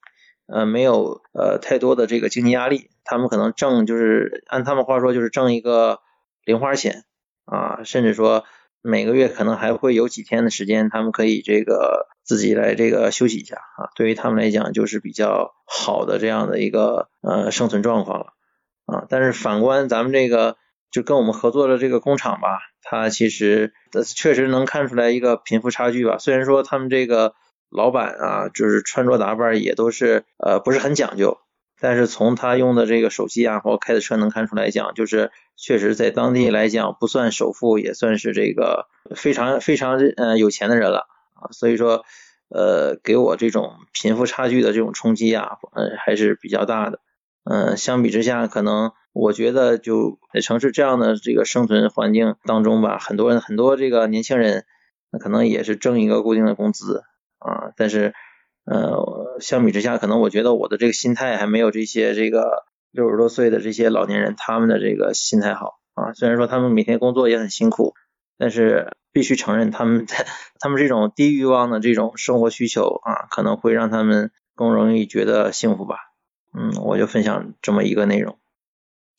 Speaker 47: 呃，没有呃太多的这个经济压力，他们可能挣就是按他们话说就是挣一个零花钱啊，甚至说每个月可能还会有几天的时间，他们可以这个自己来这个休息一下啊，对于他们来讲就是比较好的这样的一个呃生存状况了啊。但是反观咱们这个就跟我们合作的这个工厂吧。他其实确实能看出来一个贫富差距吧。虽然说他们这个老板啊，就是穿着打扮也都是呃不是很讲究，但是从他用的这个手机啊，或开的车能看出来讲，就是确实在当地来讲不算首富，也算是这个非常非常呃有钱的人了啊。所以说呃给我这种贫富差距的这种冲击啊，呃还是比较大的。嗯，相比之下可能。我觉得就在城市这样的这个生存环境当中吧，很多人很多这个年轻人，那可能也是挣一个固定的工资啊，但是呃，相比之下，可能我觉得我的这个心态还没有这些这个六十多岁的这些老年人他们的这个心态好啊。虽然说他们每天工作也很辛苦，但是必须承认他们在 他们这种低欲望的这种生活需求啊，可能会让他们更容易觉得幸福吧。嗯，我就分享这么一个内容。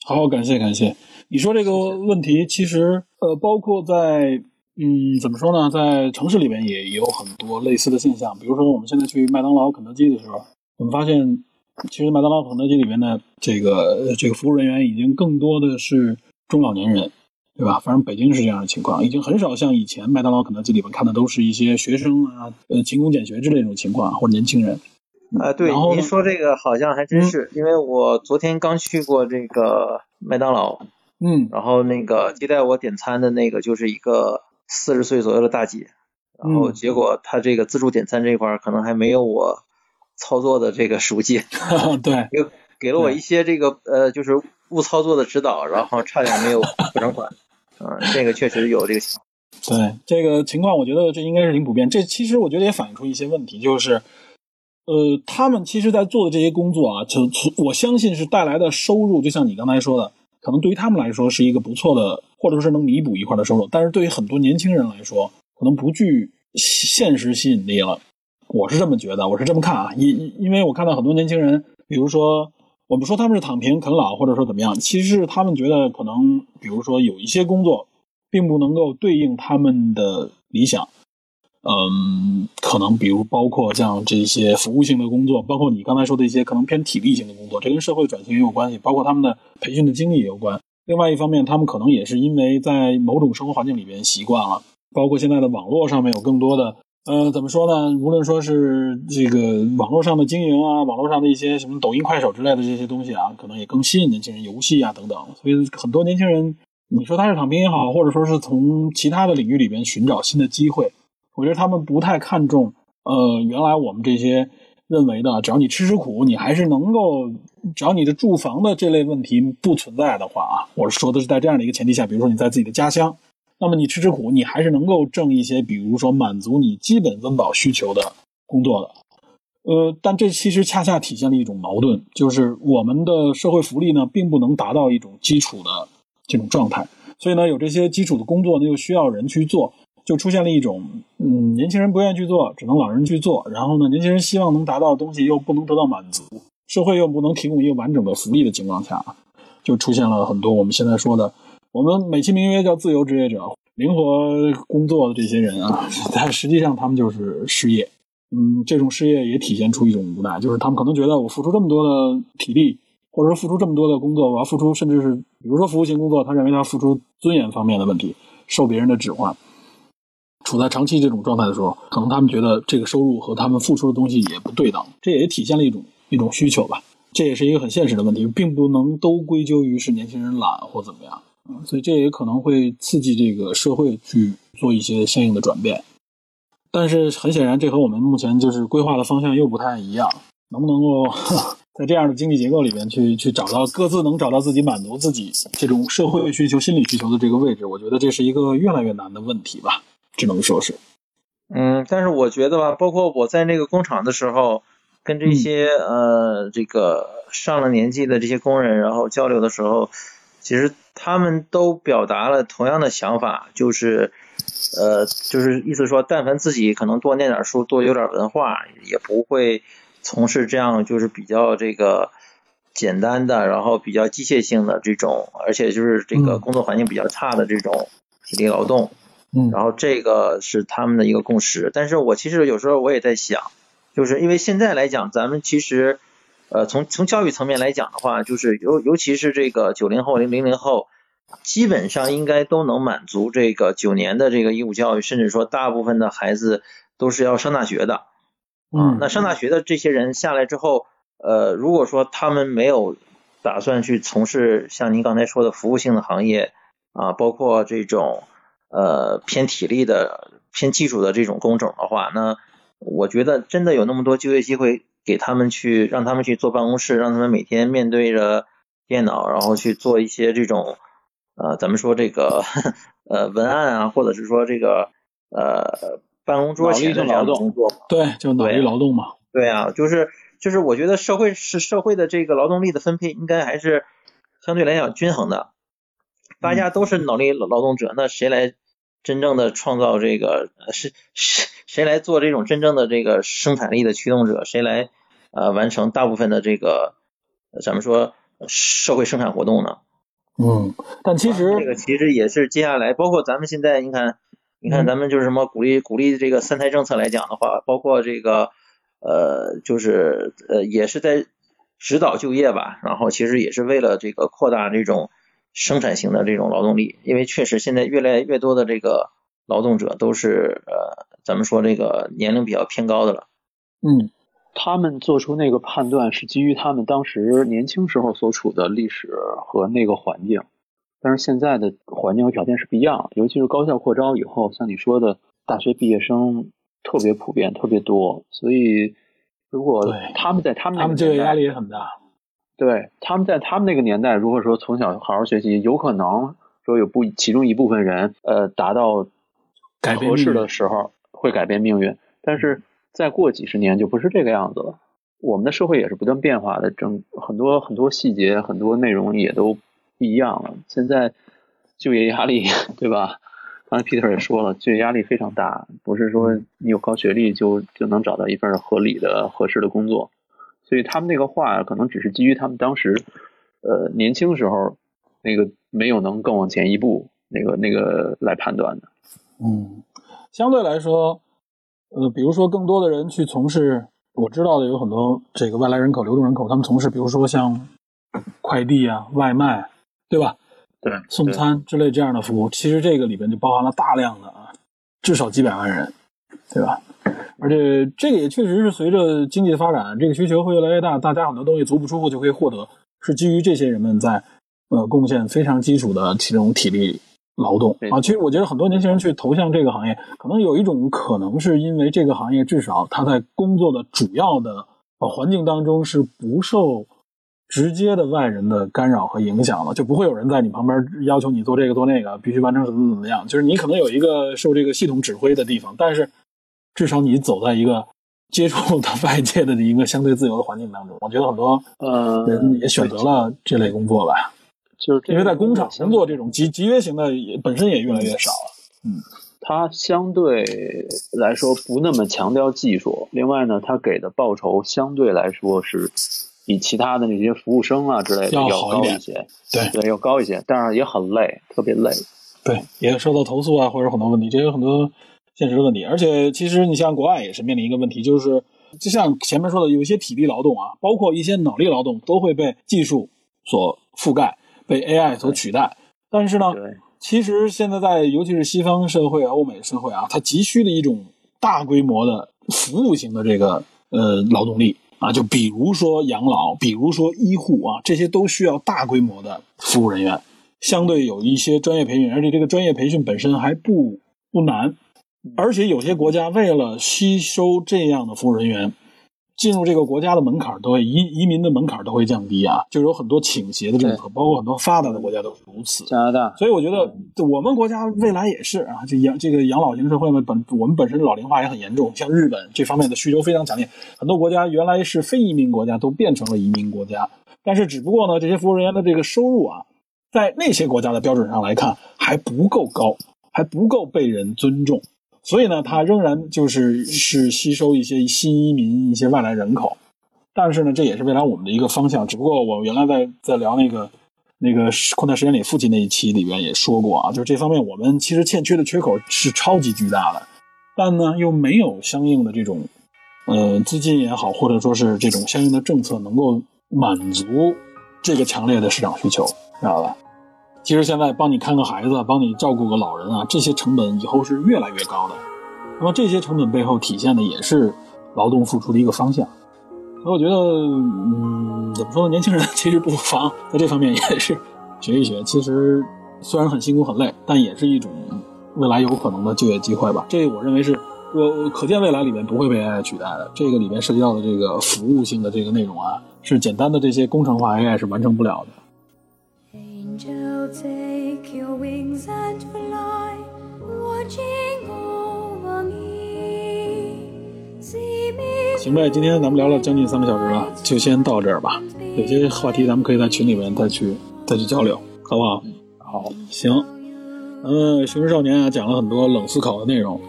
Speaker 4: 好，感谢感谢。你说这个问题，其实呃，包括在嗯，怎么说呢，在城市里边也有很多类似的现象。比如说，我们现在去麦当劳、肯德基的时候，我们发现，其实麦当劳、肯德基里面的这个这个服务人员已经更多的是中老年人，对吧？反正北京是这样的情况，已经很少像以前麦当劳、肯德基里面看的都是一些学生啊、呃勤工俭学之类这种情况，或者年轻人。
Speaker 47: 啊，对，您说这个好像还真是，因为我昨天刚去过这个麦当劳，
Speaker 4: 嗯，
Speaker 47: 然后那个接待我点餐的那个就是一个四十岁左右的大姐，然后结果她这个自助点餐这块可能还没有我操作的这个熟悉，
Speaker 4: 对，
Speaker 47: 给给了我一些这个呃就是误操作的指导，然后差点没有不偿款，啊，这个确实有这个情况。
Speaker 4: 对，这个情况我觉得这应该是挺普遍，这其实我觉得也反映出一些问题，就是。呃，他们其实，在做的这些工作啊，就我相信是带来的收入，就像你刚才说的，可能对于他们来说是一个不错的，或者说是能弥补一块的收入。但是对于很多年轻人来说，可能不具现实吸引力了。我是这么觉得，我是这么看啊。因因为我看到很多年轻人，比如说我们说他们是躺平啃老，或者说怎么样，其实是他们觉得可能，比如说有一些工作，并不能够对应他们的理想。嗯，可能比如包括像这些服务性的工作，包括你刚才说的一些可能偏体力性的工作，这跟社会转型也有关系，包括他们的培训的经历也有关。另外一方面，他们可能也是因为在某种生活环境里边习惯了，包括现在的网络上面有更多的，呃，怎么说呢？无论说是这个网络上的经营啊，网络上的一些什么抖音、快手之类的这些东西啊，可能也更吸引年轻人，游戏啊等等。所以很多年轻人，你说他是躺平也好，或者说是从其他的领域里边寻找新的机会。我觉得他们不太看重，呃，原来我们这些认为的，只要你吃吃苦，你还是能够，只要你的住房的这类问题不存在的话啊，我说的是在这样的一个前提下，比如说你在自己的家乡，那么你吃吃苦，你还是能够挣一些，比如说满足你基本温饱需求的工作的，呃，但这其实恰恰体现了一种矛盾，就是我们的社会福利呢，并不能达到一种基础的这种状态，所以呢，有这些基础的工作呢，又需要人去做。就出现了一种，嗯，年轻人不愿意去做，只能老人去做。然后呢，年轻人希望能达到的东西又不能得到满足，社会又不能提供一个完整的福利的情况下，就出现了很多我们现在说的，我们美其名曰叫自由职业者、灵活工作的这些人啊，但实际上他们就是失业。嗯，这种失业也体现出一种无奈，就是他们可能觉得我付出这么多的体力，或者说付出这么多的工作，我要付出，甚至是比如说服务型工作，他认为他要付出尊严方面的问题，受别人的指唤，处在长期这种状态的时候，可能他们觉得这个收入和他们付出的东西也不对等，这也体现了一种一种需求吧。这也是一个很现实的问题，并不能都归咎于是年轻人懒或怎么样，所以这也可能会刺激这个社会去做一些相应的转变。但是很显然，这和我们目前就是规划的方向又不太一样。能不能够 在这样的经济结构里面去去找到各自能找到自己满足自己这种社会需求、心理需求的这个位置？我觉得这是一个越来越难的问题吧，只能说是。
Speaker 47: 嗯，但是我觉得吧，包括我在那个工厂的时候，跟这些呃这个上了年纪的这些工人，然后交流的时候，其实他们都表达了同样的想法，就是。呃，就是意思说，但凡自己可能多念点书，多有点文化，也不会从事这样就是比较这个简单的，然后比较机械性的这种，而且就是这个工作环境比较差的这种体力劳动。
Speaker 4: 嗯，
Speaker 47: 然后这个是他们的一个共识。但是我其实有时候我也在想，就是因为现在来讲，咱们其实呃，从从教育层面来讲的话，就是尤尤其是这个九零后、零零零后。基本上应该都能满足这个九年的这个义务教育，甚至说大部分的孩子都是要上大学的。
Speaker 4: 嗯，
Speaker 47: 那上大学的这些人下来之后，呃，如果说他们没有打算去从事像您刚才说的服务性的行业啊，包括这种呃偏体力的、偏技术的这种工种的话，那我觉得真的有那么多就业机会给他们去让他们去坐办公室，让他们每天面对着电脑，然后去做一些这种。呃，咱们说这个呃文案啊，或者是说这个呃办公桌前的这样的工作，
Speaker 4: 对，就脑力劳动嘛。
Speaker 47: 对啊，就是就是我觉得社会是社会的这个劳动力的分配应该还是相对来讲均衡的，大家都是脑力劳动者，那谁来真正的创造这个是谁谁来做这种真正的这个生产力的驱动者？谁来呃完成大部分的这个咱们说社会生产活动呢？
Speaker 4: 嗯，但其实
Speaker 47: 这个其实也是接下来，包括咱们现在，你看，你看咱们就是什么鼓励鼓励这个三胎政策来讲的话，包括这个呃，就是呃，也是在指导就业吧。然后其实也是为了这个扩大这种生产型的这种劳动力，因为确实现在越来越多的这个劳动者都是呃，咱们说这个年龄比较偏高的了。
Speaker 4: 嗯。
Speaker 46: 他们做出那个判断是基于他们当时年轻时候所处的历史和那个环境，但是现在的环境和条件是不一样，尤其是高校扩招以后，像你说的，大学毕业生特别普遍，特别多，所以如果他们在他们
Speaker 4: 他们就业压力也很大，
Speaker 46: 对，他们在他们那个年代，如果说从小好好学习，有可能说有不其中一部分人呃达到合适的时候会改变命运，但是。再过几十年就不是这个样子了。我们的社会也是不断变化的，整很多很多细节、很多内容也都不一样了。现在就业压力，对吧？刚才 Peter 也说了，就业压力非常大，不是说你有高学历就就能找到一份合理的、合适的工作。所以他们那个话可能只是基于他们当时呃年轻时候那个没有能更往前一步那个那个来判断的。
Speaker 4: 嗯，相对来说。呃，比如说更多的人去从事，我知道的有很多这个外来人口、流动人口，他们从事，比如说像快递啊、外卖，对吧？
Speaker 46: 对，
Speaker 4: 送餐之类这样的服务，其实这个里边就包含了大量的啊，至少几百万人，对吧？而且这个也确实是随着经济的发展，这个需求会越来越大，大家很多东西足不出户就可以获得，是基于这些人们在呃贡献非常基础的这种体力。劳动啊，其实我觉得很多年轻人去投向这个行业，可能有一种可能是因为这个行业至少他在工作的主要的呃环境当中是不受直接的外人的干扰和影响了，就不会有人在你旁边要求你做这个做那个，必须完成怎么怎么样。就是你可能有一个受这个系统指挥的地方，但是至少你走在一个接触到外界的一个相对自由的环境当中。我觉得很多呃人也选择了这类工作吧。
Speaker 46: 就是
Speaker 4: 因为在工厂工作这种集集约型的也本身也越来越少了，
Speaker 46: 嗯，它相对来说不那么强调技术，另外呢，它给的报酬相对来说是比其他的那些服务生啊之类的要高
Speaker 4: 一
Speaker 46: 些，
Speaker 4: 对
Speaker 46: 对，要高一些，但是也很累，特别累，
Speaker 4: 对，也受到投诉啊或者很多问题，这有很多现实的问题。而且，其实你像国外也是面临一个问题，就是就像前面说的，有一些体力劳动啊，包括一些脑力劳动，都会被技术所覆盖，被 AI 所取代。但是呢，其实现在在尤其是西方社会、欧美社会啊，它急需的一种大规模的服务型的这个呃劳动力啊，就比如说养老，比如说医护啊，这些都需要大规模的服务人员。相对有一些专业培训，而且这个专业培训本身还不不难，而且有些国家为了吸收这样的服务人员，进入这个国家的门槛都会移移民的门槛都会降低啊，就有很多倾斜的政策，包括很多发达的国家都是如此。
Speaker 46: 加拿大，
Speaker 4: 所以我觉得我们国家未来也是啊，这养这个养老型社会嘛，本我们本身老龄化也很严重，像日本这方面的需求非常强烈，很多国家原来是非移民国家都变成了移民国家，但是只不过呢，这些服务人员的这个收入啊。在那些国家的标准上来看，还不够高，还不够被人尊重，所以呢，它仍然就是是吸收一些新移民、一些外来人口。但是呢，这也是未来我们的一个方向。只不过我原来在在聊那个那个困难时间里父亲那一期里边也说过啊，就是这方面我们其实欠缺的缺口是超级巨大的，但呢又没有相应的这种呃资金也好，或者说是这种相应的政策能够满足这个强烈的市场需求，知道吧？其实现在帮你看个孩子，帮你照顾个老人啊，这些成本以后是越来越高的。那么这些成本背后体现的也是劳动付出的一个方向。所以我觉得，嗯，怎么说呢？年轻人 其实不妨在这方面也是学一学。其实虽然很辛苦很累，但也是一种未来有可能的就业机会吧。这我认为是我可见未来里面不会被 AI 取代的。这个里面涉及到的这个服务性的这个内容啊，是简单的这些工程化 AI 是完成不了的。Take your wings and fly, watching over me. 行呗，今天咱们聊了将近三个小时了，就先到这儿吧。有些话题咱们可以在群里面再去再去交流，好不好？
Speaker 46: 好，
Speaker 4: 行。咱们，熊市少年啊，讲了很多冷思考的内容。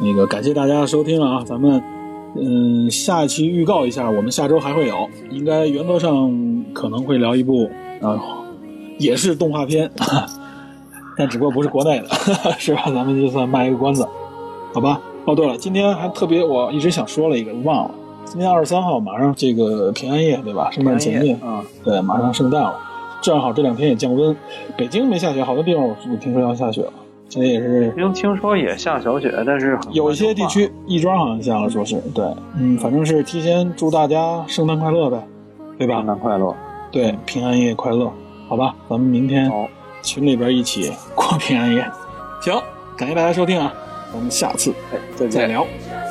Speaker 4: 那个感谢大家收听啊，咱们嗯下一期预告一下，我们下周还会有，应该原则上可能会聊一部啊。也是动画片，但只不过不是国内的，是吧？咱们就算卖一个关子，好吧？哦，对了，今天还特别，我一直想说了一个，忘了。今天二十三号，马上这个平安夜，对吧？圣诞前夜
Speaker 46: 啊，
Speaker 4: 对，马上圣诞了，正好这两天也降温。北京没下雪，好多地方我听说要下雪了。这也是
Speaker 46: 北京听说也下小雪，但是
Speaker 4: 有些地区亦庄好像下了，说是对，嗯，反正是提前祝大家圣诞快乐呗，对吧？
Speaker 46: 圣诞快乐，
Speaker 4: 对，平安夜快乐。好吧，咱们明天群里边一起过平安夜。行，感谢大家收听啊，咱们下次再再聊，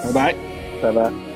Speaker 4: 拜拜，
Speaker 46: 拜拜。